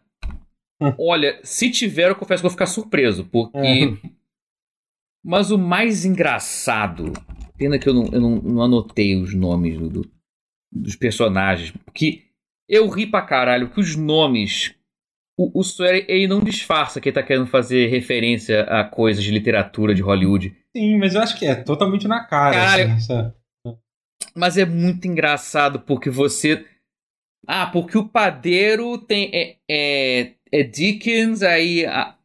[SPEAKER 2] olha, se tiver, eu confesso que eu vou ficar surpreso, porque.
[SPEAKER 1] É.
[SPEAKER 2] Mas o mais engraçado. Pena que eu não, eu não, não anotei os nomes do- do- dos personagens. Porque eu ri pra caralho que os nomes. O, o Swery, ele não disfarça que ele tá querendo fazer referência a coisas de literatura de Hollywood.
[SPEAKER 1] Sim, mas eu acho que é totalmente na cara.
[SPEAKER 2] Caralho.
[SPEAKER 1] assim?
[SPEAKER 2] Mas é muito engraçado porque você. Ah, porque o padeiro tem. É, é, é Dickens, aí a,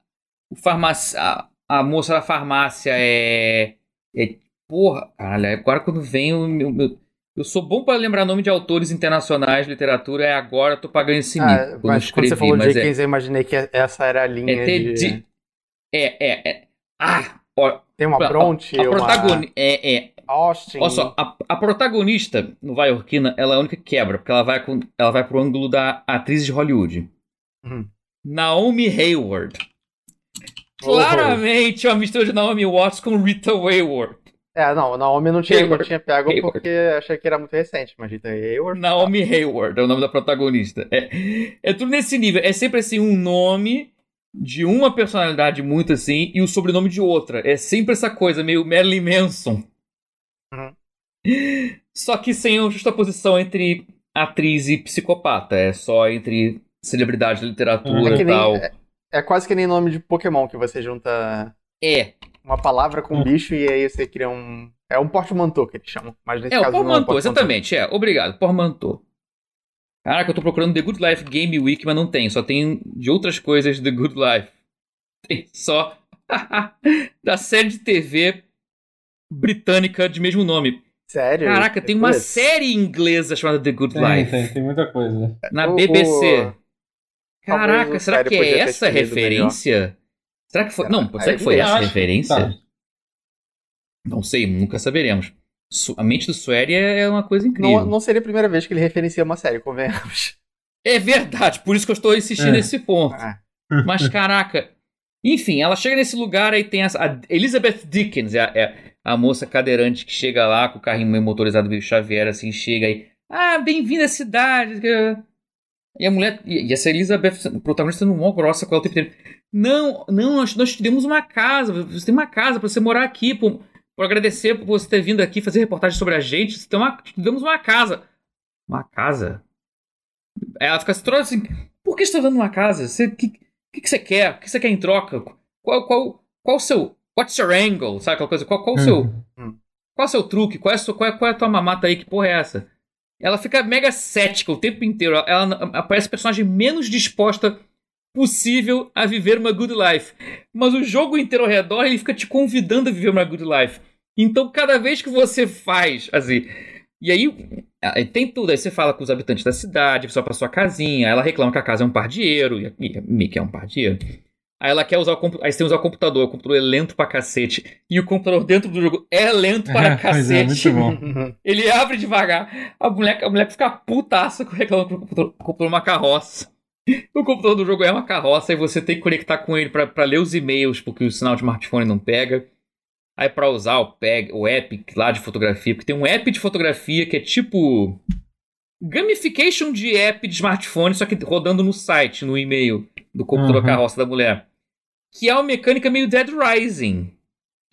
[SPEAKER 2] farmácia, a, a moça da farmácia é. é porra, caralho, agora quando vem o meu. Eu sou bom pra lembrar nome de autores internacionais de literatura, é agora eu tô pagando esse mico.
[SPEAKER 3] Ah,
[SPEAKER 2] eu não
[SPEAKER 3] mas quando
[SPEAKER 2] escrevi,
[SPEAKER 3] você falou
[SPEAKER 2] mas
[SPEAKER 3] Dickens, eu imaginei que essa era a linha
[SPEAKER 2] é, é,
[SPEAKER 3] de...
[SPEAKER 2] Di- é, é, é. Ah, ó,
[SPEAKER 3] Tem uma Bronte,
[SPEAKER 2] a
[SPEAKER 3] uma
[SPEAKER 2] protagonista. É, é.
[SPEAKER 3] Austin.
[SPEAKER 2] Olha só, a, a protagonista no Vai Orquina, ela é a única que quebra, porque ela vai, com, ela vai pro ângulo da atriz de Hollywood.
[SPEAKER 3] Uhum.
[SPEAKER 2] Naomi Hayward.
[SPEAKER 3] Oh.
[SPEAKER 2] Claramente uma mistura de Naomi Watts com Rita Wayward.
[SPEAKER 3] É, não, Naomi não tinha, não
[SPEAKER 2] Hayward.
[SPEAKER 3] tinha pego
[SPEAKER 2] Hayward.
[SPEAKER 3] porque achei que era muito recente, mas Rita Hayward...
[SPEAKER 2] Naomi Hayward é o nome da protagonista. É, é tudo nesse nível. É sempre assim, um nome de uma personalidade muito assim e o sobrenome de outra. É sempre essa coisa, meio Marilyn Manson.
[SPEAKER 3] Uhum.
[SPEAKER 2] Só que sem a justaposição entre atriz e psicopata. É só entre celebridade da literatura
[SPEAKER 3] É que
[SPEAKER 2] e
[SPEAKER 3] nem-
[SPEAKER 2] tal.
[SPEAKER 3] É quase que nem nome de Pokémon, que você junta
[SPEAKER 2] É,
[SPEAKER 3] uma palavra com
[SPEAKER 1] Hum.
[SPEAKER 3] bicho e aí você cria um... É um portmanteau que eles chamam, mas nesse
[SPEAKER 2] é o
[SPEAKER 3] caso não é um
[SPEAKER 2] Portmanteau,
[SPEAKER 3] portmanteau.
[SPEAKER 2] exatamente. É, obrigado, Portmanteau. Caraca, eu tô procurando The Good Life Game Week, mas não tem. Só tem de outras coisas The Good Life. Tem só da série de TV britânica de mesmo nome.
[SPEAKER 3] Sério?
[SPEAKER 2] Caraca, tem uma série inglesa chamada The Good
[SPEAKER 1] Tem,
[SPEAKER 2] Life.
[SPEAKER 1] tem, tem muita coisa.
[SPEAKER 2] Na
[SPEAKER 3] O-
[SPEAKER 2] BBC.
[SPEAKER 3] o-
[SPEAKER 2] Caraca,
[SPEAKER 3] Talvez o
[SPEAKER 2] será que é essa referência? Será que foi. Não,
[SPEAKER 3] Será?
[SPEAKER 2] será que foi essa a
[SPEAKER 1] acho,
[SPEAKER 2] referência?
[SPEAKER 1] tá.
[SPEAKER 2] Não sei, nunca saberemos. Su- A mente do Swery é uma coisa incrível.
[SPEAKER 3] Não, não seria a primeira vez que ele referencia uma série, convenhamos.
[SPEAKER 2] É verdade, por isso que eu estou insistindo
[SPEAKER 1] É.
[SPEAKER 2] nesse ponto.
[SPEAKER 3] Ah,
[SPEAKER 2] Mas caraca. Enfim, ela chega nesse lugar aí tem essa, a Elizabeth Dickens, é a, é a moça cadeirante que chega lá com o carrinho meio motorizado meio Xavier, assim, chega aí. Ah, bem-vinda à cidade. E a mulher. E essa Elizabeth, o protagonista sendo mó grossa com ela o tempo inteiro. Não, não, nós, nós te demos uma casa. Você tem uma casa pra você morar aqui. Por, por agradecer por você ter vindo aqui fazer reportagem sobre a gente. Você tem uma, te demos uma casa. Uma casa? Ela fica se troca assim. Por que você tá dando uma casa? Você, que, que, que você quer? O que você quer em troca? Qual, qual, qual o seu. What's your angle? Sabe aquela coisa? Qual, qual o seu.
[SPEAKER 1] Hum.
[SPEAKER 2] Qual é o seu truque? Qual é qual, é, qual é a tua mamata aí? Que porra é essa? Ela fica mega cética o tempo inteiro. Ela, aparece a personagem menos disposta possível a viver uma good life. Mas o jogo inteiro ao redor ele fica te convidando a viver uma good life. Então cada vez que você faz, assim. E aí, tem tudo. Aí você fala com os habitantes da cidade, vai pra sua casinha. Ela reclama que a casa é um pardieiro. E, e Mickey é um pardieiro. Aí ela quer usar o computador. Aí você tem que usar o computador. O computador é lento pra cacete. E o computador dentro do jogo é lento para
[SPEAKER 1] é,
[SPEAKER 2] cacete.
[SPEAKER 1] muito bom.
[SPEAKER 2] Ele abre devagar. A mulher, a mulher fica putaça reclamando que o computador comprou uma carroça. O computador do jogo é uma carroça e você tem que conectar com ele pra pra ler os e-mails, porque o sinal de smartphone não pega. Aí pra usar o, peg, o app lá de fotografia, porque tem um app de fotografia que é tipo. Gamification de app de smartphone, só que rodando no site, no e-mail do computador
[SPEAKER 1] Uhum.
[SPEAKER 2] carroça da mulher. Que é uma mecânica meio Dead Rising.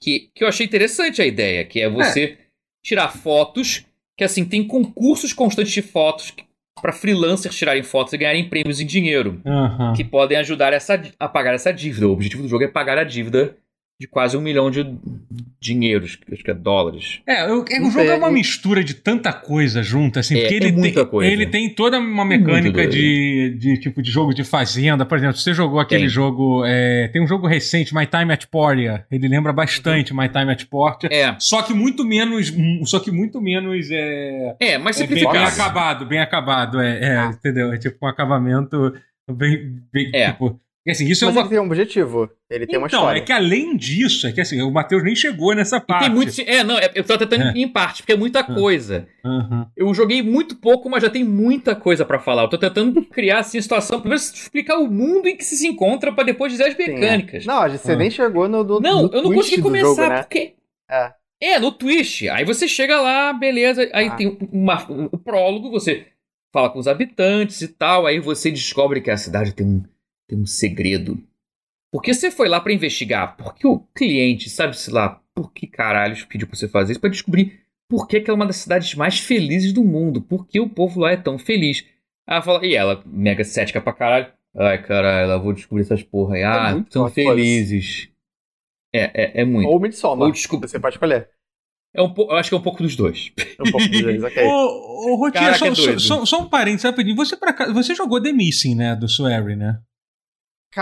[SPEAKER 2] Que, que eu achei interessante a ideia, que é você tirar fotos, que assim, tem concursos constantes de fotos para freelancers tirarem fotos e ganharem prêmios em dinheiro,
[SPEAKER 1] Aham.
[SPEAKER 2] que podem ajudar essa, a pagar essa dívida. O objetivo do jogo é pagar a dívida de quase um milhão de dinheiros, acho que é dólares.
[SPEAKER 1] É, eu- é, o jogo
[SPEAKER 3] sei.
[SPEAKER 1] é uma mistura de tanta coisa junta, assim,
[SPEAKER 2] É,
[SPEAKER 1] porque
[SPEAKER 2] é
[SPEAKER 1] ele,
[SPEAKER 2] muita
[SPEAKER 1] tem,
[SPEAKER 2] coisa.
[SPEAKER 1] ele tem toda uma mecânica de, de tipo de jogo de fazenda. Por exemplo, você jogou aquele
[SPEAKER 2] Tem.
[SPEAKER 1] jogo. é, tem um jogo recente, My Time at Portia. Ele lembra bastante My Time at Portia.
[SPEAKER 2] É,
[SPEAKER 1] Só que muito menos. Só que muito menos. É,
[SPEAKER 2] é, mas
[SPEAKER 1] é bem, bem acabado, bem acabado. É, é,
[SPEAKER 3] Ah.
[SPEAKER 1] entendeu? É tipo um acabamento bem. bem
[SPEAKER 2] É.
[SPEAKER 1] tipo, E assim, isso
[SPEAKER 3] Mas
[SPEAKER 1] é
[SPEAKER 3] ele
[SPEAKER 1] uma.
[SPEAKER 3] tem um objetivo. Ele tem uma
[SPEAKER 1] Então,
[SPEAKER 3] história.
[SPEAKER 1] é que além disso, é que assim, o Matheus nem chegou nessa
[SPEAKER 2] E
[SPEAKER 1] parte.
[SPEAKER 2] tem muito. É, não, é- eu tô tentando
[SPEAKER 1] É.
[SPEAKER 2] em parte, porque é muita coisa.
[SPEAKER 1] Aham.
[SPEAKER 2] Eu joguei muito pouco, mas já tem muita coisa pra falar. Eu tô tentando criar assim, a situação, primeiro explicar o mundo em que se encontra pra depois dizer as
[SPEAKER 3] Sim, é.
[SPEAKER 2] mecânicas.
[SPEAKER 3] Não, a gente- você
[SPEAKER 1] Ah.
[SPEAKER 3] nem chegou no, no
[SPEAKER 2] Não,
[SPEAKER 3] no
[SPEAKER 2] eu não consegui começar,
[SPEAKER 3] jogo, né?
[SPEAKER 2] porque.
[SPEAKER 3] É.
[SPEAKER 2] É, no twist. Aí você chega lá, beleza. Aí
[SPEAKER 3] Ah.
[SPEAKER 2] tem uma, um, o prólogo, você fala com os habitantes e tal. Aí você descobre que a cidade tem um, tem um segredo. Porque você foi lá pra investigar. Porque o cliente, sabe-se lá, por que caralhos pediu pra você fazer isso? Pra descobrir por que, que é uma das cidades mais felizes do mundo. Por que o povo lá é tão feliz. Ela fala, e ela, mega cética pra caralho. Ai, caralho, eu vou descobrir essas porra aí. Ah,
[SPEAKER 3] muito
[SPEAKER 2] são felizes. É, é, é muito.
[SPEAKER 3] Ou Midsommar.
[SPEAKER 2] Ou desculpa.
[SPEAKER 3] Você pode escolher.
[SPEAKER 2] É um po- eu acho que é um pouco dos dois.
[SPEAKER 3] Um pouco dos dois, ok.
[SPEAKER 1] Ô, ô Rotinha, só,
[SPEAKER 2] é
[SPEAKER 1] só, só- só um parênteses rapidinho. Você, pra você jogou The Missing, né? Do Swery, né?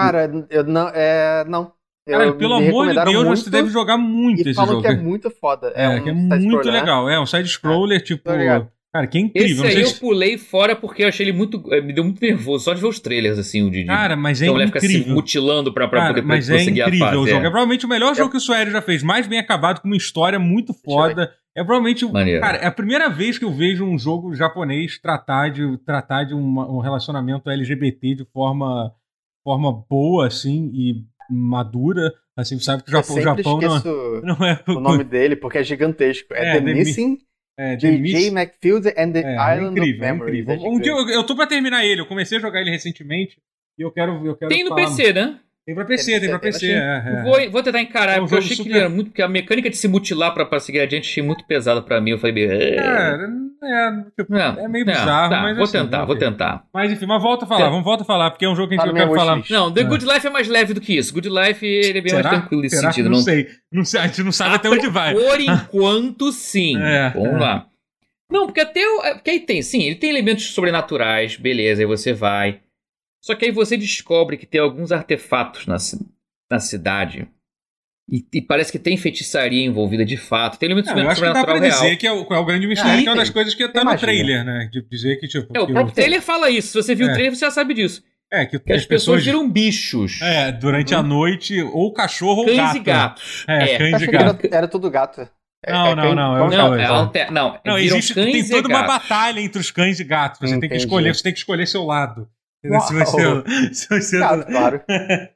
[SPEAKER 3] Cara, eu não. É, não. Eu-
[SPEAKER 1] Cara, pelo amor de Deus,
[SPEAKER 3] muito
[SPEAKER 1] você deve jogar muito
[SPEAKER 3] E
[SPEAKER 1] esse
[SPEAKER 3] falam
[SPEAKER 1] jogo.
[SPEAKER 3] que é muito foda.
[SPEAKER 1] É,
[SPEAKER 3] um
[SPEAKER 1] que é muito
[SPEAKER 3] né?
[SPEAKER 1] legal. É um side-scroller, tipo.
[SPEAKER 3] Tô ligado.
[SPEAKER 1] Cara, que é incrível.
[SPEAKER 2] Esse aí eu
[SPEAKER 1] se-
[SPEAKER 2] pulei fora porque eu achei ele muito. eh, Me deu muito nervoso só de ver os trailers, assim, o de-
[SPEAKER 1] Cara, mas é
[SPEAKER 2] que a mulher fica se
[SPEAKER 1] incrível.
[SPEAKER 2] mutilando pra, pra
[SPEAKER 1] Cara,
[SPEAKER 2] poder
[SPEAKER 1] mas é incrível
[SPEAKER 2] a fase.
[SPEAKER 1] o jogo. É
[SPEAKER 2] é.
[SPEAKER 1] provavelmente o melhor jogo que o Suério já fez. Mais bem acabado, com uma história muito foda. É provavelmente.
[SPEAKER 2] Maneiro.
[SPEAKER 1] Cara, é a primeira vez que eu vejo um jogo japonês tratar de, tratar de uma- um relacionamento LGBT de forma, forma boa, assim, e madura. Assim, sabe que o Japão, o Japão não,
[SPEAKER 3] esqueço
[SPEAKER 1] não é.
[SPEAKER 3] o nome dele porque é gigantesco. É,
[SPEAKER 1] É,
[SPEAKER 3] The,
[SPEAKER 1] The Mi-
[SPEAKER 3] Missing,
[SPEAKER 1] é, The
[SPEAKER 3] J. McField and the
[SPEAKER 1] É, é
[SPEAKER 3] Island
[SPEAKER 1] incrível,
[SPEAKER 3] of
[SPEAKER 1] é
[SPEAKER 3] Memories.
[SPEAKER 1] incrível.
[SPEAKER 3] É
[SPEAKER 1] Um dia eu, eu tô pra terminar ele, eu comecei a jogar ele recentemente e eu quero. Eu quero
[SPEAKER 2] Tem no
[SPEAKER 1] falar-
[SPEAKER 2] PC, né?
[SPEAKER 1] Tem pra PC, tem pra
[SPEAKER 3] Tem
[SPEAKER 1] PC.
[SPEAKER 3] na
[SPEAKER 1] É, é.
[SPEAKER 2] Vou, vou tentar encarar,
[SPEAKER 1] É um
[SPEAKER 2] porque eu achei que
[SPEAKER 1] super-
[SPEAKER 2] ele era muito. Porque a mecânica de se mutilar pra, pra seguir adiante achei muito pesada pra mim. Eu falei, é,
[SPEAKER 1] Cara, é, tipo,
[SPEAKER 2] não,
[SPEAKER 1] é meio bizarro,
[SPEAKER 2] tá,
[SPEAKER 1] mas
[SPEAKER 2] Vou
[SPEAKER 1] assim,
[SPEAKER 2] tentar, vou tentar.
[SPEAKER 1] Mas enfim, mas volta a falar,
[SPEAKER 2] Tem-
[SPEAKER 1] vamos voltar a falar, porque é um jogo que a gente eu
[SPEAKER 3] no
[SPEAKER 1] quero
[SPEAKER 3] meu
[SPEAKER 1] falar.
[SPEAKER 2] Não, The
[SPEAKER 1] É.
[SPEAKER 2] Good Life é mais leve do que isso. Good Life ele é bem mais
[SPEAKER 1] Será?
[SPEAKER 2] tranquilo nesse
[SPEAKER 1] Será?
[SPEAKER 2] sentido.
[SPEAKER 1] Não,
[SPEAKER 2] Não,
[SPEAKER 1] sei. Não sei. A gente não sabe até onde vai.
[SPEAKER 2] Por enquanto, sim.
[SPEAKER 1] É,
[SPEAKER 2] Vamos
[SPEAKER 1] é.
[SPEAKER 2] lá. Não, porque até o. é, Porque aí tem, sim, ele tem elementos sobrenaturais, beleza, aí você vai. Só que aí você descobre que tem alguns artefatos na, na cidade. E, e parece que tem feitiçaria envolvida de fato. Tem elementos
[SPEAKER 1] Não, eu acho que dá pra dizer
[SPEAKER 2] real.
[SPEAKER 1] que é o, qual é o grande mistério,
[SPEAKER 3] Ah,
[SPEAKER 1] que é uma das
[SPEAKER 3] tem.
[SPEAKER 1] coisas que tá no trailer, né? De dizer que, tipo.
[SPEAKER 2] É, o próprio trailer fala isso. Se você viu
[SPEAKER 1] É.
[SPEAKER 2] o trailer, você já sabe disso.
[SPEAKER 1] É, que,
[SPEAKER 2] Que as pessoas viram bichos.
[SPEAKER 1] É, durante
[SPEAKER 3] Uhum.
[SPEAKER 1] a noite, ou cachorro ou
[SPEAKER 2] cães
[SPEAKER 1] gato.
[SPEAKER 2] e gatos.
[SPEAKER 1] É,
[SPEAKER 2] É.
[SPEAKER 1] cães e
[SPEAKER 3] que
[SPEAKER 1] gato.
[SPEAKER 3] era, tudo gato. É-
[SPEAKER 1] Não,
[SPEAKER 3] é
[SPEAKER 1] não,
[SPEAKER 3] cães-
[SPEAKER 1] não, é
[SPEAKER 3] cães
[SPEAKER 2] Não,
[SPEAKER 1] coisa.
[SPEAKER 2] é
[SPEAKER 1] é.
[SPEAKER 2] alter... não,
[SPEAKER 1] Não, existe,
[SPEAKER 2] cães
[SPEAKER 1] tem toda uma
[SPEAKER 2] gatos.
[SPEAKER 1] batalha entre os cães e gatos. Você tem que
[SPEAKER 3] Entendi.
[SPEAKER 1] escolher, você tem que escolher seu lado. Se você, se você
[SPEAKER 3] Gato, claro.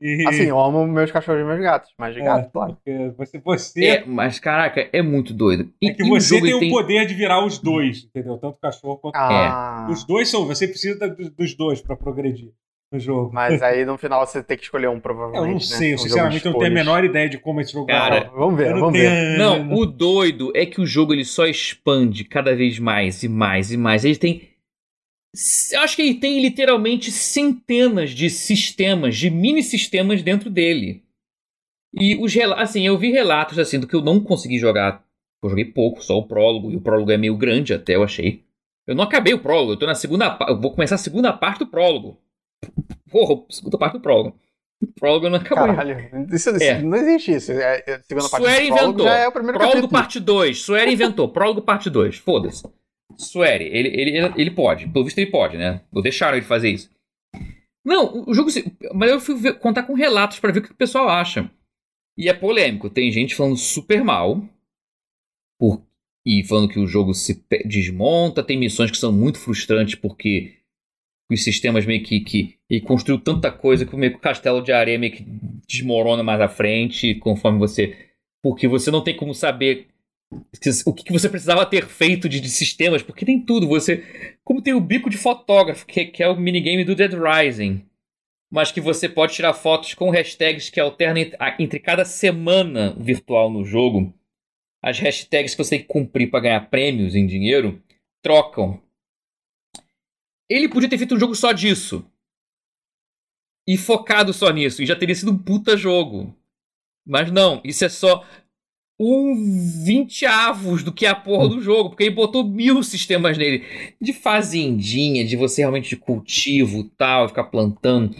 [SPEAKER 1] E-
[SPEAKER 3] Assim, eu amo meus cachorros e meus gatos, mas de
[SPEAKER 1] É.
[SPEAKER 3] gato, claro.
[SPEAKER 1] porque você, você
[SPEAKER 2] É, mas caraca, é muito doido. E,
[SPEAKER 1] É que você tem
[SPEAKER 2] ele
[SPEAKER 1] o poder de virar os dois, entendeu? Tanto o cachorro quanto
[SPEAKER 3] Ah,
[SPEAKER 1] Os dois são. Você precisa dos dois pra progredir no jogo.
[SPEAKER 3] mas aí no final você tem que escolher um,
[SPEAKER 1] eu
[SPEAKER 3] provavelmente.
[SPEAKER 1] não
[SPEAKER 3] né?
[SPEAKER 1] sei, eu
[SPEAKER 3] Um
[SPEAKER 1] sinceramente
[SPEAKER 3] de
[SPEAKER 1] eu não tenho a menor ideia de como esse jogo
[SPEAKER 2] Cara,
[SPEAKER 1] é.
[SPEAKER 3] Vamos ver,
[SPEAKER 1] Eu
[SPEAKER 3] vamos
[SPEAKER 1] tenho-
[SPEAKER 3] ver.
[SPEAKER 2] Não, o doido é que o jogo ele só expande cada vez mais e mais e mais. Ele tem. Eu acho que ele tem literalmente centenas de sistemas, de mini sistemas dentro dele. E os relatos, assim, eu vi relatos assim do que eu não consegui jogar. Eu joguei pouco, só o prólogo, e o prólogo é meio grande até, eu achei. Eu não acabei o prólogo, eu tô na segunda parte. Eu vou começar a segunda parte do prólogo. Porra, segunda parte do prólogo. O prólogo não acabou.
[SPEAKER 3] Caralho, isso, isso-
[SPEAKER 2] É.
[SPEAKER 3] não existe isso. É, é, segunda parte
[SPEAKER 2] Sueri
[SPEAKER 3] do prólogo
[SPEAKER 2] inventou.
[SPEAKER 3] já é o primeiro
[SPEAKER 2] Prólogo
[SPEAKER 3] capítulo.
[SPEAKER 2] parte 2. Sueri inventou. Prólogo parte 2. Foda-se. Sueri, ele, ele, ele pode. Pelo visto ele pode, né? Ou deixaram ele fazer isso. Não, o jogo. Mas eu fui ver- contar com relatos pra ver o que o pessoal acha. E é polêmico. Tem gente falando super mal. Por, e falando que o jogo se desmonta. Tem missões que são muito frustrantes porque os sistemas meio que. que e construiu tanta coisa que meio que o castelo de areia meio que desmorona mais à frente, conforme você. Porque você não tem como saber o que você precisava ter feito de, de sistemas, porque tem tudo. Você. Como tem o bico de fotógrafo, que, que é o minigame do Dead Rising. Mas que você pode tirar fotos com hashtags que alternam entre cada semana virtual no jogo. As hashtags que você tem que cumprir para ganhar prêmios em dinheiro trocam. Ele podia ter feito um jogo só disso. E focado só nisso. E já teria sido um puta jogo. Mas não, isso é só um vinteavos do que é a porra do jogo. Porque ele botou mil sistemas nele. De fazendinha, de você realmente de cultivo tal, ficar plantando.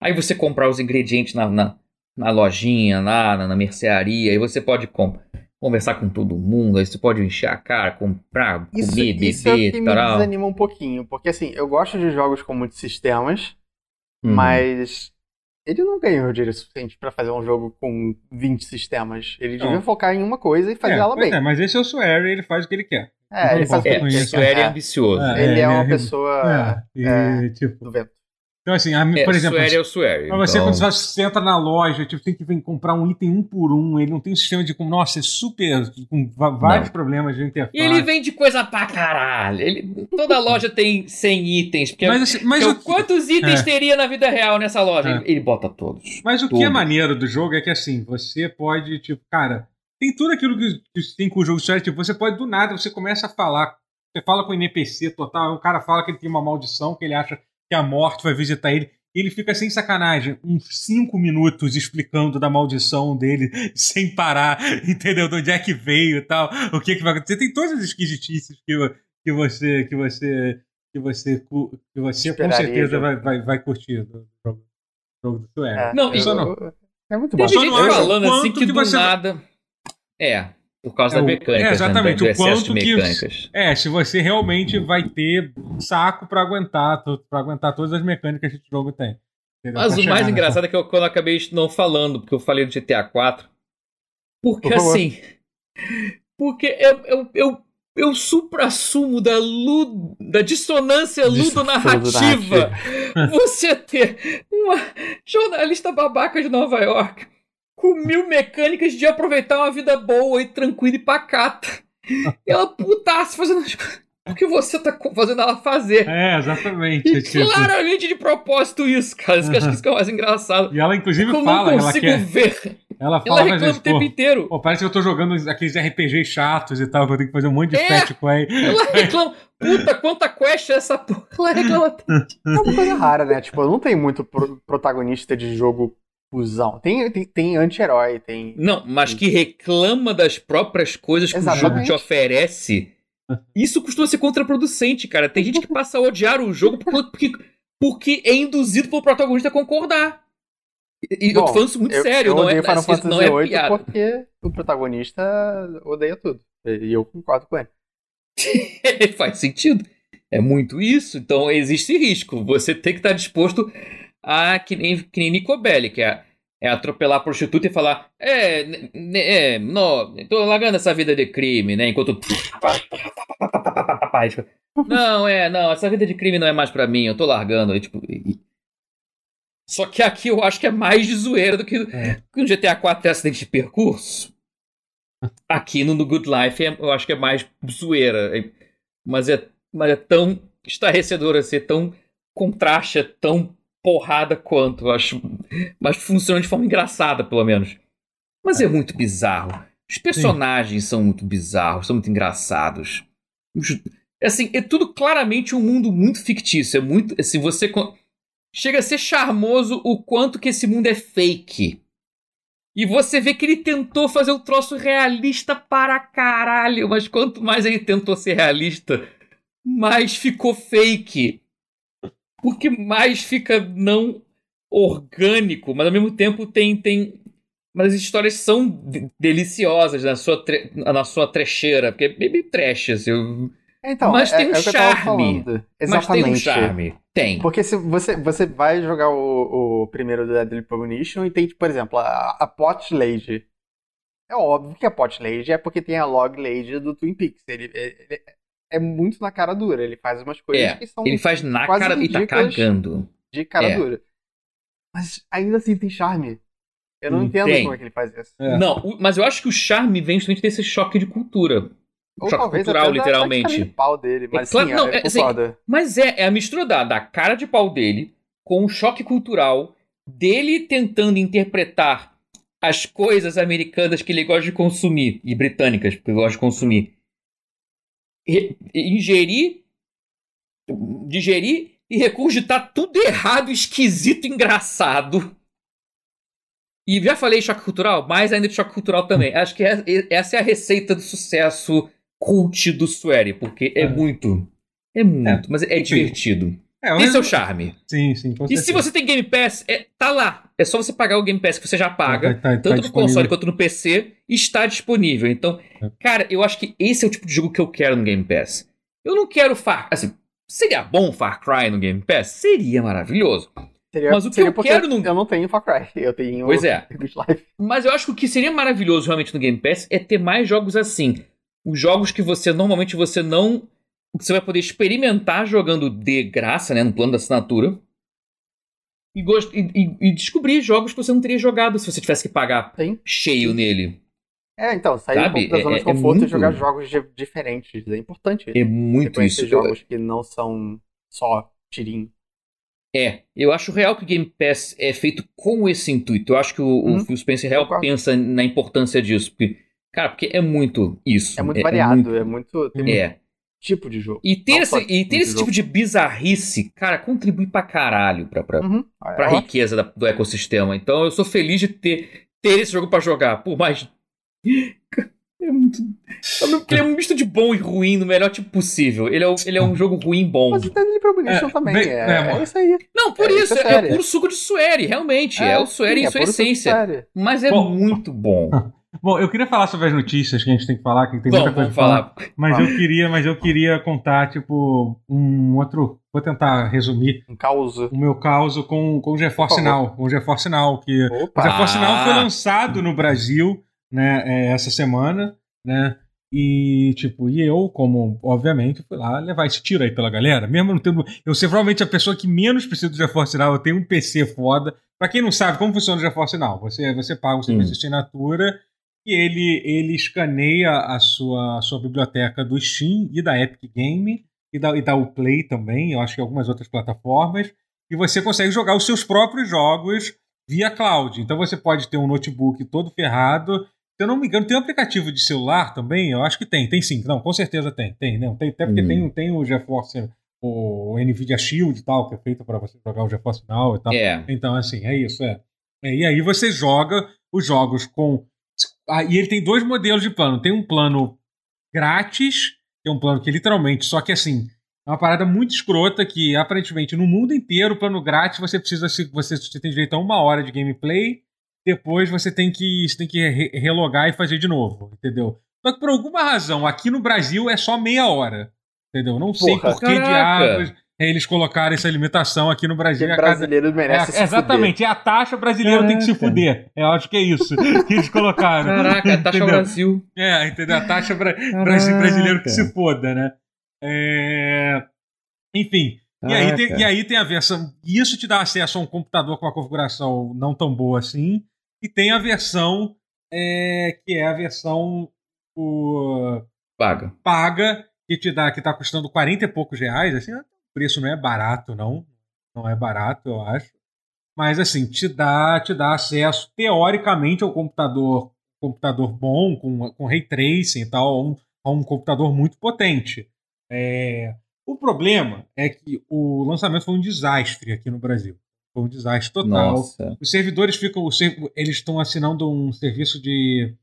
[SPEAKER 2] Aí você comprar os ingredientes na, na, na lojinha, lá, na, na mercearia. Aí você pode com- conversar com todo mundo. Aí você pode encher a cara, comprar,
[SPEAKER 3] Isso,
[SPEAKER 2] comer,
[SPEAKER 3] isso é o que
[SPEAKER 2] beber,
[SPEAKER 3] me desanima um pouquinho. Porque assim, eu gosto de jogos com muitos sistemas,
[SPEAKER 2] Uhum.
[SPEAKER 3] mas ele não ganhou dinheiro suficiente pra fazer um jogo com 20 sistemas. Ele
[SPEAKER 1] Não.
[SPEAKER 3] devia focar em uma coisa e fazer
[SPEAKER 1] é,
[SPEAKER 3] ela bem.
[SPEAKER 1] é, mas esse é o Swear e ele faz o que ele quer.
[SPEAKER 3] É, ele faz o que ele quer.
[SPEAKER 1] isso.
[SPEAKER 2] Isso é
[SPEAKER 3] É.
[SPEAKER 2] ambicioso.
[SPEAKER 1] É.
[SPEAKER 3] Ele é uma
[SPEAKER 1] é,
[SPEAKER 3] pessoa
[SPEAKER 1] É, e,
[SPEAKER 3] é.
[SPEAKER 1] tipo,
[SPEAKER 3] do vento.
[SPEAKER 1] Então assim, a-
[SPEAKER 2] É,
[SPEAKER 1] por exemplo,
[SPEAKER 2] swear é o swear.
[SPEAKER 1] Pra você,
[SPEAKER 2] então-
[SPEAKER 1] quando você entra na loja, tipo, tem que vir comprar um item um por um, ele não tem um sistema de. como- Nossa, é super. com vários
[SPEAKER 2] Não.
[SPEAKER 1] problemas de interface.
[SPEAKER 2] E ele vende coisa pra caralho. Ele, toda loja tem 100 itens. Porque
[SPEAKER 1] Mas, assim, mas,
[SPEAKER 2] porque
[SPEAKER 1] o,
[SPEAKER 2] quantos itens
[SPEAKER 1] é.
[SPEAKER 2] teria na vida real nessa loja?
[SPEAKER 1] É.
[SPEAKER 2] Ele, ele bota todos.
[SPEAKER 1] mas o que é maneiro do jogo é que, assim, você pode, tipo, cara, tem tudo aquilo que, que tem com o jogo sério, tipo, você pode do nada, você começa a falar. Você fala com o NPC total, o cara fala que ele tem uma maldição, que ele acha que a morte vai visitar ele. E ele fica sem sacanagem, uns cinco minutos explicando da maldição dele, sem parar, entendeu? De onde é que veio e tal, o que, que vai acontecer. Tem todas as esquisitices que, que você. que você. que você, que você com certeza vai, vai, vai curtir do jogo, do.
[SPEAKER 3] É,
[SPEAKER 2] Não,
[SPEAKER 3] eu-
[SPEAKER 1] só
[SPEAKER 3] eu- É muito bom.
[SPEAKER 2] Teve gente
[SPEAKER 1] não
[SPEAKER 2] falando assim que,
[SPEAKER 1] que
[SPEAKER 2] do
[SPEAKER 1] você-
[SPEAKER 2] nada. É, por causa
[SPEAKER 1] É,
[SPEAKER 2] das
[SPEAKER 1] o-
[SPEAKER 2] mecânicas.
[SPEAKER 1] é, exatamente,
[SPEAKER 2] né,
[SPEAKER 1] o quanto que-. É, se você realmente vai ter saco pra aguentar, para aguentar todas as mecânicas que esse jogo tem. entendeu?
[SPEAKER 2] Mas
[SPEAKER 1] Pra
[SPEAKER 2] o mais
[SPEAKER 1] nessa-
[SPEAKER 2] engraçado é que eu, quando eu acabei não falando, porque eu falei do GTA 4. Porque
[SPEAKER 3] Por
[SPEAKER 2] assim. Porque eu, eu, eu, eu supra-sumo da, da dissonância ludonarrativa. Você ter uma jornalista babaca de Nova York com mil mecânicas de aproveitar uma vida boa e tranquila e pacata. E ela putasse fazendo as coisas. Porque você tá fazendo ela fazer.
[SPEAKER 1] É, exatamente.
[SPEAKER 2] E
[SPEAKER 1] é tipo-
[SPEAKER 2] claramente de propósito isso, cara. Isso que eu acho que isso que é o mais engraçado.
[SPEAKER 1] E ela, inclusive,
[SPEAKER 2] Eu
[SPEAKER 1] fala,
[SPEAKER 2] não
[SPEAKER 1] ela
[SPEAKER 2] consigo
[SPEAKER 1] quer.
[SPEAKER 2] ver.
[SPEAKER 1] Ela
[SPEAKER 2] Ela
[SPEAKER 1] fala às
[SPEAKER 2] reclama o tempo
[SPEAKER 1] pô,
[SPEAKER 2] inteiro.
[SPEAKER 1] pô, parece que eu tô jogando aqueles RPGs chatos e tal, que eu tenho que fazer um monte de
[SPEAKER 2] É.
[SPEAKER 1] fat quest.
[SPEAKER 2] Ela reclama. Puta, quanta quest é essa porra? Ela reclama.
[SPEAKER 3] É uma coisa rara, né? Tipo, não tem muito pro- protagonista de jogo cuzão. Tem, tem, tem anti-herói, tem.
[SPEAKER 2] Não, mas que reclama das próprias coisas que o jogo
[SPEAKER 3] Exatamente.
[SPEAKER 2] te oferece. Isso costuma ser contraproducente, cara. Tem gente que passa a odiar o jogo porque, porque, é induzido pelo protagonista a concordar. E e eu tô
[SPEAKER 3] Bom,
[SPEAKER 2] falando isso muito
[SPEAKER 3] eu,
[SPEAKER 2] sério,
[SPEAKER 3] eu
[SPEAKER 2] não é,
[SPEAKER 3] Final
[SPEAKER 2] assim,
[SPEAKER 3] Fantasy
[SPEAKER 2] não é piada.
[SPEAKER 3] porque o protagonista odeia tudo. E eu concordo com ele.
[SPEAKER 2] Faz sentido. É muito isso. Então existe risco. Você tem que estar disposto a, que nem, que nem Nico Belli, que é, é atropelar a prostituta e falar: É, é, não, tô largando essa vida de crime, né? Enquanto. Não, é, não, essa vida de crime não é mais pra mim, eu tô largando. Tipo, e- Só que aqui eu acho que é mais de zoeira do que,
[SPEAKER 1] É.
[SPEAKER 2] que no GTA 4 tem acidente de percurso. Aqui no, no Good Life é- eu acho que é mais zoeira. é- Mas é, mas é tão estarrecedor assim, é tão contraste, é tão porrada quanto, acho. Mas funciona de forma engraçada, pelo menos. Mas é muito bizarro. Os personagens são muito bizarros, são muito engraçados. Os- Assim, é tudo claramente um mundo muito fictício. É muito. Assim, você. Chega a ser charmoso o quanto que esse mundo é fake. E você vê que ele tentou fazer o troço realista para caralho. Mas quanto mais ele tentou ser realista, mais ficou fake. Porque mais fica não orgânico, mas ao mesmo tempo tem. tem mas as histórias são de- deliciosas na sua, tre- na sua trecheira, porque é bem trash, assim. eu-
[SPEAKER 3] Então,
[SPEAKER 2] Mas
[SPEAKER 3] é,
[SPEAKER 2] tem um
[SPEAKER 3] é o que
[SPEAKER 2] charme. Mas tem um charme. Tem.
[SPEAKER 3] Porque se você, você vai jogar o, o primeiro do Deadly Premonition e tem, tipo, por exemplo, a, a Pot Lady. É óbvio que a Pot Lady é porque tem a Log Lady do Twin Peaks. Ele, ele- é muito na cara dura. Ele faz umas coisas
[SPEAKER 2] É,
[SPEAKER 3] que são
[SPEAKER 2] Ele faz na
[SPEAKER 3] quase
[SPEAKER 2] cara e tá cagando.
[SPEAKER 3] de cara
[SPEAKER 2] é.
[SPEAKER 3] dura. Mas ainda assim tem charme. Eu não
[SPEAKER 1] Hum,
[SPEAKER 3] entendo
[SPEAKER 2] tem.
[SPEAKER 3] como é que ele faz isso.
[SPEAKER 1] É.
[SPEAKER 2] Não, mas eu acho que o charme vem justamente desse choque de cultura.
[SPEAKER 3] Ou
[SPEAKER 2] Choque
[SPEAKER 3] talvez
[SPEAKER 2] cultural,
[SPEAKER 3] até da- da
[SPEAKER 2] literalmente.
[SPEAKER 3] cara de pau dele. Mas
[SPEAKER 2] claro-
[SPEAKER 3] sim,
[SPEAKER 2] não,
[SPEAKER 3] eu
[SPEAKER 2] é, assim. Mas é, é a mistura da, da cara de pau dele com o choque cultural dele tentando interpretar as coisas americanas que ele gosta de consumir, e britânicas, que ele gosta de consumir. Ingerir, digerir e recurgitar tudo errado, esquisito, engraçado. E já falei choque cultural, mais ainda de choque cultural também. Acho que é- essa é a receita do sucesso cult do Swery, porque é,
[SPEAKER 1] É.
[SPEAKER 2] muito. É muito, mas é divertido.
[SPEAKER 1] É, o
[SPEAKER 2] Esse é o
[SPEAKER 1] resu-
[SPEAKER 2] charme.
[SPEAKER 1] Sim, sim, com
[SPEAKER 2] E se você tem Game Pass, é, tá lá. É só você pagar o Game Pass que você já paga.
[SPEAKER 1] Tá- tá- tá
[SPEAKER 2] tanto no console quanto no PC, está disponível. Então,
[SPEAKER 1] É.
[SPEAKER 2] cara, eu acho que esse é o tipo de jogo que eu quero no Game Pass. Eu não quero Far. Assim, seria bom Far Cry no Game Pass? Seria maravilhoso.
[SPEAKER 3] Seria,
[SPEAKER 2] Mas o que
[SPEAKER 3] seria
[SPEAKER 2] eu quero no-
[SPEAKER 3] Eu não tenho Far Cry, eu tenho
[SPEAKER 2] Pois é. Mas eu acho que o que seria maravilhoso realmente no Game Pass é ter mais jogos assim. Os jogos que você normalmente você não. Você vai poder experimentar jogando de graça, né? No plano da assinatura. E, e, e- descobrir jogos que você não teria jogado se você tivesse que pagar
[SPEAKER 3] Sim.
[SPEAKER 2] cheio nele.
[SPEAKER 3] É, então, sair
[SPEAKER 2] Sabe?
[SPEAKER 3] da zona
[SPEAKER 2] É-
[SPEAKER 3] de
[SPEAKER 2] é
[SPEAKER 3] conforto
[SPEAKER 2] muito-
[SPEAKER 3] e jogar jogos di- diferentes. É importante.
[SPEAKER 2] É muito isso.
[SPEAKER 3] jogos que não são só tirinho.
[SPEAKER 2] É, eu acho real que o Game Pass é feito com esse intuito. Eu acho que o, o
[SPEAKER 3] Hum,
[SPEAKER 2] Phil Spencer real
[SPEAKER 3] concordo.
[SPEAKER 2] pensa na importância disso. Porque, cara, porque é muito isso.
[SPEAKER 3] É muito variado,
[SPEAKER 2] muito-
[SPEAKER 3] é muito. Tem muito
[SPEAKER 2] é.
[SPEAKER 3] Tipo de jogo.
[SPEAKER 2] E ter, esse, e ter
[SPEAKER 3] tipo
[SPEAKER 2] esse
[SPEAKER 3] de
[SPEAKER 2] tipo de bizarrice, cara, contribui pra caralho pra, pra,
[SPEAKER 3] Uhum.
[SPEAKER 2] pra
[SPEAKER 3] É,
[SPEAKER 2] riqueza da- do ecossistema. Então eu sou feliz de ter, ter esse jogo pra jogar. Por mais. É muito. Ele é um misto de bom e ruim no melhor tipo possível. Ele é, um- ele é um jogo ruim bom.
[SPEAKER 3] Mas o Deadly Premonition
[SPEAKER 1] É,
[SPEAKER 3] também.
[SPEAKER 1] bem-
[SPEAKER 3] É,
[SPEAKER 1] é,
[SPEAKER 3] é, isso aí.
[SPEAKER 2] Não, por
[SPEAKER 3] É,
[SPEAKER 2] isso,
[SPEAKER 3] é
[SPEAKER 2] é, puro suco de sueri, realmente. É, o sueri
[SPEAKER 3] sim,
[SPEAKER 2] em sua
[SPEAKER 3] essência.
[SPEAKER 2] Mas é
[SPEAKER 1] Bom.
[SPEAKER 2] muito bom.
[SPEAKER 1] Bom, eu queria falar sobre as notícias que a gente tem que falar, que tem
[SPEAKER 2] Vamos,
[SPEAKER 1] muita coisa
[SPEAKER 2] vamos
[SPEAKER 1] pra falar.
[SPEAKER 2] falar.
[SPEAKER 1] Mas
[SPEAKER 3] Vamos.
[SPEAKER 1] eu queria, mas eu queria contar, tipo, um outro. Vou tentar resumir
[SPEAKER 3] Um caos.
[SPEAKER 1] o meu caso com, com o GeForce. Now. Com o GeForce Now, que o
[SPEAKER 3] Opa!
[SPEAKER 1] GeForce Now foi
[SPEAKER 2] Ah.
[SPEAKER 1] lançado no Brasil, né, é, essa semana, né? E, tipo, e eu, como, obviamente, fui lá levar esse tiro aí pela galera. Mesmo não tendo. Eu ser provavelmente a pessoa que menos precisa do GeForce Now. Eu tenho um PC foda. Pra quem não sabe como funciona o GeForce Now, você, você paga o serviço de assinatura e ele, ele escaneia a sua, a sua biblioteca do Steam e da Epic Game e da, e da Uplay também, eu acho que algumas outras plataformas, e você consegue jogar os seus próprios jogos via cloud. Então você pode ter um notebook todo ferrado. Se eu não me engano, tem um aplicativo de celular também? Eu acho que tem, tem sim. Não, com certeza tem. Tem, não, tem até porque
[SPEAKER 2] Hum.
[SPEAKER 1] tem, tem o GeForce, o Nvidia Shield e tal, que é feito para você jogar o GeForce Now e tal.
[SPEAKER 2] É.
[SPEAKER 1] Então, assim, é isso, é. É, E aí você joga os jogos com. Ah, e ele tem dois modelos de plano. Tem um plano grátis, que é um plano que literalmente, só que assim, é uma parada muito escrota que aparentemente no mundo inteiro, o plano grátis, você precisa. se- Você, você tem direito a uma hora de gameplay, depois você tem que, você tem que re- relogar e fazer de novo, entendeu? Só que por alguma razão, aqui no Brasil é só meia hora. Entendeu? Não sei
[SPEAKER 3] Porra.
[SPEAKER 1] por que diabos eles colocaram essa limitação aqui no Brasil.
[SPEAKER 3] Porque
[SPEAKER 1] a cada-
[SPEAKER 3] brasileiro merece
[SPEAKER 1] é,
[SPEAKER 3] se
[SPEAKER 1] exatamente, é a taxa brasileira tem que se fuder. Eu acho que é isso que eles colocaram.
[SPEAKER 2] Caraca, a taxa? Brasil.
[SPEAKER 1] É, entendeu? A taxa bra brasileiro que se foda, né? É, Enfim. E aí, tem, e aí tem a versão. Isso te dá acesso a um computador com uma configuração não tão boa assim. E tem a versão é, que é a versão o,
[SPEAKER 2] Paga.
[SPEAKER 1] paga, que te dá, que tá custando 40 e poucos reais. Assim, preço não é barato, não. Não é barato, eu acho. Mas assim, te dá, te dá acesso, teoricamente, ao computador, computador bom, com, com ray tracing e tal, a um, a um computador muito potente. É, o problema é que o lançamento foi um desastre aqui no Brasil. Foi um desastre total.
[SPEAKER 2] Nossa.
[SPEAKER 1] Os servidores ficam. Eles estão assinando um serviço de.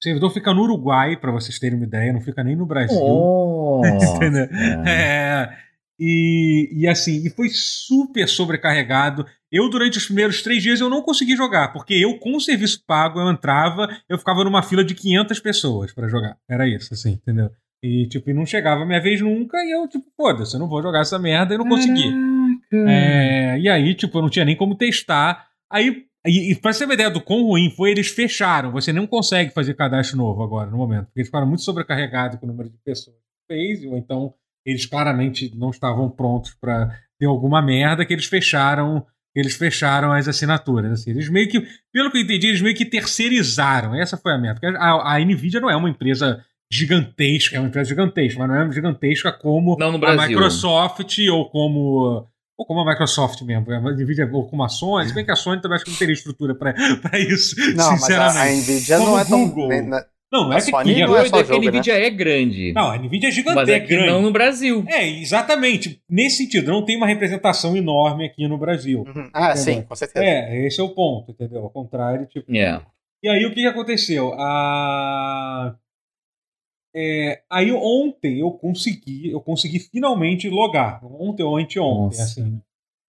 [SPEAKER 1] O servidor fica no Uruguai, para vocês terem uma ideia, não fica nem no Brasil.
[SPEAKER 2] Nossa.
[SPEAKER 1] Entendeu? É, e, e assim, e foi super sobrecarregado. Eu, durante os primeiros três dias, eu não consegui jogar, porque eu, com o serviço pago, eu entrava, eu ficava numa fila de 500 pessoas para jogar. Era isso, assim, entendeu? E, tipo, e não chegava a minha vez nunca, e eu, tipo, foda-se, eu não vou jogar essa merda e não consegui. É, e aí, tipo, eu não tinha nem como testar. Aí, e, e pra você ter uma ideia do quão ruim foi, eles fecharam. Você não consegue fazer cadastro novo agora, no momento. Porque eles ficaram muito sobrecarregados com o número de pessoas que fez, ou então eles claramente não estavam prontos para ter alguma merda que eles fecharam. Eles fecharam as assinaturas. Assim. Eles meio que, pelo que eu entendi, eles meio que terceirizaram. Essa foi a meta. A, a Nvidia não é uma empresa gigantesca, é uma empresa gigantesca, mas não é gigantesca como
[SPEAKER 2] Não no
[SPEAKER 1] a. Microsoft ou como ou como a Microsoft mesmo, a Nvidia ou como a Sony, se bem que a Sony também acho que não teria estrutura para isso,
[SPEAKER 3] Não, mas
[SPEAKER 1] sinceramente.
[SPEAKER 3] a, a Nvidia
[SPEAKER 1] Como
[SPEAKER 3] não é tão.
[SPEAKER 1] Google.
[SPEAKER 3] na-
[SPEAKER 1] Não, não é
[SPEAKER 3] a Sony
[SPEAKER 1] pequena.
[SPEAKER 3] não é só
[SPEAKER 2] é que a
[SPEAKER 3] jogo, né?
[SPEAKER 2] Nvidia é grande.
[SPEAKER 1] Não, a Nvidia é gigante,
[SPEAKER 2] mas
[SPEAKER 1] é grande.
[SPEAKER 2] não no Brasil.
[SPEAKER 1] É, exatamente. Nesse sentido, não tem uma representação enorme aqui no Brasil.
[SPEAKER 3] Uhum. Ah, sim, com certeza.
[SPEAKER 1] É, esse é o ponto, entendeu? Ao contrário, tipo.
[SPEAKER 2] É.
[SPEAKER 1] E aí o que, que aconteceu? A... É, aí ontem eu consegui, eu consegui finalmente logar. Ontem ou anteontem,
[SPEAKER 2] Nossa.
[SPEAKER 1] assim.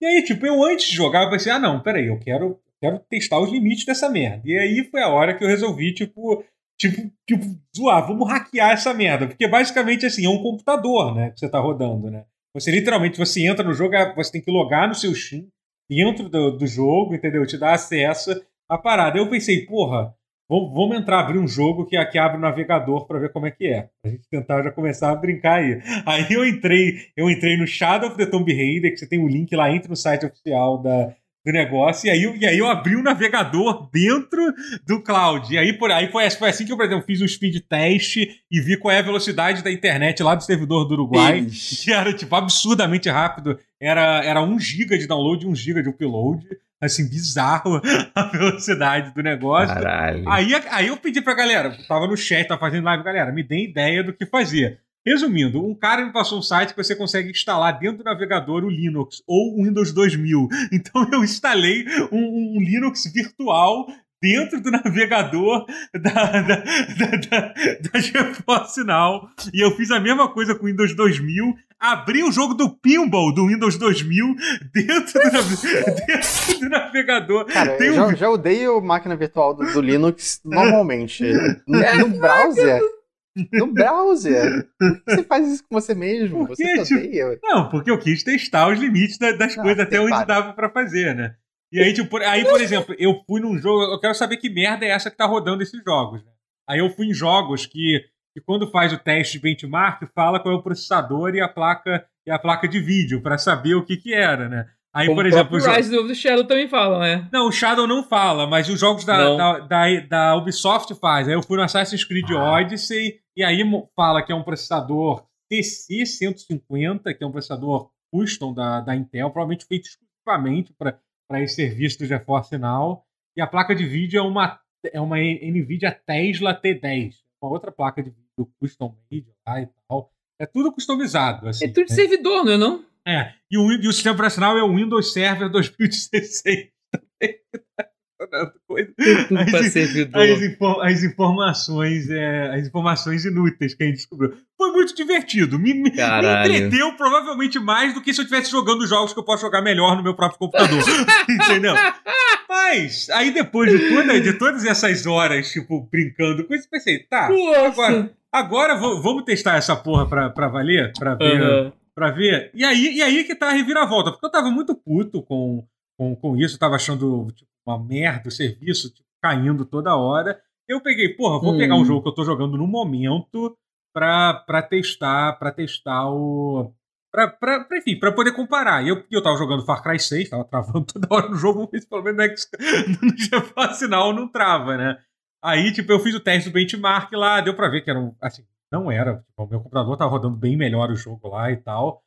[SPEAKER 1] E aí, tipo, eu antes de jogar, eu pensei, ah, não, peraí, eu quero, quero testar os limites dessa merda. E aí foi a hora que eu resolvi, tipo, tipo, tipo, zoar, vamos hackear essa merda. Porque basicamente, assim, é um computador, né, que você tá rodando, né? Você literalmente, você entra no jogo, você tem que logar no seu Steam, dentro do, do jogo, entendeu? Te dá acesso à parada. Eu pensei, porra, vamos entrar, abrir um jogo que aqui abre o navegador para ver como é que é. A gente tentar já começar a brincar aí. Aí eu entrei, eu entrei no Shadow of the Tomb Raider, que você tem o um link lá, entra no site oficial da, do negócio, e aí, e aí eu abri o um navegador dentro do cloud. E aí, por aí foi, foi assim que eu, por exemplo, fiz um speed test e vi qual é a velocidade da internet lá do servidor do Uruguai, Ixi. que era, tipo, absurdamente rápido. Era, era 1 GB de download e 1 GB de upload. Assim, bizarro a velocidade do negócio.
[SPEAKER 2] Caralho.
[SPEAKER 1] Aí, aí eu pedi pra galera, tava no chat, tava fazendo live, galera, me dê ideia do que fazer. Resumindo, um cara me passou um site que você consegue instalar dentro do navegador o Linux ou o Windows 2000. Então eu instalei um, um Linux virtual dentro do navegador da, da, da, da, da GeForce Now. E eu fiz a mesma coisa com o Windows 2000. Abri o jogo do Pinball do Windows 2000 dentro do, dentro do navegador.
[SPEAKER 3] Cara, Tem eu um... já, já odeio máquina virtual do, do Linux normalmente. No, no browser no browser. Por que você faz isso com você mesmo? Porque, você tipo, odeia.
[SPEAKER 1] Não, porque eu quis testar os limites das coisas até onde para. dava para fazer, né? E aí, tipo, aí, por exemplo, eu fui num jogo, eu quero saber que merda é essa que tá rodando esses jogos, né? Aí eu fui em jogos que, que quando faz o teste de benchmark, fala qual é o processador e a placa e a placa de vídeo para saber o que que era, né? Aí, Como por exemplo.
[SPEAKER 2] O Rise of the Shadow também fala, né?
[SPEAKER 1] Não, o Shadow não fala, mas os jogos da, da, da, da, Ubisoft faz. Aí eu fui no Assassin's Creed ah. Odyssey, e aí fala que é um processador TC150, que é um processador custom da, da Intel, provavelmente feito exclusivamente para esse serviço do GeForce Now. E a placa de vídeo é uma, é uma NVIDIA Tesla T10, uma outra placa de vídeo custom made lá e tal. É tudo customizado. Assim,
[SPEAKER 2] é tudo de né? servidor, não é não?
[SPEAKER 1] É, e o, e o sistema operacional é o Windows Server 2016 também.
[SPEAKER 2] As,
[SPEAKER 1] as, as, informações é, as informações inúteis que a gente descobriu. Foi muito divertido. Me, me, me, entreteu provavelmente mais do que se eu estivesse jogando jogos que eu posso jogar melhor no meu próprio computador. Entendeu? Mas, aí depois de, toda, de todas essas horas, tipo, brincando com isso, pensei, tá, Nossa. agora, agora vamos testar essa porra pra, pra valer, pra ver. Uhum pra ver. E aí, e aí que tá a reviravolta, porque eu tava muito puto com, com, com isso, eu tava achando tipo, uma merda o serviço tipo, caindo toda hora. Eu peguei, porra, vou hum. pegar um hum. jogo que eu tô jogando no momento pra, pra testar, pra testar o. Pra, pra, pra, enfim, pra poder comparar. E eu, eu tava jogando Far Cry 6, tava travando toda hora no jogo, mas pelo menos no GeForce Now não trava, né? Aí, tipo, eu fiz o teste do benchmark lá, deu pra ver que era um, assim, não era. Tipo, o meu computador estava rodando bem melhor o jogo lá e tal.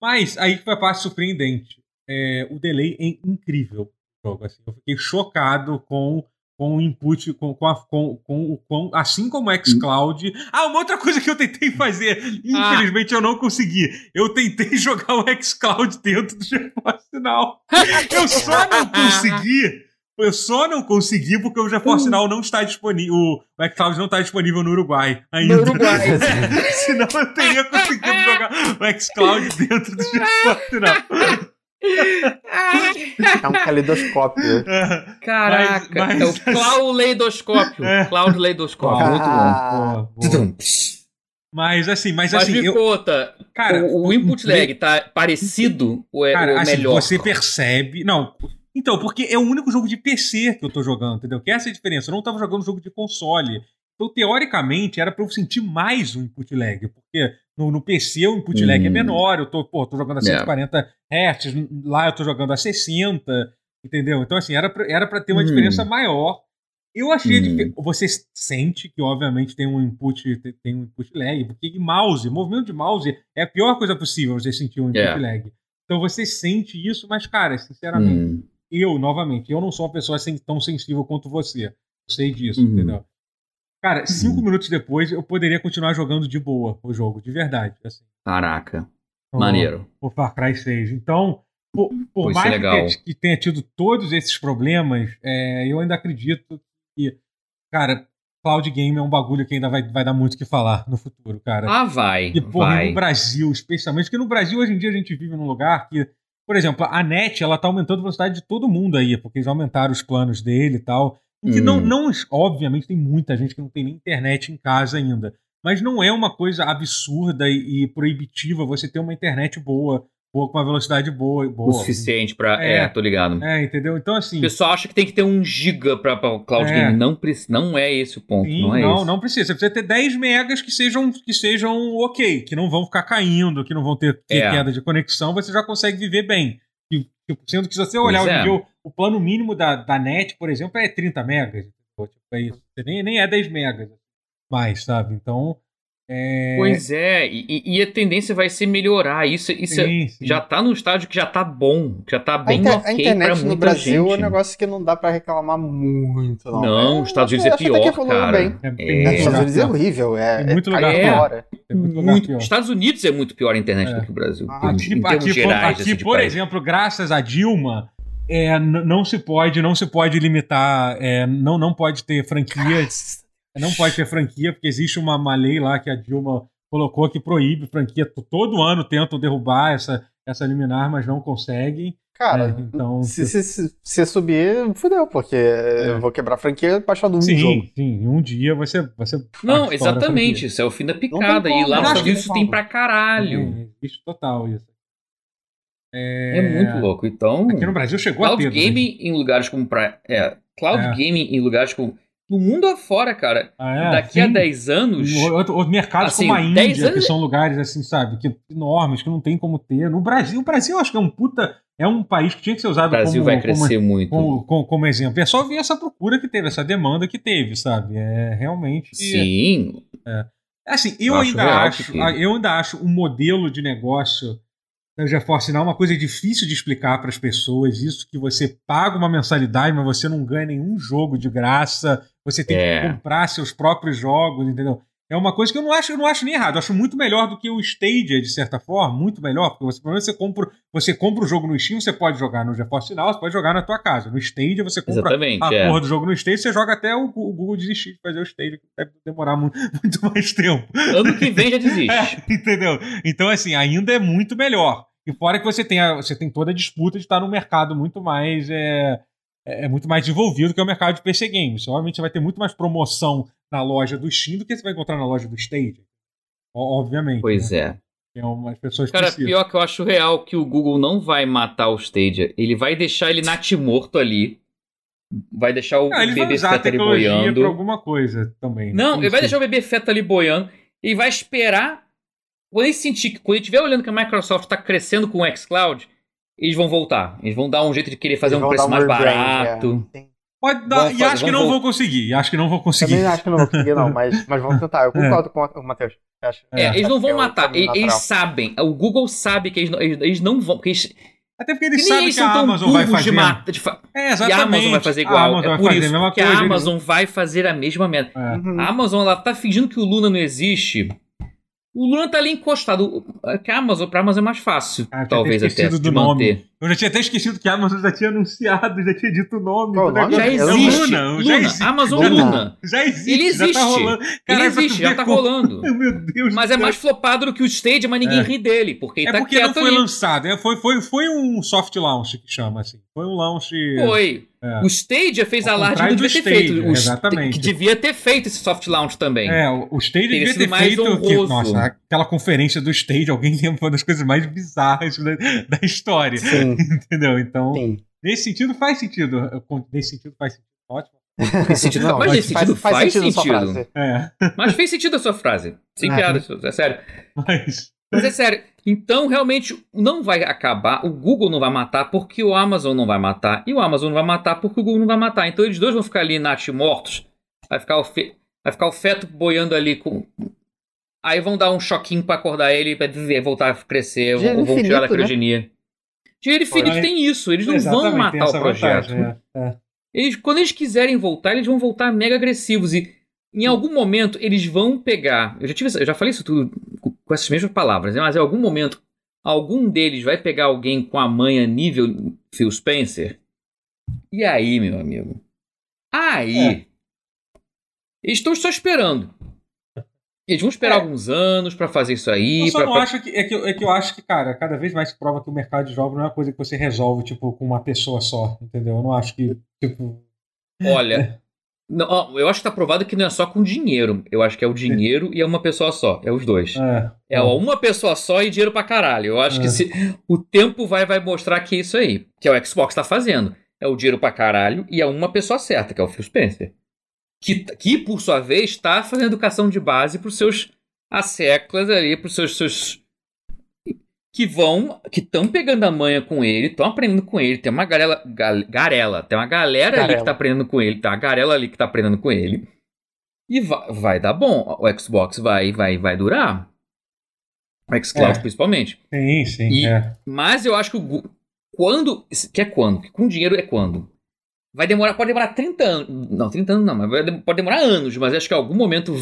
[SPEAKER 1] Mas aí foi a parte surpreendente. É, o delay é incrível. Jogo, assim. Eu fiquei chocado com com o input, com, com, a, com, com, com, assim como o xCloud. Ah, uma outra coisa que eu tentei fazer, infelizmente ah. eu não consegui. Eu tentei jogar o xCloud dentro do GeForce Now. Eu só não consegui eu só não consegui porque o GeForce hum. Now não está disponível. O xCloud não está disponível no Uruguai ainda.
[SPEAKER 2] No Uruguai.
[SPEAKER 1] Senão eu teria conseguido jogar o xCloud dentro do GeForce Now.
[SPEAKER 3] É um caleidoscópio.
[SPEAKER 2] Caraca, mas, mas... é o Cloud-leidoscópio. É. Cloud-leidoscópio.
[SPEAKER 3] Ah,
[SPEAKER 2] Muito bom.
[SPEAKER 1] Mas assim, mas,
[SPEAKER 2] mas
[SPEAKER 1] assim.
[SPEAKER 2] me
[SPEAKER 1] eu...
[SPEAKER 2] conta, cara, o, o input lag tá parecido ou é, cara, ou
[SPEAKER 1] assim,
[SPEAKER 2] melhor?
[SPEAKER 1] Você percebe. Não, então, porque é o único jogo de PC que eu tô jogando, entendeu? Que essa é a diferença. Eu não tava jogando jogo de console. Então, teoricamente, era para eu sentir mais o input lag, porque no, no PC o input lag é hum. menor, eu tô, pô, tô jogando a 140 yeah. Hz, lá eu tô jogando a 60, entendeu? Então, assim, era pra, era pra ter uma hum. diferença maior. Eu achei hum. Você sente que, obviamente, tem um input, tem um input lag, porque mouse, movimento de mouse é a pior coisa possível você sentir um input yeah. lag. Então você sente isso, mas, cara, sinceramente, hum eu, novamente, eu não sou uma pessoa tão sensível quanto você. Eu sei disso, uhum. entendeu? Cara, cinco uhum. minutos depois eu poderia continuar jogando de boa o jogo, de verdade. Assim.
[SPEAKER 2] Caraca. Então, Maneiro.
[SPEAKER 1] O Far Cry 6. Então, por, por mais que tenha, que tenha, tido todos esses problemas, é, eu ainda acredito que, cara, cloud game é um bagulho que ainda vai, vai dar muito o que falar no futuro, cara.
[SPEAKER 2] Ah, vai.
[SPEAKER 1] E, porra,
[SPEAKER 2] vai.
[SPEAKER 1] no Brasil, especialmente, porque no Brasil hoje em dia a gente vive num lugar que por exemplo, a NET, ela tá aumentando a velocidade de todo mundo aí, porque eles aumentaram os planos dele e tal. Que hum. não, não, obviamente, tem muita gente que não tem nem internet em casa ainda. Mas não é uma coisa absurda e, e proibitiva você ter uma internet boa boa com uma velocidade boa. boa.
[SPEAKER 2] O suficiente pra. É,
[SPEAKER 1] É.
[SPEAKER 2] tô ligado.
[SPEAKER 1] É, entendeu? Então, assim.
[SPEAKER 2] O pessoal acha que tem que ter um giga pra, pra o cloud
[SPEAKER 1] É.
[SPEAKER 2] game. Não, preci- não é esse o ponto.
[SPEAKER 1] Sim,
[SPEAKER 2] não é
[SPEAKER 1] não,
[SPEAKER 2] esse.
[SPEAKER 1] não precisa. Você precisa ter 10 megas que sejam, que sejam ok, que não vão ficar caindo, que não vão ter,
[SPEAKER 2] É.
[SPEAKER 1] queda de conexão, você já consegue viver bem. E, tipo, sendo que se você olhar
[SPEAKER 2] é.
[SPEAKER 1] dia, o, plano mínimo da, da net, por exemplo, é 30 megas. Tipo, é isso. Você nem, nem é 10 megas mais, sabe? Então. É...
[SPEAKER 2] Pois é, e, e- a tendência vai ser melhorar. Isso, isso é-
[SPEAKER 1] sim, sim.
[SPEAKER 2] já tá num estágio que já tá bom, que já tá
[SPEAKER 3] A,
[SPEAKER 2] bem
[SPEAKER 3] a
[SPEAKER 2] ok pra
[SPEAKER 3] internet
[SPEAKER 2] muita
[SPEAKER 3] no Brasil
[SPEAKER 2] gente.
[SPEAKER 3] é um negócio que não dá pra reclamar muito, não.
[SPEAKER 2] Não,
[SPEAKER 3] É,
[SPEAKER 2] os Estados Unidos é pior, cara.
[SPEAKER 3] bem.
[SPEAKER 1] É,
[SPEAKER 2] É.
[SPEAKER 1] muito
[SPEAKER 3] Estados
[SPEAKER 1] lugar
[SPEAKER 3] Unidos é
[SPEAKER 1] pior.
[SPEAKER 3] horrível. É,
[SPEAKER 1] Tem muito
[SPEAKER 3] é,
[SPEAKER 1] lugar
[SPEAKER 2] pior.
[SPEAKER 1] muito lugar pior.
[SPEAKER 2] Estados Unidos é muito pior a internet
[SPEAKER 1] É.
[SPEAKER 2] do que o Brasil. em-
[SPEAKER 1] Aqui,
[SPEAKER 2] em termos
[SPEAKER 1] aqui, por-
[SPEAKER 2] gerais,
[SPEAKER 1] aqui,
[SPEAKER 2] assim,
[SPEAKER 1] por
[SPEAKER 2] país.
[SPEAKER 1] exemplo, graças a Dilma, é, não se pode, não se pode limitar, é, não, não pode ter franquia, não pode ter franquia, porque existe uma, uma lei lá que a Dilma colocou que proíbe franquia. Todo ano tentam derrubar essa, essa liminar, mas não conseguem.
[SPEAKER 3] Cara,
[SPEAKER 1] É, então,
[SPEAKER 3] se, se, se, se subir, fudeu, porque eu vou quebrar a franquia baixando um
[SPEAKER 1] sim,
[SPEAKER 3] jogo.
[SPEAKER 1] sim, em um dia você, você
[SPEAKER 2] Não, exatamente. Isso é o fim da picada. e lá nos Estados Unidos
[SPEAKER 3] tem
[SPEAKER 2] pra caralho.
[SPEAKER 1] É, existe total isso.
[SPEAKER 2] É, muito louco. Então,
[SPEAKER 1] Aqui no Brasil chegou a
[SPEAKER 2] cloud
[SPEAKER 1] ter. né?
[SPEAKER 2] gaming em lugares como. Pra, é, cloud
[SPEAKER 1] É.
[SPEAKER 2] gaming em lugares como. No mundo afora, cara.
[SPEAKER 1] Ah, é?
[SPEAKER 2] daqui a
[SPEAKER 1] Sim.
[SPEAKER 2] 10 anos.
[SPEAKER 1] Outro mercados
[SPEAKER 2] Assim,
[SPEAKER 1] como a
[SPEAKER 2] 10
[SPEAKER 1] Índia, que são lugares assim, sabe, que enormes, que não tem como ter. No Brasil, o Brasil eu acho que é um puta. É um país que tinha que ser
[SPEAKER 2] O
[SPEAKER 1] usado
[SPEAKER 2] Brasil
[SPEAKER 1] como,
[SPEAKER 2] vai crescer muito.
[SPEAKER 1] como, como, como exemplo. É só ver essa procura que teve, essa demanda que teve, sabe? É realmente.
[SPEAKER 2] Sim.
[SPEAKER 1] Assim, eu,
[SPEAKER 2] Eu acho
[SPEAKER 1] ainda
[SPEAKER 2] real
[SPEAKER 1] acho,
[SPEAKER 2] que-
[SPEAKER 1] eu ainda acho um modelo de negócio da GeForce Now uma coisa difícil de explicar para as pessoas. Isso que você paga uma mensalidade, mas você não ganha nenhum jogo de graça. Você tem
[SPEAKER 2] É.
[SPEAKER 1] que comprar seus próprios jogos, entendeu? É uma coisa que eu não acho, eu não acho nem errado. Eu acho muito melhor do que o Stadia, de certa forma, muito melhor, porque você, pelo menos você compra, você compra o jogo no Steam, você pode jogar no GeForce Now, você pode jogar na tua casa. No Stadia você compra
[SPEAKER 2] Exatamente.
[SPEAKER 1] a
[SPEAKER 2] é.
[SPEAKER 1] porra do jogo no Stadia, você joga até o, o Google desistir de fazer o Stadia, que deve demorar mu- muito mais tempo.
[SPEAKER 2] Ano que vem já desiste.
[SPEAKER 1] É, entendeu? Então, assim, ainda é muito melhor. E fora que você tem, a- você tem toda a disputa de estar num mercado muito mais. É, é muito mais desenvolvido que é o mercado de PC Games. Obviamente você vai ter muito mais promoção na loja do Steam do que você vai encontrar na loja do Stadia. O- Obviamente.
[SPEAKER 2] Pois
[SPEAKER 1] né?
[SPEAKER 2] é.
[SPEAKER 1] Tem umas pessoas
[SPEAKER 2] Cara,
[SPEAKER 1] precisam.
[SPEAKER 2] pior que eu acho real que o Google não vai matar o Stadia. Ele vai deixar ele natimorto ali. Vai deixar o
[SPEAKER 1] Não,
[SPEAKER 2] bebê feta ali boiando.
[SPEAKER 1] pra alguma coisa também.
[SPEAKER 2] Não,
[SPEAKER 1] Tem
[SPEAKER 2] ele vai
[SPEAKER 1] isso.
[SPEAKER 2] deixar o bebê feta ali boiando e vai esperar. Quando ele sentir que, quando ele estiver olhando que a Microsoft está crescendo com o xCloud, eles vão voltar. Eles vão dar um jeito de querer fazer
[SPEAKER 3] Eles
[SPEAKER 2] um preço mais
[SPEAKER 3] um rebrand,
[SPEAKER 2] barato.
[SPEAKER 3] é.
[SPEAKER 1] Pode dar, e
[SPEAKER 2] fazer-
[SPEAKER 1] acho que não vou conseguir. e Acho que não vou conseguir.
[SPEAKER 3] Também acho que não vou conseguir, não, mas, mas vamos tentar. Eu concordo com o Matheus.
[SPEAKER 2] É,
[SPEAKER 1] É.
[SPEAKER 2] eles não vão
[SPEAKER 3] é
[SPEAKER 2] matar. Eles, eles sabem. O Google sabe que eles não, eles, eles não vão. Porque eles,
[SPEAKER 1] Até porque
[SPEAKER 2] que
[SPEAKER 1] eles sabem
[SPEAKER 2] eles
[SPEAKER 1] que a Amazon vai
[SPEAKER 2] de
[SPEAKER 1] fazer.
[SPEAKER 2] mata. De fa-
[SPEAKER 1] É,
[SPEAKER 2] e a
[SPEAKER 1] exatamente.
[SPEAKER 2] Amazon vai fazer
[SPEAKER 1] A
[SPEAKER 2] igual.
[SPEAKER 1] Amazon
[SPEAKER 2] é
[SPEAKER 1] vai
[SPEAKER 2] por
[SPEAKER 1] fazer a
[SPEAKER 2] isso
[SPEAKER 1] mesma
[SPEAKER 2] que a
[SPEAKER 1] coisa, eles-
[SPEAKER 2] Amazon vai fazer a mesma merda.
[SPEAKER 1] É.
[SPEAKER 3] Uhum.
[SPEAKER 2] A Amazon ela tá fingindo que o Luna não existe. O Luna tá ali encostado. O- Que a Amazon, pra Amazon é mais fácil,
[SPEAKER 1] Ah,
[SPEAKER 2] talvez
[SPEAKER 1] até do nome. Eu já tinha até esquecido que a Amazon já tinha anunciado, já tinha dito o nome.
[SPEAKER 3] Qual nome?
[SPEAKER 2] Já
[SPEAKER 3] É
[SPEAKER 2] existe.
[SPEAKER 1] Luna, já
[SPEAKER 2] Luna,
[SPEAKER 1] existe.
[SPEAKER 2] Amazon
[SPEAKER 3] Luna.
[SPEAKER 2] Luna.
[SPEAKER 1] Já existe,
[SPEAKER 2] Ele
[SPEAKER 1] já
[SPEAKER 2] existe.
[SPEAKER 1] tá rolando.
[SPEAKER 2] Ele
[SPEAKER 1] pra tu
[SPEAKER 2] existe, já tá
[SPEAKER 1] como-
[SPEAKER 2] rolando.
[SPEAKER 1] Meu Deus
[SPEAKER 2] Mas é mais flopado do que o Stadia, mas ninguém
[SPEAKER 1] É.
[SPEAKER 2] ri dele, porque ele
[SPEAKER 1] É
[SPEAKER 2] tá
[SPEAKER 1] porque não foi
[SPEAKER 2] ali.
[SPEAKER 1] lançado. É, foi, foi, foi um soft launch que chama assim. Foi um launch.
[SPEAKER 2] Foi.
[SPEAKER 1] É.
[SPEAKER 2] O Stadia fez
[SPEAKER 1] Ao
[SPEAKER 2] alarde que não devia ter feito.
[SPEAKER 1] Stadia,
[SPEAKER 2] O
[SPEAKER 1] exatamente.
[SPEAKER 2] que devia ter feito esse soft launch também.
[SPEAKER 1] É, o
[SPEAKER 2] Teria
[SPEAKER 1] devia ter
[SPEAKER 2] mais
[SPEAKER 1] feito. Que, nossa, aquela conferência do Stage, alguém lembra uma das coisas mais bizarras da, da história.
[SPEAKER 3] Sim,
[SPEAKER 1] Entendeu? Então,
[SPEAKER 3] sim.
[SPEAKER 1] nesse sentido faz sentido. Nesse sentido faz sentido. Ótimo.
[SPEAKER 2] Nesse sentido,
[SPEAKER 3] Não,
[SPEAKER 2] mas nesse sentido faz,
[SPEAKER 3] sua
[SPEAKER 2] sentido.
[SPEAKER 3] frase.
[SPEAKER 1] É,
[SPEAKER 2] Mas fez sentido a sua frase. Sem
[SPEAKER 3] É.
[SPEAKER 2] piada, é sério.
[SPEAKER 1] mas.
[SPEAKER 2] Mas é sério. Então, realmente, não vai acabar. O Google não vai matar porque o Amazon não vai matar. E o Amazon não vai matar porque o Google não vai matar. Então, eles dois vão ficar ali natimortos. Vai ficar o, fe... vai ficar o feto boiando ali com. Aí vão dar um choquinho pra acordar ele viver, voltar a crescer.
[SPEAKER 3] Dinheiro
[SPEAKER 2] Vão, vão tirar da
[SPEAKER 3] infinito, né?
[SPEAKER 2] Dinheiro infinito
[SPEAKER 1] É.
[SPEAKER 2] tem isso. Eles não vão
[SPEAKER 1] Exatamente,
[SPEAKER 2] matar o projeto.
[SPEAKER 1] vantagem, é, é.
[SPEAKER 2] Eles, quando eles quiserem voltar, eles vão voltar mega agressivos. E em algum momento eles vão pegar. Eu já, tive, eu já falei isso tudo com essas mesmas palavras, né? mas em algum momento, algum deles vai pegar alguém com a manha nível Phil Spencer. E aí, meu amigo? Aí.
[SPEAKER 1] É.
[SPEAKER 2] Estão só esperando. Eles vão esperar
[SPEAKER 1] É.
[SPEAKER 2] alguns anos pra fazer isso aí.
[SPEAKER 1] Eu só
[SPEAKER 2] pra-
[SPEAKER 1] não
[SPEAKER 2] pra-
[SPEAKER 1] acho que é, que. eu- é que eu acho que, cara, cada vez mais se prova que o mercado de jogos não é uma coisa que você resolve, tipo, com uma pessoa só, entendeu? Eu não acho que, tipo.
[SPEAKER 2] Olha, Não, ó, eu acho que tá provado que não é só com dinheiro. Eu acho que é o dinheiro e é uma pessoa só. É os dois.
[SPEAKER 1] É,
[SPEAKER 2] É ó, uma pessoa só e dinheiro pra caralho. Eu acho que se, o tempo vai, vai mostrar que é isso aí. Que é o Xbox tá fazendo. É o dinheiro pra caralho e é uma pessoa certa, que é o Phil Spencer. Que, que por sua vez, tá fazendo educação de base pros seus asseclas ali, pros seus. seus que vão, que estão pegando a manha com ele, estão aprendendo com ele. Tem uma garela, gal- garela, tem uma galera ali
[SPEAKER 3] Garela.
[SPEAKER 2] que tá aprendendo com ele, tá uma garela ali que tá aprendendo com ele. E vai, vai dar bom. O Xbox vai, vai, vai durar. O xCloud
[SPEAKER 1] É.
[SPEAKER 2] principalmente.
[SPEAKER 1] Sim, sim.
[SPEAKER 2] E-
[SPEAKER 1] é.
[SPEAKER 2] Mas eu acho que o quando. Que é quando? Que com dinheiro é quando? Vai demorar, pode demorar 30 anos. Não, 30 anos não, mas vai pode demorar anos, mas acho que em algum momento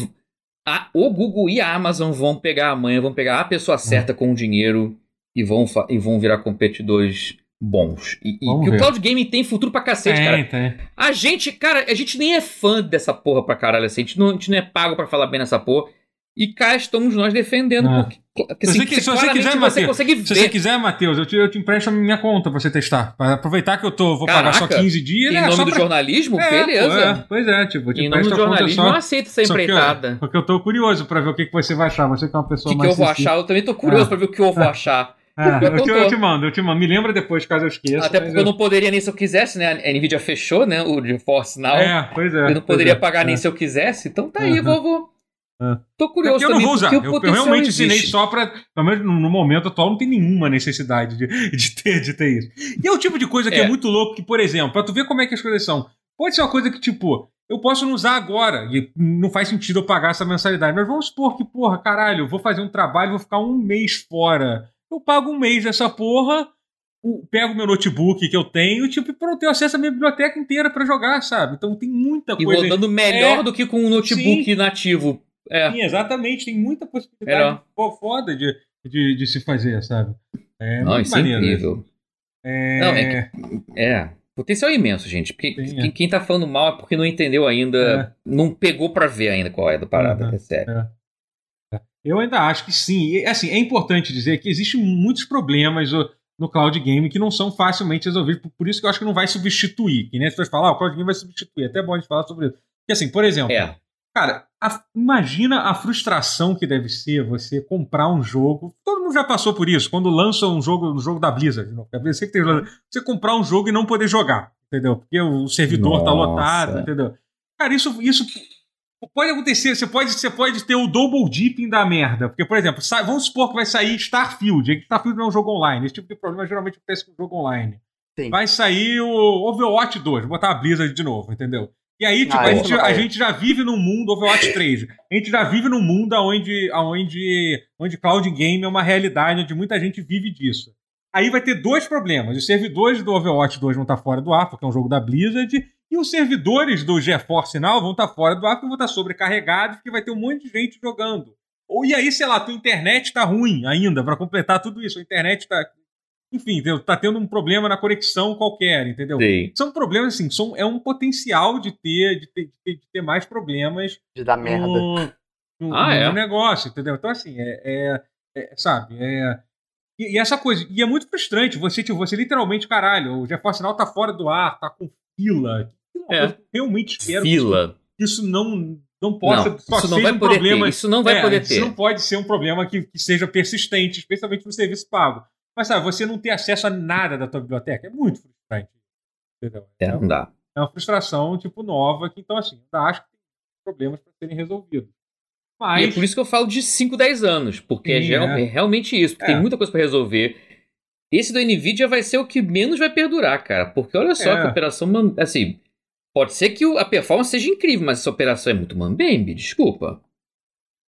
[SPEAKER 2] a- o Google e a Amazon vão pegar a manha, vão pegar a pessoa certa com o dinheiro e vão, e vão virar competidores bons. E, e o cloud gaming tem futuro pra cacete, cara.
[SPEAKER 1] Tem, tem.
[SPEAKER 2] A gente, cara, a gente nem é fã dessa porra pra caralho assim. A gente não, a gente não é pago pra falar bem nessa porra. E cá estamos nós defendendo.
[SPEAKER 1] Ah.
[SPEAKER 2] Porque, porque,
[SPEAKER 1] Se
[SPEAKER 2] assim,
[SPEAKER 1] você que- se você
[SPEAKER 2] claramente
[SPEAKER 1] quiser, Se você quiser, Matheus, eu te, eu te empresto a minha conta pra você testar. Pra aproveitar que eu tô, vou pagar só
[SPEAKER 2] Caraca,
[SPEAKER 1] 15 dias.
[SPEAKER 2] Em
[SPEAKER 1] é,
[SPEAKER 2] nome do
[SPEAKER 1] pra-
[SPEAKER 2] jornalismo?
[SPEAKER 1] É,
[SPEAKER 2] Beleza.
[SPEAKER 1] é, pois é, tipo, eu te
[SPEAKER 2] Em nome do jornalismo,
[SPEAKER 1] só.
[SPEAKER 2] não aceito essa
[SPEAKER 1] porque eu-
[SPEAKER 2] empreitada.
[SPEAKER 1] Porque eu tô curioso pra ver o que, que você vai achar. Você que é uma
[SPEAKER 2] O
[SPEAKER 1] pessoa
[SPEAKER 2] que, que
[SPEAKER 1] mais.
[SPEAKER 2] eu vou
[SPEAKER 1] sensível.
[SPEAKER 2] achar? Eu também tô curioso
[SPEAKER 1] Ah.
[SPEAKER 2] pra ver o que eu vou achar.
[SPEAKER 1] Ah,
[SPEAKER 2] Pior que
[SPEAKER 1] eu, te,
[SPEAKER 2] eu
[SPEAKER 1] eu te mando, eu te mando. Me lembra depois, caso eu esqueça.
[SPEAKER 2] Até porque eu não poderia nem se eu quisesse, né? A Nvidia fechou, né? O GeForce Now.
[SPEAKER 1] É, pois é.
[SPEAKER 2] eu não poderia
[SPEAKER 1] é,
[SPEAKER 2] pagar nem
[SPEAKER 1] é.
[SPEAKER 2] se eu quisesse. Então tá aí,
[SPEAKER 1] Aham. Ah.
[SPEAKER 2] Tô
[SPEAKER 1] É
[SPEAKER 2] curioso
[SPEAKER 1] porque eu não vou usar. Eu, eu realmente ensinei
[SPEAKER 2] existe.
[SPEAKER 1] só pra. Pelo menos no momento atual, não tem nenhuma necessidade de, de, ter, de ter isso. E é o tipo de coisa que é.
[SPEAKER 2] É.
[SPEAKER 1] muito louco, que, por exemplo, pra tu ver como é que as coisas são. Pode ser uma coisa que, tipo, eu posso não usar agora. E não faz sentido eu pagar essa mensalidade. Mas vamos supor que, porra, caralho, eu vou fazer um trabalho, vou ficar um mês fora. Eu pago um mês dessa porra. o- Pego meu notebook que eu tenho, tipo, e pronto, eu acesso a minha biblioteca inteira pra jogar, sabe? Então tem muita
[SPEAKER 2] E
[SPEAKER 1] coisa.
[SPEAKER 2] rodando melhor
[SPEAKER 1] É.
[SPEAKER 2] do que com um notebook nativo. É.
[SPEAKER 1] Sim, exatamente. Tem muita possibilidade fo- foda de, de, de se fazer, sabe? É
[SPEAKER 2] Não, isso é
[SPEAKER 1] maneiro.
[SPEAKER 2] incrível.
[SPEAKER 1] É...
[SPEAKER 2] Não, é É. Potencial imenso, gente. Porque
[SPEAKER 1] Sim,
[SPEAKER 2] quem,
[SPEAKER 1] é.
[SPEAKER 2] quem tá falando mal é porque não entendeu ainda. Não pegou pra ver ainda qual é da parada. É sério.
[SPEAKER 1] Eu ainda acho que sim. E, assim, é importante dizer que existem muitos problemas no cloud game que não são facilmente resolvidos. Por, isso que eu acho que não vai substituir. Que nem as pessoas falam, ah, o cloud game vai substituir. É até bom a gente falar sobre isso. Porque assim, por exemplo,
[SPEAKER 2] É.
[SPEAKER 1] Cara, a- imagina a frustração que deve ser você comprar um jogo. Todo mundo já passou por isso, quando lança um jogo, um jogo da Blizzard. Não, sei que tem- você comprar um jogo e não poder jogar, entendeu? Porque o servidor tá
[SPEAKER 2] Nossa.
[SPEAKER 1] lotado, entendeu? Cara, isso, isso pode acontecer. Você pode, você pode ter o double dipping da merda. Porque, por exemplo, sai- vamos supor que vai sair Starfield. e Starfield não é um jogo online. Esse tipo de problema geralmente acontece com jogo online.
[SPEAKER 3] Sim.
[SPEAKER 1] Vai sair o Overwatch 2. Vou botar a Blizzard de novo, entendeu? E aí, tipo,
[SPEAKER 3] Ah,
[SPEAKER 1] a,
[SPEAKER 3] isso
[SPEAKER 1] gente,
[SPEAKER 3] não
[SPEAKER 1] a gente já vive num mundo Overwatch 3. A gente já vive num mundo onde, onde, onde cloud game é uma realidade, onde muita gente vive disso. Aí vai ter dois problemas. Os servidores do Overwatch 2 vão estar fora do ar, porque é um jogo da Blizzard, e os servidores do GeForce Now vão estar fora do ar, porque vão estar sobrecarregados, porque vai ter um monte de gente jogando. Ou e aí, sei lá, tua internet tá ruim ainda, para completar tudo isso. A internet tá. Enfim, entendeu? tá tendo um problema na conexão qualquer, entendeu?
[SPEAKER 2] Sei.
[SPEAKER 1] São problemas, assim, são, é um potencial de ter, de ter, de ter, de ter mais problemas
[SPEAKER 3] De dar merda.
[SPEAKER 1] no, no-
[SPEAKER 2] Ah, é?
[SPEAKER 1] no negócio, entendeu? Então, assim, é. é- é, sabe, é. E, e essa coisa, e é muito frustrante, você, tipo, você literalmente, caralho, o GeForce Now tá fora do ar, tá com fila. Que
[SPEAKER 2] É.
[SPEAKER 1] coisa que eu realmente espero que
[SPEAKER 2] Fila.
[SPEAKER 1] isso, isso não, não possa
[SPEAKER 2] Não,
[SPEAKER 1] só
[SPEAKER 2] isso não vai
[SPEAKER 1] um
[SPEAKER 2] poder
[SPEAKER 1] problema.
[SPEAKER 2] ter. Isso não vai
[SPEAKER 1] É,
[SPEAKER 2] poder
[SPEAKER 1] Isso
[SPEAKER 2] ter.
[SPEAKER 1] não pode ser um problema que, que seja persistente, especialmente no serviço pago. Mas sabe, você não ter acesso a nada da tua biblioteca é muito frustrante. Entendeu?
[SPEAKER 2] É, não dá.
[SPEAKER 1] É uma frustração, tipo, nova, que então, assim, eu acho que tem problemas para serem resolvidos.
[SPEAKER 2] E
[SPEAKER 1] Mas.
[SPEAKER 2] é por isso que eu falo de 5, 10 anos. Porque é,
[SPEAKER 1] Sim,
[SPEAKER 2] geral-
[SPEAKER 1] é.
[SPEAKER 2] é realmente isso. Porque
[SPEAKER 1] É.
[SPEAKER 2] tem muita coisa pra resolver. Esse do Nvidia vai ser o que menos vai perdurar, cara. Porque olha só
[SPEAKER 1] É.
[SPEAKER 2] que a operação. Assim, pode ser que a performance seja incrível, mas essa operação é muito mambembe, desculpa.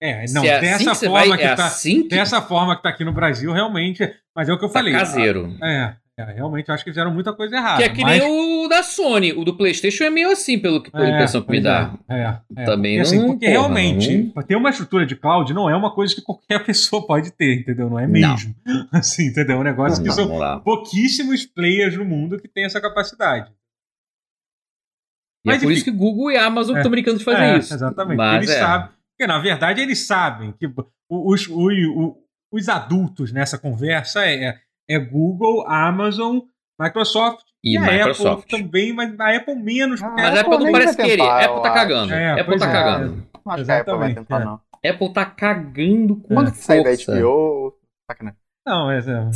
[SPEAKER 1] É, não,
[SPEAKER 2] é assim
[SPEAKER 1] dessa
[SPEAKER 2] que você
[SPEAKER 1] forma
[SPEAKER 2] vai,
[SPEAKER 1] que
[SPEAKER 2] é
[SPEAKER 1] tá.
[SPEAKER 2] assim que
[SPEAKER 1] Dessa forma que tá aqui no Brasil, realmente. Mas é o que eu
[SPEAKER 2] tá
[SPEAKER 1] falei.
[SPEAKER 2] caseiro.
[SPEAKER 1] É, é, realmente eu acho que fizeram muita coisa errada.
[SPEAKER 2] Que é que
[SPEAKER 1] mas-
[SPEAKER 2] nem o da Sony. O do PlayStation é meio assim, pelo que, pela
[SPEAKER 1] É,
[SPEAKER 2] impressão que me dá.
[SPEAKER 1] É, é, é.
[SPEAKER 2] Também
[SPEAKER 1] porque, assim,
[SPEAKER 2] não-
[SPEAKER 1] porque
[SPEAKER 2] porra,
[SPEAKER 1] realmente, ter uma estrutura de cloud não é uma coisa que qualquer pessoa pode ter, entendeu? Não é mesmo. Assim, entendeu? É um negócio que
[SPEAKER 2] Não,
[SPEAKER 1] são
[SPEAKER 2] vamos lá.
[SPEAKER 1] pouquíssimos players no mundo que tem essa capacidade.
[SPEAKER 2] E é
[SPEAKER 1] Mas,
[SPEAKER 2] por
[SPEAKER 1] enfim.
[SPEAKER 2] isso que Google e Amazon
[SPEAKER 1] É.
[SPEAKER 2] estão brincando de fazer
[SPEAKER 1] É,
[SPEAKER 2] isso.
[SPEAKER 1] Exatamente.
[SPEAKER 2] Mas
[SPEAKER 1] eles
[SPEAKER 2] é.
[SPEAKER 1] sabem. Porque, na verdade, eles sabem que os, os, os, os adultos nessa conversa é, é Google, Amazon, Microsoft
[SPEAKER 2] E,
[SPEAKER 1] E a
[SPEAKER 2] Microsoft.
[SPEAKER 1] Apple também, mas a Apple menos.
[SPEAKER 3] Ah,
[SPEAKER 2] Mas a Apple
[SPEAKER 3] Apple
[SPEAKER 2] não parece querer.
[SPEAKER 3] tentar,
[SPEAKER 2] Apple tá cagando.
[SPEAKER 1] É,
[SPEAKER 2] Apple tá
[SPEAKER 1] é.
[SPEAKER 2] cagando.
[SPEAKER 3] Não acho que a Apple vai tentar,
[SPEAKER 1] é.
[SPEAKER 3] não.
[SPEAKER 2] Apple tá cagando com
[SPEAKER 3] Quando que sai da
[SPEAKER 2] força.
[SPEAKER 3] HBO, sacanagem.
[SPEAKER 1] Não, mas, é.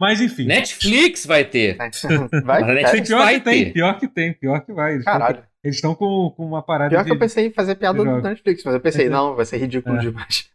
[SPEAKER 1] mas enfim.
[SPEAKER 2] Netflix vai ter.
[SPEAKER 3] Vai,
[SPEAKER 2] Mas a Netflix?
[SPEAKER 1] Pior
[SPEAKER 2] vai
[SPEAKER 1] que tem,
[SPEAKER 2] ter.
[SPEAKER 1] pior que tem, pior que vai. Eles
[SPEAKER 3] Caralho.
[SPEAKER 1] Eles estão com, com uma parada
[SPEAKER 3] Pior
[SPEAKER 1] de...
[SPEAKER 3] que eu pensei em fazer piada do Netflix, mas eu pensei, não, vai ser ridículo
[SPEAKER 1] É.
[SPEAKER 3] demais.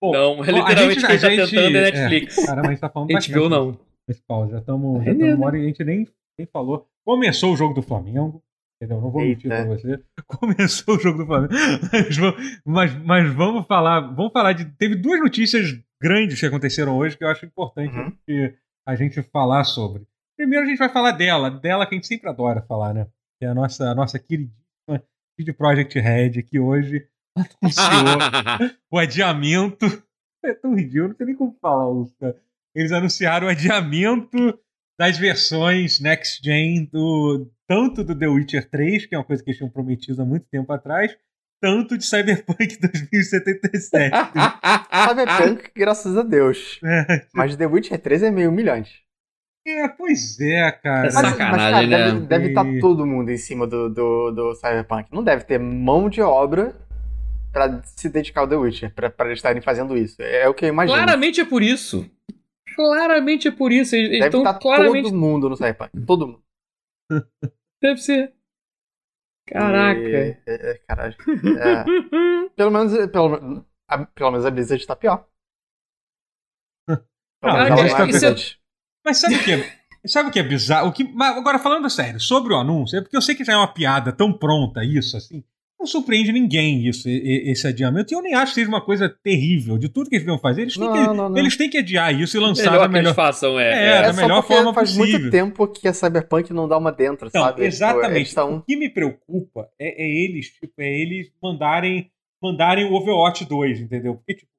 [SPEAKER 1] Bom,
[SPEAKER 2] Não,
[SPEAKER 1] bom, a
[SPEAKER 2] literalmente
[SPEAKER 1] gente-
[SPEAKER 2] quem
[SPEAKER 1] a
[SPEAKER 2] tá
[SPEAKER 1] gente-
[SPEAKER 2] tentando é
[SPEAKER 1] é.
[SPEAKER 2] Netflix.
[SPEAKER 1] Caramba, a gente tá falando
[SPEAKER 2] HBO
[SPEAKER 1] bastante
[SPEAKER 2] não.
[SPEAKER 1] nesse pau. Já estamos
[SPEAKER 2] É
[SPEAKER 1] já
[SPEAKER 2] mesmo.
[SPEAKER 1] uma hora e a gente nem, nem falou. Começou o jogo do Flamengo. Entendeu? Não vou mentir
[SPEAKER 3] Eita.
[SPEAKER 1] pra você. Começou o jogo do Flamengo. Mas, vamos- mas, mas vamos falar. Vamos falar de. Teve duas notícias grandes que aconteceram hoje que eu acho importante
[SPEAKER 3] Uhum.
[SPEAKER 1] a gente falar sobre. Primeiro a gente vai falar dela, dela que a gente sempre adora falar, né? Que é a nossa, a nossa queridíssima CD Projekt Red, que hoje anunciou o adiamento. É tão ridículo, não tem nem como falar isso, cara. Eles anunciaram o adiamento das versões Next Gen do tanto do The Witcher 3, que é uma coisa que eles tinham prometido há muito tempo atrás, tanto de Cyberpunk 2077.
[SPEAKER 3] Cyberpunk, graças a Deus.
[SPEAKER 1] é,
[SPEAKER 3] Mas The Witcher 3 é meio humilhante.
[SPEAKER 1] é, pois é, cara.
[SPEAKER 2] É
[SPEAKER 3] Mas,
[SPEAKER 2] sacanagem,
[SPEAKER 3] mas, cara,
[SPEAKER 2] né?
[SPEAKER 3] deve, deve estar
[SPEAKER 1] E-
[SPEAKER 3] todo mundo em cima do, do, do Cyberpunk. Não deve ter mão de obra pra se dedicar ao The Witcher, pra, pra eles estarem fazendo isso. É o que eu imagino.
[SPEAKER 2] Claramente é por isso. Claramente é por isso. Eles
[SPEAKER 3] deve estar
[SPEAKER 2] claramente.
[SPEAKER 3] todo mundo no Cyberpunk. Todo mundo.
[SPEAKER 2] Deve ser. Caraca.
[SPEAKER 3] E- é, caralho. É, pelo, menos, pelo, a, pelo menos a Blizzard tá pior.
[SPEAKER 1] Não,
[SPEAKER 3] não é
[SPEAKER 2] tá- é-
[SPEAKER 3] Blizzard.
[SPEAKER 1] Mas sabe o que é? Sabe o que é bizarro? O que, mas agora, falando sério, sobre o anúncio, é porque eu sei que já é uma piada tão pronta isso, assim. Não surpreende ninguém isso, esse adiamento. E eu nem acho que seja uma coisa terrível. De tudo que eles deviam fazer, eles têm,
[SPEAKER 3] Não,
[SPEAKER 1] que,
[SPEAKER 3] não, não.
[SPEAKER 1] eles têm que adiar isso e lançar
[SPEAKER 2] Melhor
[SPEAKER 1] da
[SPEAKER 2] que
[SPEAKER 1] melhor.
[SPEAKER 2] eles façam é.
[SPEAKER 1] É,
[SPEAKER 2] é.
[SPEAKER 1] da
[SPEAKER 3] É só
[SPEAKER 1] melhor
[SPEAKER 3] porque
[SPEAKER 1] forma
[SPEAKER 3] faz
[SPEAKER 1] possível.
[SPEAKER 3] muito tempo que a Cyberpunk não dá uma dentro,
[SPEAKER 1] Então,
[SPEAKER 3] sabe? Tipo,
[SPEAKER 1] exatamente.
[SPEAKER 3] eles tão-
[SPEAKER 1] O que me preocupa é, é eles, tipo, é eles mandarem, mandarem o Overwatch 2, entendeu? Porque, tipo,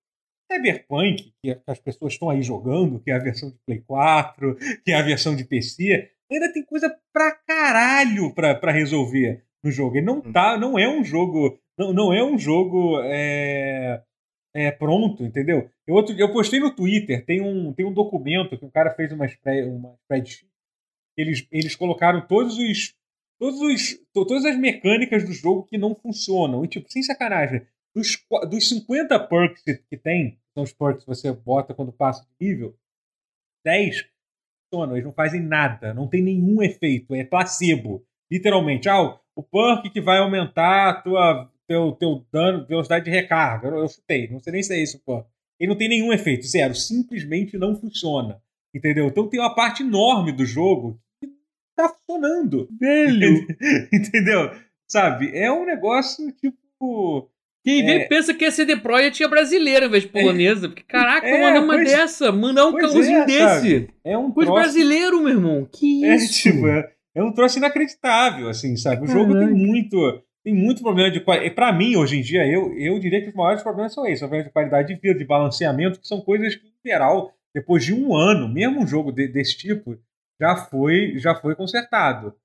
[SPEAKER 1] Cyberpunk, que que as pessoas estão aí jogando, que é a versão de Play 4, que é a versão de PC, ainda tem coisa pra caralho pra, pra resolver no jogo. Ele não
[SPEAKER 3] Hum.
[SPEAKER 1] tá, não é um jogo, não, não é um jogo é, é, pronto, entendeu? Eu, outro, eu postei no Twitter, tem um, tem um documento que um cara fez uma, spre- uma spreadsheet eles, eles colocaram todos os. Todos os, to- todas as mecânicas do jogo que não funcionam. E, tipo, sem sacanagem, dos, dos 50 perks que, que tem, são os perks que você bota quando passa de nível, 10 funcionam, eles não fazem nada, não tem nenhum efeito, é placebo. Literalmente, ah, o- perk que vai aumentar a tua, teu, teu dano, velocidade de recarga. Eu, eu chutei, não sei nem se é isso, pô. Ele não tem nenhum efeito, zero, simplesmente não funciona. Entendeu? Então tem uma parte enorme do jogo que tá funcionando. Velho! Entendeu? Sabe? É um negócio tipo.
[SPEAKER 2] Quem vê
[SPEAKER 1] É.
[SPEAKER 2] pensa que a CD Projekt é brasileira em vez de polonesa. Porque, caraca,
[SPEAKER 1] É,
[SPEAKER 2] manda uma
[SPEAKER 1] pois-
[SPEAKER 2] dessa. Manda um cãozinho
[SPEAKER 1] é,
[SPEAKER 2] desse.
[SPEAKER 1] É um
[SPEAKER 2] Coisa
[SPEAKER 1] troço.
[SPEAKER 2] brasileiro, meu irmão. Que
[SPEAKER 1] É,
[SPEAKER 2] isso?
[SPEAKER 1] tipo, é, é um troço inacreditável, assim, sabe? O jogo tem
[SPEAKER 2] Caraca.
[SPEAKER 1] muito. Tem muito problema de qualidade. Pra mim, hoje em dia, eu, eu diria que os maiores problemas são esses: são problemas de qualidade de vida, de balanceamento, que são coisas que, em geral, depois de um ano, mesmo um jogo de- desse tipo, já foi, já foi consertado.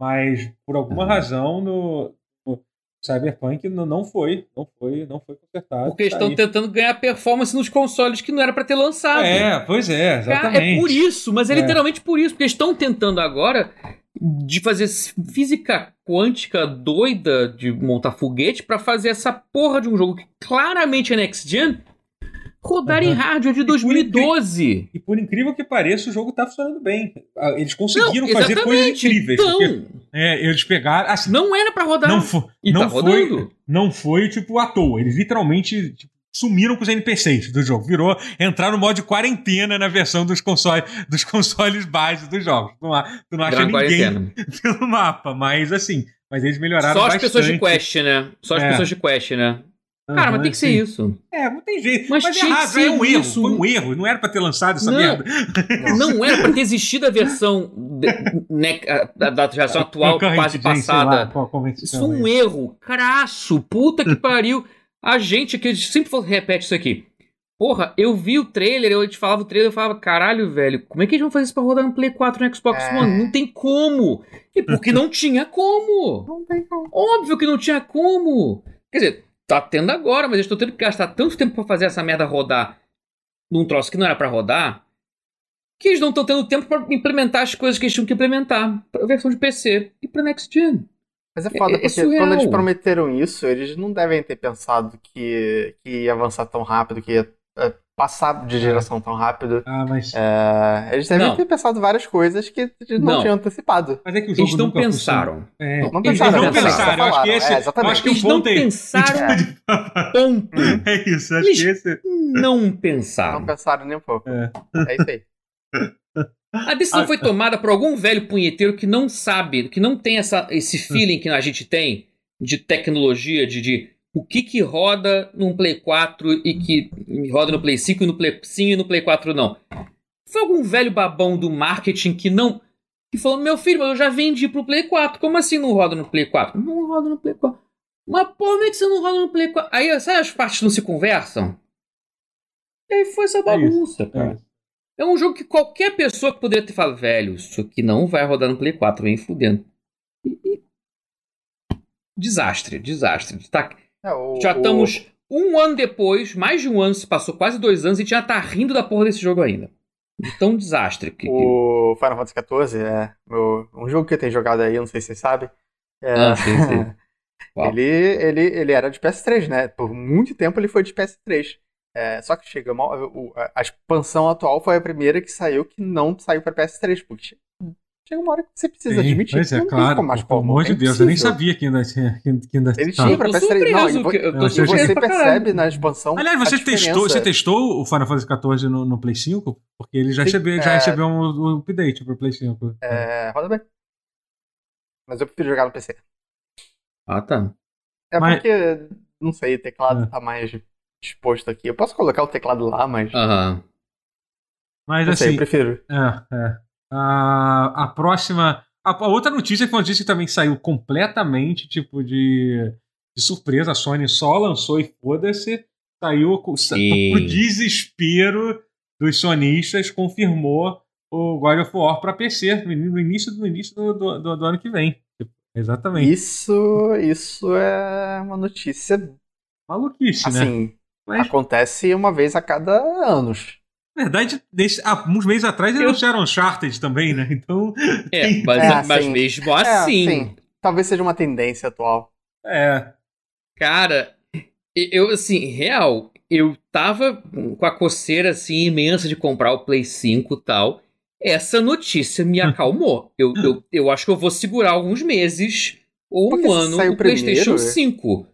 [SPEAKER 1] Mas, por alguma
[SPEAKER 2] Uhum.
[SPEAKER 1] razão, no, Cyberpunk não, não foi. Não foi, não foi consertado.
[SPEAKER 2] Porque eles
[SPEAKER 1] Tá
[SPEAKER 2] estão
[SPEAKER 1] aí.
[SPEAKER 2] tendo ganhar performance nos consoles que não era pra ter lançado.
[SPEAKER 1] É, pois é, exatamente.
[SPEAKER 2] é por isso, mas é,
[SPEAKER 1] É.
[SPEAKER 2] literalmente por isso, porque eles estão tentando agora de fazer física quântica doida de montar foguete pra fazer essa porra de um jogo que claramente é next gen rodar em
[SPEAKER 1] Aham.
[SPEAKER 2] hardware de
[SPEAKER 1] E por
[SPEAKER 2] 2012.
[SPEAKER 1] E por incrível que pareça, o jogo tá funcionando bem. Ah, Eles conseguiram
[SPEAKER 2] Não,
[SPEAKER 1] fazer coisas incríveis.
[SPEAKER 2] Então,
[SPEAKER 1] porque, é, eles pegaram. Assim,
[SPEAKER 2] não era pra rodar.
[SPEAKER 1] não, fo-
[SPEAKER 2] e
[SPEAKER 1] não
[SPEAKER 2] tá
[SPEAKER 1] foi,
[SPEAKER 2] rodando.
[SPEAKER 1] não foi, tipo, à toa. Eles literalmente tipo, sumiram com os NPCs do jogo. Virou entrar no modo de quarentena na versão dos consoles, dos consoles base dos jogos. Tu não, há- tu não acha ninguém
[SPEAKER 2] quarentena.
[SPEAKER 1] pelo mapa, mas assim. Mas eles melhoraram
[SPEAKER 2] Só as
[SPEAKER 1] bastante.
[SPEAKER 2] pessoas de quest, né? Só as
[SPEAKER 1] É.
[SPEAKER 2] pessoas de quest, né? Cara,
[SPEAKER 1] Aham,
[SPEAKER 2] mas tem que ser
[SPEAKER 1] sim.
[SPEAKER 2] isso.
[SPEAKER 1] É, não tem jeito.
[SPEAKER 2] Mas
[SPEAKER 1] Mas, é
[SPEAKER 2] tinha que
[SPEAKER 1] errado,
[SPEAKER 2] ser
[SPEAKER 1] é um erro.
[SPEAKER 2] isso.
[SPEAKER 1] Foi um erro. Não era pra ter lançado essa
[SPEAKER 2] Não.
[SPEAKER 1] merda.
[SPEAKER 2] Não era pra ter existido a versão de- né, da, da geração atual,
[SPEAKER 1] Current
[SPEAKER 2] quase passada.
[SPEAKER 1] lá, é que
[SPEAKER 2] Isso foi um erro crasso. Puta que pariu. A gente que sempre repete isso aqui. Porra, eu vi o trailer, eu te falava o trailer, eu falava, caralho, velho, como é que eles vão fazer isso pra rodar no Play 4 no Xbox
[SPEAKER 3] É.
[SPEAKER 2] One? Não tem como. E porque não tinha como.
[SPEAKER 3] Não tem como.
[SPEAKER 2] Óbvio que não tinha como. Quer dizer, tá tendo agora, mas eu estou tendo que gastar tanto tempo pra fazer essa merda rodar num troço que não era pra rodar. que eles não estão tendo tempo para implementar as coisas que eles tinham que implementar para a versão de PC e para Next Gen.
[SPEAKER 3] Mas é foda,
[SPEAKER 2] É- é
[SPEAKER 3] porque
[SPEAKER 2] surreal.
[SPEAKER 3] quando eles prometeram isso, eles não devem ter pensado que, que ia avançar tão rápido, que ia é, passar de geração tão rápido.
[SPEAKER 1] Ah, mas,
[SPEAKER 3] É, eles devem
[SPEAKER 2] Não.
[SPEAKER 3] ter pensado várias coisas que eles não,
[SPEAKER 2] Não.
[SPEAKER 3] tinham antecipado.
[SPEAKER 1] mas é que o jogo
[SPEAKER 2] Eles não
[SPEAKER 1] nunca
[SPEAKER 2] pensaram.
[SPEAKER 1] É,
[SPEAKER 3] Não
[SPEAKER 1] eles
[SPEAKER 3] pensaram,
[SPEAKER 1] não
[SPEAKER 2] não
[SPEAKER 1] pensaram. Eu acho que esse,
[SPEAKER 3] É,
[SPEAKER 1] acho que
[SPEAKER 2] Eles não
[SPEAKER 1] ponto é
[SPEAKER 2] pensaram. Ponto.
[SPEAKER 1] É isso, acho
[SPEAKER 2] Eles-
[SPEAKER 1] que esse.
[SPEAKER 2] Não
[SPEAKER 3] Não
[SPEAKER 2] pensaram.
[SPEAKER 3] pensaram nem um pouco.
[SPEAKER 1] É.
[SPEAKER 3] É isso aí.
[SPEAKER 2] A decisão
[SPEAKER 1] Ah,
[SPEAKER 2] foi tomada por algum velho punheteiro que não sabe, que não tem essa, esse feeling que a gente tem de tecnologia, de, de o que que roda num Play 4 e que roda no Play 5 e no Play 5 e no Play 4 não. Foi algum velho babão do marketing que não. que falou: meu filho, mas eu já vendi pro Play 4. Como assim não roda no Play 4? Não roda no Play 4. Mas como é que você não roda no Play 4? Aí, sabe as partes não se conversam? E aí foi essa
[SPEAKER 1] É isso,
[SPEAKER 2] bagunça,
[SPEAKER 1] É
[SPEAKER 2] cara.
[SPEAKER 1] isso.
[SPEAKER 2] É um jogo que qualquer pessoa que poderia ter falado, velho, isso aqui não vai rodar no Play 4, vem fudendo. E- Desastre, desastre. Tá-
[SPEAKER 3] É, o-
[SPEAKER 2] já
[SPEAKER 3] o-
[SPEAKER 2] estamos um ano depois, mais de um ano se passou, quase dois anos, e já tá rindo da porra desse jogo ainda. Tão desastre. Que,
[SPEAKER 3] O Final Fantasy XIV é meu- um jogo que eu tenho jogado aí, eu não sei se vocês sabem. É,
[SPEAKER 2] Ah, sim, sim.
[SPEAKER 3] Ele, ele, ele era de PS3, né? Por muito tempo ele foi de PS3. É, só que chega uma, o- a expansão atual foi a primeira que saiu que não saiu para PS3, porque che- chega uma hora que você precisa
[SPEAKER 1] Sim,
[SPEAKER 3] admitir
[SPEAKER 1] pois
[SPEAKER 3] que
[SPEAKER 1] é,
[SPEAKER 3] não tem
[SPEAKER 1] claro.
[SPEAKER 3] como mais
[SPEAKER 1] pelo amor
[SPEAKER 3] é
[SPEAKER 1] de Deus, eu nem sabia que ainda tinha. Que, que ainda
[SPEAKER 3] Ele tinha pra
[SPEAKER 2] Eu tô
[SPEAKER 3] PS3, não,
[SPEAKER 2] eu
[SPEAKER 3] você percebe na expansão.
[SPEAKER 1] Aliás,
[SPEAKER 3] a
[SPEAKER 1] você testou, você testou o Final Fantasy XIV no, no Play 5? Porque ele já,
[SPEAKER 3] Sim,
[SPEAKER 1] recebeu, já
[SPEAKER 3] é.
[SPEAKER 1] recebeu um, um update pro Play 5.
[SPEAKER 3] É, roda bem. Mas eu prefiro jogar no PC.
[SPEAKER 2] Ah, tá.
[SPEAKER 3] É
[SPEAKER 1] Mas-
[SPEAKER 3] porque, não sei, o teclado
[SPEAKER 1] É.
[SPEAKER 3] tá mais disposto aqui. Eu posso colocar o teclado lá, mas.
[SPEAKER 1] Mas
[SPEAKER 3] não sei,
[SPEAKER 1] assim,
[SPEAKER 3] eu prefiro.
[SPEAKER 1] É, é. A, a próxima. A, a outra notícia que foi uma notícia que também saiu completamente, tipo, de, de surpresa. A Sony só lançou e foda-se. Saiu com- pro desespero dos sonistas, confirmou o God of War pra PC no, in- no início, no início do, do, do- do ano que vem. Tipo, Exatamente.
[SPEAKER 3] Isso, isso é uma notícia,
[SPEAKER 1] Maluquice, né?
[SPEAKER 3] Assim,
[SPEAKER 1] Mas,
[SPEAKER 3] acontece uma vez a cada anos.
[SPEAKER 1] na verdade, desse, há uns meses atrás eles anunciaram Uncharted também, né? Então,
[SPEAKER 2] É, mas,
[SPEAKER 3] É,
[SPEAKER 2] mas mesmo assim.
[SPEAKER 3] sim. Talvez seja uma tendência atual.
[SPEAKER 1] é.
[SPEAKER 2] Cara, eu, assim, real, eu tava com a coceira, assim, imensa de comprar o Play 5 e tal. Essa notícia me acalmou. Eu, eu, eu acho que eu vou segurar alguns meses ou
[SPEAKER 3] Porque
[SPEAKER 2] um ano o PlayStation
[SPEAKER 3] primeiro,
[SPEAKER 2] 5.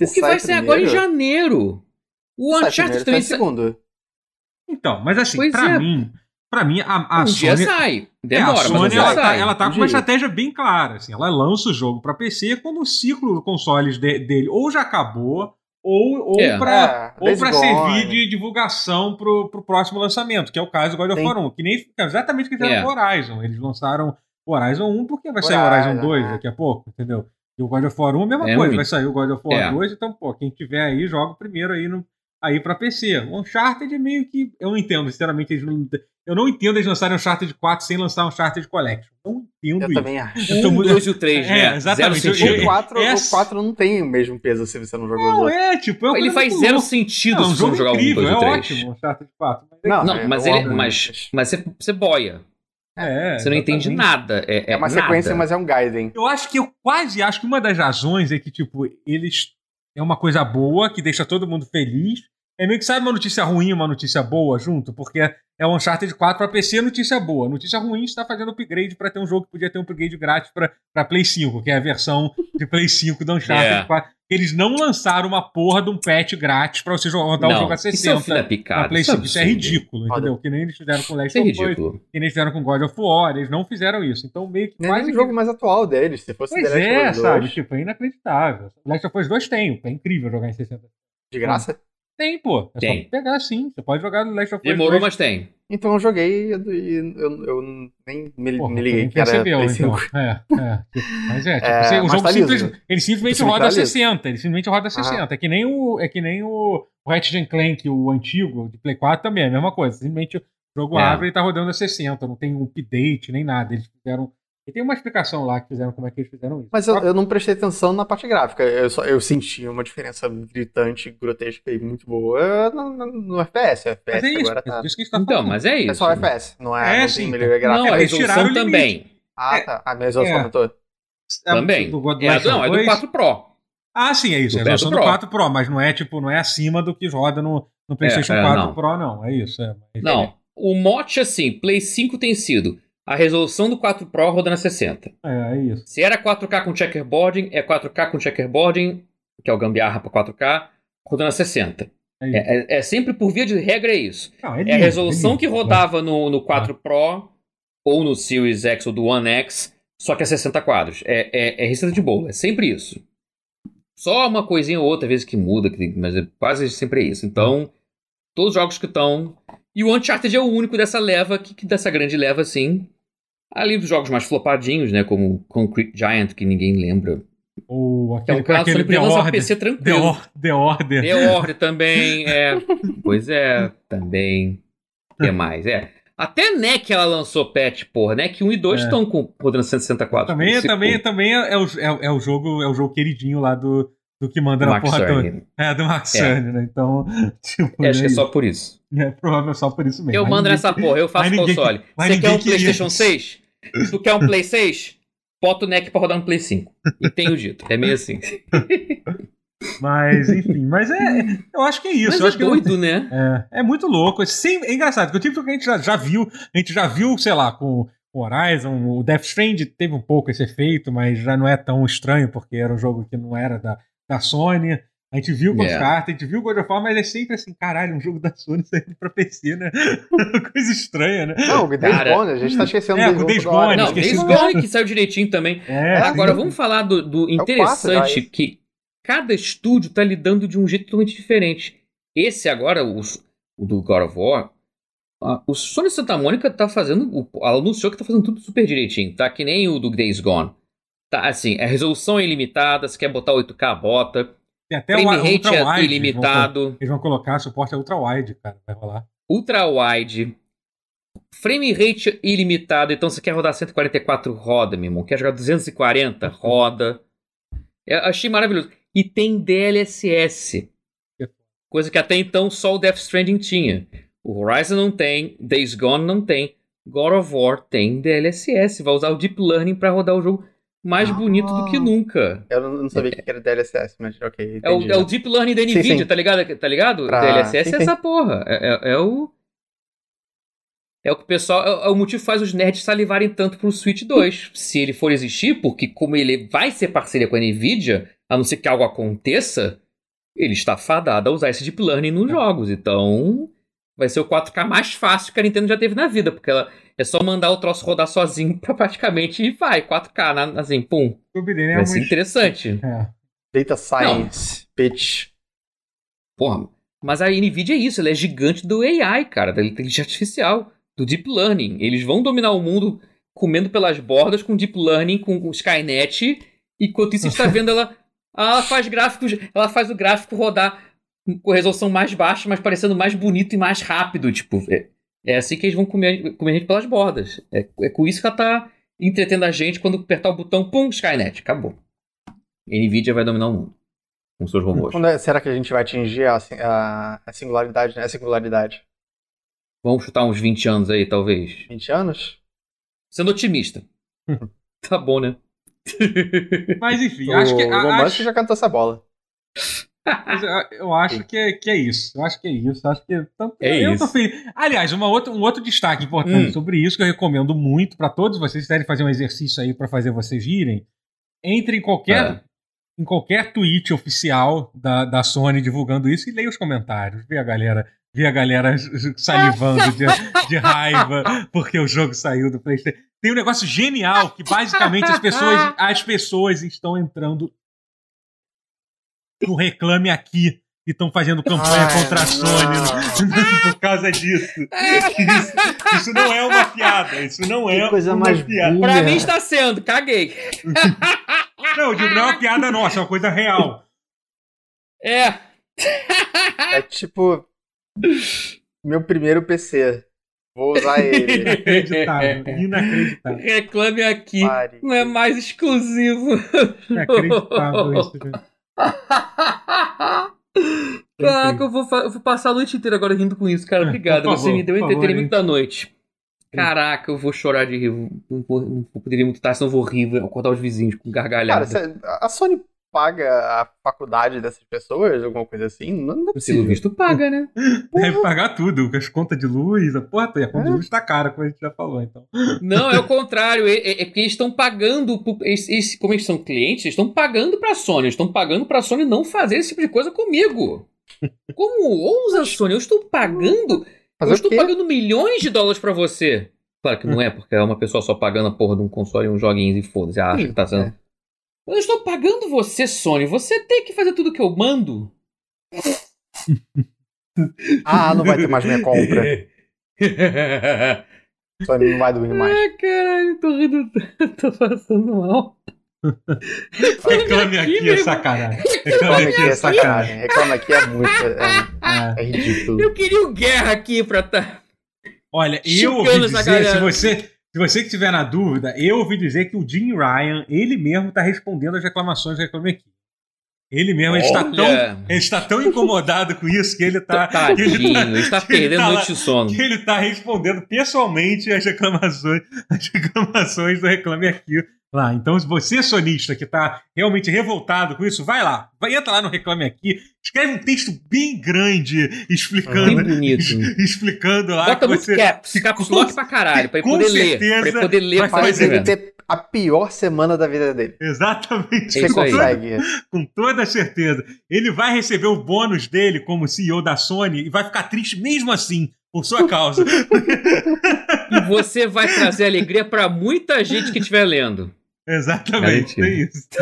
[SPEAKER 3] Se
[SPEAKER 2] Porque vai ser agora em janeiro. O Uncharted
[SPEAKER 3] sai
[SPEAKER 2] sa-
[SPEAKER 3] segundo.
[SPEAKER 1] Então, mas assim,
[SPEAKER 2] Pois
[SPEAKER 1] pra
[SPEAKER 2] é.
[SPEAKER 1] mim, pra mim, a, a
[SPEAKER 2] um
[SPEAKER 1] Sony.
[SPEAKER 2] dia sai.
[SPEAKER 1] É, a
[SPEAKER 2] Demora,
[SPEAKER 1] Sony ela tá, ela tá
[SPEAKER 3] Um
[SPEAKER 1] com uma
[SPEAKER 3] dia.
[SPEAKER 1] estratégia bem clara. Assim, ela lança o jogo pra PC quando o ciclo de consoles de- dele ou já acabou, ou, ou
[SPEAKER 2] É.
[SPEAKER 1] pra,
[SPEAKER 3] É,
[SPEAKER 1] ou
[SPEAKER 3] Gone.
[SPEAKER 1] servir de divulgação pro, pro próximo lançamento, que é o caso do God of. War 1. Que nem é exatamente o que fizeram
[SPEAKER 2] É.
[SPEAKER 1] com o Horizon. Eles lançaram o Horizon 1 porque vai sair o Horizon
[SPEAKER 3] Horizon,
[SPEAKER 1] 2
[SPEAKER 3] é.
[SPEAKER 1] daqui a pouco, entendeu? E o God of War 1 é a mesma
[SPEAKER 2] É
[SPEAKER 1] coisa,
[SPEAKER 2] muito.
[SPEAKER 1] vai sair o God of War
[SPEAKER 2] É.
[SPEAKER 1] 2, então, pô, quem tiver aí, joga primeiro aí no. Aí pra PC. O Uncharted é meio que. Eu não entendo, sinceramente. Eles não, eu não entendo eles lançarem Uncharted 4 sem lançar um Uncharted Collection. Não entendo
[SPEAKER 3] Eu
[SPEAKER 1] isso.
[SPEAKER 3] também acho.
[SPEAKER 2] Um,
[SPEAKER 1] muito-
[SPEAKER 2] dois e o três,
[SPEAKER 1] É,
[SPEAKER 2] né?
[SPEAKER 1] exatamente.
[SPEAKER 3] O 4,
[SPEAKER 1] essa-
[SPEAKER 3] o 4 não tem o mesmo peso se você não jogou
[SPEAKER 1] Não,
[SPEAKER 3] outros.
[SPEAKER 1] é, tipo, é
[SPEAKER 2] Ele faz zero sentido
[SPEAKER 1] Não, é um
[SPEAKER 2] se você não jogar um,
[SPEAKER 1] incrível,
[SPEAKER 2] dois
[SPEAKER 1] é
[SPEAKER 2] e três.
[SPEAKER 1] ótimo o Uncharted 4. Mas é,
[SPEAKER 3] Não,
[SPEAKER 2] Não,
[SPEAKER 3] é,
[SPEAKER 2] mas ele. Mas, mas você, você boia.
[SPEAKER 1] é,
[SPEAKER 2] Você não entende nada. É,
[SPEAKER 3] É uma
[SPEAKER 2] nada.
[SPEAKER 3] sequência, mas é um Gaiden.
[SPEAKER 1] Eu acho que eu quase acho que uma das razões é que, tipo, eles. É uma coisa boa que deixa todo mundo feliz. É meio que sabe uma notícia ruim e uma notícia boa junto, porque é o Uncharted 4 pra PC, notícia boa. Notícia ruim está fazendo upgrade pra ter um jogo que podia ter um upgrade grátis pra, pra Play 5, que é a versão de Play 5 do Uncharted
[SPEAKER 2] É.
[SPEAKER 1] 4. Eles não lançaram uma porra de um patch grátis pra você rodar o
[SPEAKER 2] Não,
[SPEAKER 1] jogo a
[SPEAKER 2] isso é um
[SPEAKER 1] 60
[SPEAKER 2] filho da picada.
[SPEAKER 1] na Play
[SPEAKER 2] isso é
[SPEAKER 1] 5. Isso é ridículo, entendeu? Que nem eles fizeram com Last
[SPEAKER 2] Isso é
[SPEAKER 1] of Us,
[SPEAKER 2] ridículo.
[SPEAKER 1] que nem eles fizeram com God of War. Eles não fizeram isso. Então, meio que
[SPEAKER 3] Nem
[SPEAKER 1] quase
[SPEAKER 3] o
[SPEAKER 1] que-
[SPEAKER 3] jogo mais atual deles. Se fosse
[SPEAKER 1] Pois
[SPEAKER 3] The Last
[SPEAKER 1] é,
[SPEAKER 3] of Us
[SPEAKER 1] sabe?
[SPEAKER 3] 2,
[SPEAKER 1] Tipo, é inacreditável. Last of Us 2 tem, é incrível jogar em 60.
[SPEAKER 3] De graça?
[SPEAKER 1] Tem, pô. É
[SPEAKER 2] Tem.
[SPEAKER 1] só pegar sim. Você pode jogar no Last of Us
[SPEAKER 2] Demorou,
[SPEAKER 1] 2.
[SPEAKER 2] mas tem.
[SPEAKER 3] Então eu joguei e eu, eu nem me,
[SPEAKER 1] Porra,
[SPEAKER 3] me liguei que era
[SPEAKER 1] então.
[SPEAKER 3] 5.
[SPEAKER 1] É, é. Tipo, mas é, tipo,
[SPEAKER 3] É,
[SPEAKER 1] você- o jogo
[SPEAKER 3] tá liso.
[SPEAKER 1] simples, ele simplesmente roda
[SPEAKER 3] tá liso.
[SPEAKER 1] 60. Ele simplesmente roda 60. É que nem o, é que nem o Ratchet and Clank, o antigo, de Play 4 também, é a mesma coisa. Simplesmente o jogo
[SPEAKER 2] É.
[SPEAKER 1] abre e tá rodando a 60. Não tem um update nem nada. Eles fizeram E tem uma explicação lá que fizeram como é que eles fizeram isso.
[SPEAKER 3] Mas eu, eu não prestei atenção na parte gráfica. Eu, só, eu senti uma diferença gritante, grotesca e muito boa no, no, no FPS. O FPS
[SPEAKER 1] é isso,
[SPEAKER 3] agora
[SPEAKER 1] é
[SPEAKER 3] tá.
[SPEAKER 1] a gente tá
[SPEAKER 2] Então, mas é isso.
[SPEAKER 3] É só FPS, não é,
[SPEAKER 1] É,
[SPEAKER 3] não
[SPEAKER 1] sim,
[SPEAKER 3] melhoria
[SPEAKER 2] Não,
[SPEAKER 3] gráfica.
[SPEAKER 2] a
[SPEAKER 1] eles tiraram
[SPEAKER 2] resolução
[SPEAKER 1] o
[SPEAKER 2] também.
[SPEAKER 3] Ah, tá. A minha resolução
[SPEAKER 1] É.
[SPEAKER 3] aumentou.
[SPEAKER 1] É,
[SPEAKER 2] Também.
[SPEAKER 1] Do God
[SPEAKER 2] É, a- não, é do
[SPEAKER 1] 2.
[SPEAKER 2] 4 Pro.
[SPEAKER 1] Ah, sim, é isso.
[SPEAKER 2] Do
[SPEAKER 1] É a resolução do
[SPEAKER 2] Pro.
[SPEAKER 1] 4 Pro, mas não é tipo, não é acima do que roda no, no PlayStation
[SPEAKER 2] é,
[SPEAKER 1] 4
[SPEAKER 2] não.
[SPEAKER 1] Pro, não. É isso. É,
[SPEAKER 2] Não, o mote assim, Play 5 tem sido a resolução do 4 Pro rodando a 60.
[SPEAKER 1] É, é isso.
[SPEAKER 2] Se era 4K com checkerboarding, é 4K com checkerboarding, que é o gambiarra para 4K, rodando a 60.
[SPEAKER 1] É.
[SPEAKER 2] É, é- é sempre por via de regra é isso.
[SPEAKER 1] Não,
[SPEAKER 2] É a
[SPEAKER 1] lindo,
[SPEAKER 2] resolução
[SPEAKER 1] lindo.
[SPEAKER 2] que rodava no, no 4 Pro ou no Series X ou do One X, só que a 60 quadros. É, é, é receita de bolo, é sempre isso. Só uma coisinha ou outra, às vezes que muda, mas é quase sempre é isso. Então, todos os jogos que estão. E o Uncharted é o único dessa leva, que, que dessa grande leva, assim. Ali dos jogos mais flopadinhos, né? Como Concrete Giant, que ninguém lembra.
[SPEAKER 1] Ou
[SPEAKER 2] Que é
[SPEAKER 1] aquele,
[SPEAKER 2] um caso que
[SPEAKER 1] aquele The Order.
[SPEAKER 2] PC
[SPEAKER 1] The,
[SPEAKER 2] tranquilo.
[SPEAKER 1] Or- The Order.
[SPEAKER 2] The Order também, é. Pois é, também. O que mais? É. Até NEC ela lançou patch, porra. NEC 1 e 2
[SPEAKER 1] É.
[SPEAKER 2] estão com rodando 164.
[SPEAKER 1] Também, também, também é, o, é, é o jogo, é o jogo queridinho lá do, do que manda na
[SPEAKER 2] Max
[SPEAKER 1] porra toda. É, do Max
[SPEAKER 2] É.
[SPEAKER 1] Cerny, né? Então, tipo,
[SPEAKER 2] É, acho que é
[SPEAKER 1] é,
[SPEAKER 2] só por isso.
[SPEAKER 1] é provável só por isso mesmo.
[SPEAKER 2] Eu
[SPEAKER 1] Mas
[SPEAKER 2] mando
[SPEAKER 1] ninguém-
[SPEAKER 2] nessa porra, eu faço console. Você quer um
[SPEAKER 1] queria
[SPEAKER 2] PlayStation
[SPEAKER 1] isso.
[SPEAKER 2] 6? Tu quer um Play 6? Bota o NEC pra rodar no Play 5. E tenho dito. É meio assim.
[SPEAKER 1] Mas, enfim, mas é. é- Eu acho que é isso.
[SPEAKER 2] Mas
[SPEAKER 1] eu
[SPEAKER 2] é
[SPEAKER 1] acho que não
[SPEAKER 2] doido, né?
[SPEAKER 1] É, é muito louco. Sim, é engraçado, porque o tipo que a gente já, já viu, a gente já viu, sei lá, com o Horizon, o Death Strand teve um pouco esse efeito, mas já não é tão estranho, porque era um jogo que não era da, da Sony. A gente viu com
[SPEAKER 2] É.
[SPEAKER 1] as cartas, a gente viu God of War, mas é sempre assim, caralho, um jogo da Sony saindo pra PC, né? Coisa estranha, né?
[SPEAKER 3] Não, o Days
[SPEAKER 2] Cara,
[SPEAKER 3] Gone, a gente tá esquecendo
[SPEAKER 1] é, com Days. Gone,
[SPEAKER 2] Não, Days
[SPEAKER 1] do-
[SPEAKER 2] Gone que saiu direitinho também.
[SPEAKER 1] É,
[SPEAKER 2] Agora,
[SPEAKER 1] sim.
[SPEAKER 2] vamos falar do, do
[SPEAKER 3] já,
[SPEAKER 2] interessante
[SPEAKER 3] esse.
[SPEAKER 2] que cada estúdio tá lidando de um jeito totalmente diferente. Esse agora, o, o do God of War, a- o Sony Santa Mônica tá fazendo. o- Ela anunciou que tá fazendo tudo super direitinho, tá? Que nem o do Days Gone. Tá, assim, a resolução é ilimitada, se quer botar 8K, bota.
[SPEAKER 1] Tem até
[SPEAKER 2] Frame
[SPEAKER 1] o
[SPEAKER 2] rate
[SPEAKER 1] Ultra
[SPEAKER 2] é
[SPEAKER 1] Wide.
[SPEAKER 2] ilimitado.
[SPEAKER 1] Eles vão colocar suporte a Ultra Wide, cara, vai rolar.
[SPEAKER 2] Ultra wide. Frame rate ilimitado. Então, você quer rodar 144, roda, meu irmão. Quer jogar 240, roda. Eu achei maravilhoso. E tem DLSS. Coisa que até então só o Death Stranding tinha. O Horizon não tem, Days Gone não tem. God of War tem DLSS. Vai usar o Deep Learning para rodar o jogo mais
[SPEAKER 3] Ah.
[SPEAKER 2] bonito do que nunca.
[SPEAKER 3] Eu não, sabia o que era DLSS, mas ok.
[SPEAKER 2] É o, é o Deep Learning da
[SPEAKER 3] Sim,
[SPEAKER 2] NVIDIA,
[SPEAKER 3] sim.
[SPEAKER 2] tá ligado? Tá ligado?
[SPEAKER 3] Pra-
[SPEAKER 2] DLSS
[SPEAKER 3] sim,
[SPEAKER 2] é
[SPEAKER 3] sim.
[SPEAKER 2] essa porra. É, é- é o. É o que o pessoal. É, é o motivo que faz os nerds salivarem tanto pro Switch 2. Se ele for existir, porque como ele vai ser parceria com a NVIDIA, a não ser que algo aconteça, ele está fadado a usar esse Deep Learning nos jogos. Então. Vai ser o 4K mais fácil que a Nintendo já teve na vida, porque ela é só mandar o troço rodar sozinho pra praticamente e vai, 4K, na- assim, pum. Vai
[SPEAKER 1] Subiremos.
[SPEAKER 2] ser interessante.
[SPEAKER 1] É.
[SPEAKER 3] Data Science, bitch.
[SPEAKER 2] Porra, mas a NVIDIA é isso, ela é gigante do AI, cara, da inteligência artificial, do Deep Learning. Eles vão dominar o mundo comendo pelas bordas com Deep Learning, com, com Skynet, enquanto isso a gente tá vendo ela. Ela faz gráficos, ela faz o gráfico rodar com resolução mais baixa, mas parecendo mais bonito e mais rápido. Tipo, é, é assim que eles vão comer, comer a gente pelas bordas. É, é com isso que ela tá entretendo a gente quando apertar o botão, pum, Skynet, acabou. NVIDIA vai dominar o mundo com seus robôs.
[SPEAKER 3] Quando é- será que a gente vai atingir a, a, a singularidade, né? A singularidade.
[SPEAKER 2] Vamos chutar uns 20 anos aí, talvez.
[SPEAKER 3] 20 anos?
[SPEAKER 2] Sendo otimista. tá bom, né?
[SPEAKER 1] Mas enfim,
[SPEAKER 3] O
[SPEAKER 1] acho que.
[SPEAKER 3] Elon Musk
[SPEAKER 1] acho-
[SPEAKER 3] já cantou essa bola.
[SPEAKER 1] Eu, eu acho que é, que é isso. Eu acho que é isso. Eu acho que tanto-
[SPEAKER 2] É
[SPEAKER 1] eu
[SPEAKER 2] isso.
[SPEAKER 1] tô feliz. Aliás, uma outra, um outro destaque importante
[SPEAKER 2] Hum.
[SPEAKER 1] sobre isso que eu recomendo muito para todos vocês que querem fazer um exercício aí para fazer vocês irem. Entre em qualquer
[SPEAKER 2] É.
[SPEAKER 1] em qualquer tweet oficial da, da Sony divulgando isso e leia os comentários. Vê a galera, vê a galera salivando de, de raiva porque o jogo saiu do PlayStation. Tem um negócio genial que basicamente as pessoas, as pessoas estão entrando no Reclame Aqui e estão fazendo campanha
[SPEAKER 3] Ai,
[SPEAKER 1] contra a Sony por causa disso. Isso, isso não é uma piada. Isso não é
[SPEAKER 3] Que coisa
[SPEAKER 1] uma
[SPEAKER 3] mais
[SPEAKER 1] piada.
[SPEAKER 3] burra.
[SPEAKER 2] Pra mim está sendo, caguei.
[SPEAKER 1] Não, eu digo, não é uma piada nossa, é uma coisa real.
[SPEAKER 2] É.
[SPEAKER 3] É tipo. Meu primeiro PC. Vou usar ele.
[SPEAKER 1] Inacreditável. Inacreditável.
[SPEAKER 2] Reclame aqui.
[SPEAKER 3] Pare.
[SPEAKER 2] Não é mais exclusivo.
[SPEAKER 1] Inacreditável isso, gente.
[SPEAKER 2] Caraca, eu vou, eu vou passar a noite inteira agora rindo com isso, cara.
[SPEAKER 1] É,
[SPEAKER 2] Obrigado.
[SPEAKER 1] por
[SPEAKER 2] Você
[SPEAKER 1] favor,
[SPEAKER 2] me deu
[SPEAKER 1] favor,
[SPEAKER 2] entretenimento
[SPEAKER 1] hein?
[SPEAKER 2] da noite. Caraca, eu vou chorar de rir. Não não vou poder ver muito tarde, senão eu vou rir, vou acordar os vizinhos com
[SPEAKER 3] Cara,
[SPEAKER 2] gargalhada.
[SPEAKER 3] cê- a Sony paga a faculdade dessas pessoas, alguma coisa assim? Não, não é
[SPEAKER 2] Pelo
[SPEAKER 3] possível.
[SPEAKER 2] visto, paga, né?
[SPEAKER 1] Deve pagar tudo, as contas de luz, a porra, a conta de
[SPEAKER 3] É.
[SPEAKER 1] luz tá cara, como a gente já falou, então.
[SPEAKER 2] Não, é o contrário. É, é- é porque eles estão pagando. eles- eles- como eles são clientes, eles estão pagando pra Sony. Eles estão pagando pra Sony não fazer esse tipo de coisa comigo. Como ousa, Sony? Eu estou pagando.
[SPEAKER 3] Fazer
[SPEAKER 2] eu estou pagando milhões de dólares pra você. Claro que não é, porque é uma pessoa só pagando a porra de um console e uns joguinhos e foda-se. Acha que tá sendo. Eu estou pagando você, Sony. Você tem que fazer tudo que eu mando.
[SPEAKER 3] Ah, não vai ter mais minha compra. Sony não vai dormir mais.
[SPEAKER 2] Ai, caralho, tô rindo. tô passando mal.
[SPEAKER 1] Reclame aqui,
[SPEAKER 2] meu
[SPEAKER 1] é sacanagem.
[SPEAKER 3] Reclame aqui é sacanagem. Reclame aqui é muito. É,
[SPEAKER 1] É.
[SPEAKER 3] é ridículo.
[SPEAKER 2] Eu queria o Guerra aqui pra tá.
[SPEAKER 1] Olha, eu ouvi dizer, se você, se você que tiver na dúvida, eu ouvi dizer que o Jim Ryan, ele mesmo tá respondendo as reclamações do Reclame Aqui. Ele mesmo, ele está, tão, ele está tão incomodado com isso que ele tá,
[SPEAKER 2] Tadinho,
[SPEAKER 1] tá,
[SPEAKER 2] ele está
[SPEAKER 1] ele
[SPEAKER 2] perdendo
[SPEAKER 1] tá lá-
[SPEAKER 2] noite de sono.
[SPEAKER 1] que ele tá respondendo pessoalmente as reclamações, as reclamações do Reclame Aqui lá. Então, se você, sonista, que tá realmente revoltado com isso, vai lá. Vai, entra lá no Reclame Aqui, escreve um texto bem grande
[SPEAKER 2] Bem
[SPEAKER 1] explicando,
[SPEAKER 2] bonito.
[SPEAKER 1] explicando lá
[SPEAKER 2] Bota
[SPEAKER 1] que
[SPEAKER 2] muito
[SPEAKER 1] você...
[SPEAKER 2] caps,
[SPEAKER 1] que
[SPEAKER 2] caps
[SPEAKER 1] com-
[SPEAKER 2] lock pra caralho, pra ele
[SPEAKER 1] com
[SPEAKER 2] poder ler.
[SPEAKER 1] certeza
[SPEAKER 2] Pra ele poder ler
[SPEAKER 3] Faz ele ter a pior semana da vida dele.
[SPEAKER 1] Exatamente.
[SPEAKER 2] É isso aí.
[SPEAKER 3] consegue.
[SPEAKER 1] Com toda certeza. Ele vai receber o bônus dele como CEO da Sony e vai ficar triste mesmo assim, por sua causa.
[SPEAKER 2] E você vai trazer alegria pra muita gente que estiver lendo.
[SPEAKER 1] Exatamente. É isso.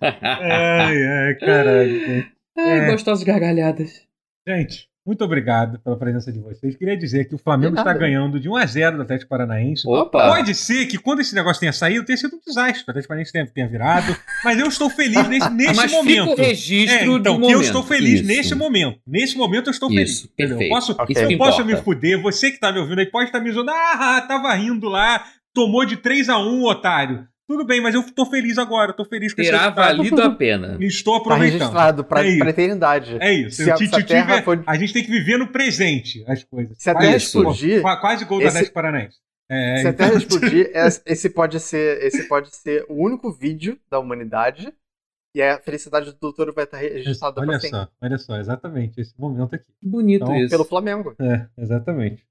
[SPEAKER 1] Ai, ai, caralho.
[SPEAKER 2] Ai,
[SPEAKER 1] É.
[SPEAKER 2] gostosas gargalhadas.
[SPEAKER 1] Gente, muito obrigado pela presença de vocês. Queria dizer que o Flamengo está ganhando de 1 a 0 do Atlético Paranaense.
[SPEAKER 2] Opa!
[SPEAKER 1] Pode ser que quando esse negócio tenha saído, tenha sido um desastre. O Atlético Paranaense tenha, tenha virado. Mas eu estou feliz nesse, nesse
[SPEAKER 2] Mas
[SPEAKER 1] momento.
[SPEAKER 2] fica o registro
[SPEAKER 1] É, então,
[SPEAKER 2] do
[SPEAKER 1] que
[SPEAKER 2] momento.
[SPEAKER 1] eu estou feliz
[SPEAKER 2] Isso.
[SPEAKER 1] nesse momento. Nesse momento eu estou feliz.
[SPEAKER 2] Isso?
[SPEAKER 1] Eu
[SPEAKER 2] perfeito.
[SPEAKER 1] posso,
[SPEAKER 3] Ok.
[SPEAKER 2] Isso
[SPEAKER 1] eu posso me fuder. Você que tá me ouvindo aí pode estar me zoando. Ah, tava rindo lá. Tomou de 3 a 1 otário. Tudo bem, mas eu tô feliz agora. Tô feliz com esse
[SPEAKER 2] Terá valido a pena.
[SPEAKER 1] Estou
[SPEAKER 3] Tá
[SPEAKER 1] aproveitando.
[SPEAKER 3] registrado pra,
[SPEAKER 1] É
[SPEAKER 3] pra eternidade.
[SPEAKER 1] É isso.
[SPEAKER 3] Se a-
[SPEAKER 1] O Titi
[SPEAKER 3] se a Terra for-
[SPEAKER 1] A gente tem que viver no presente as coisas.
[SPEAKER 3] Se a Terra
[SPEAKER 2] Isso.
[SPEAKER 3] explodir,
[SPEAKER 1] Qua- Quase gol
[SPEAKER 3] esse-
[SPEAKER 1] Atlético Paranaense. É,
[SPEAKER 3] se a
[SPEAKER 1] então-
[SPEAKER 3] Terra explodir, es- esse pode ser, esse pode ser o único vídeo da humanidade e a felicidade do doutor vai estar registrada
[SPEAKER 1] Olha
[SPEAKER 3] pra sempre.
[SPEAKER 1] só, olha só, exatamente esse momento aqui.
[SPEAKER 2] Bonito
[SPEAKER 1] Então,
[SPEAKER 2] isso.
[SPEAKER 3] Pelo Flamengo.
[SPEAKER 1] É, exatamente.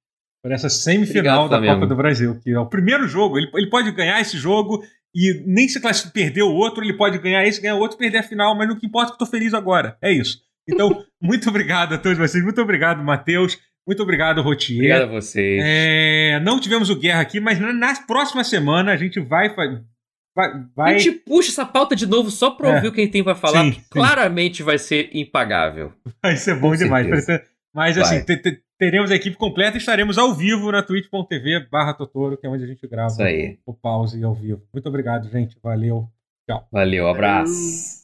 [SPEAKER 1] Por essa semifinal
[SPEAKER 2] Obrigado,
[SPEAKER 1] da
[SPEAKER 2] Flamengo.
[SPEAKER 1] Copa do Brasil, que é o primeiro jogo. Ele, ele pode ganhar esse jogo e nem se classificar, perder o outro, ele pode ganhar esse, ganhar o outro, perder a final, mas no que importa é que eu tô feliz agora. É isso. Então, muito obrigado a todos vocês. Muito obrigado, Matheus. Muito obrigado, Rotier.
[SPEAKER 2] Obrigado a vocês.
[SPEAKER 1] É, não tivemos o Guerra aqui, mas na, na próxima semana a gente vai. fa- Vai.
[SPEAKER 2] A
[SPEAKER 1] vai
[SPEAKER 2] gente puxa essa pauta de novo só pra
[SPEAKER 1] É.
[SPEAKER 2] ouvir o que a gente tem pra falar.
[SPEAKER 1] Sim, sim.
[SPEAKER 2] claramente vai ser impagável.
[SPEAKER 1] Vai ser bom
[SPEAKER 2] Com
[SPEAKER 1] demais.
[SPEAKER 2] certeza.
[SPEAKER 1] Mas
[SPEAKER 2] Vai.
[SPEAKER 1] assim, teremos a equipe completa e estaremos ao vivo na twitch.tv barra Totoro, que é onde a gente grava
[SPEAKER 2] Isso aí.
[SPEAKER 1] o pause ao vivo. Muito obrigado, gente. Valeu.
[SPEAKER 2] Valeu, abraço.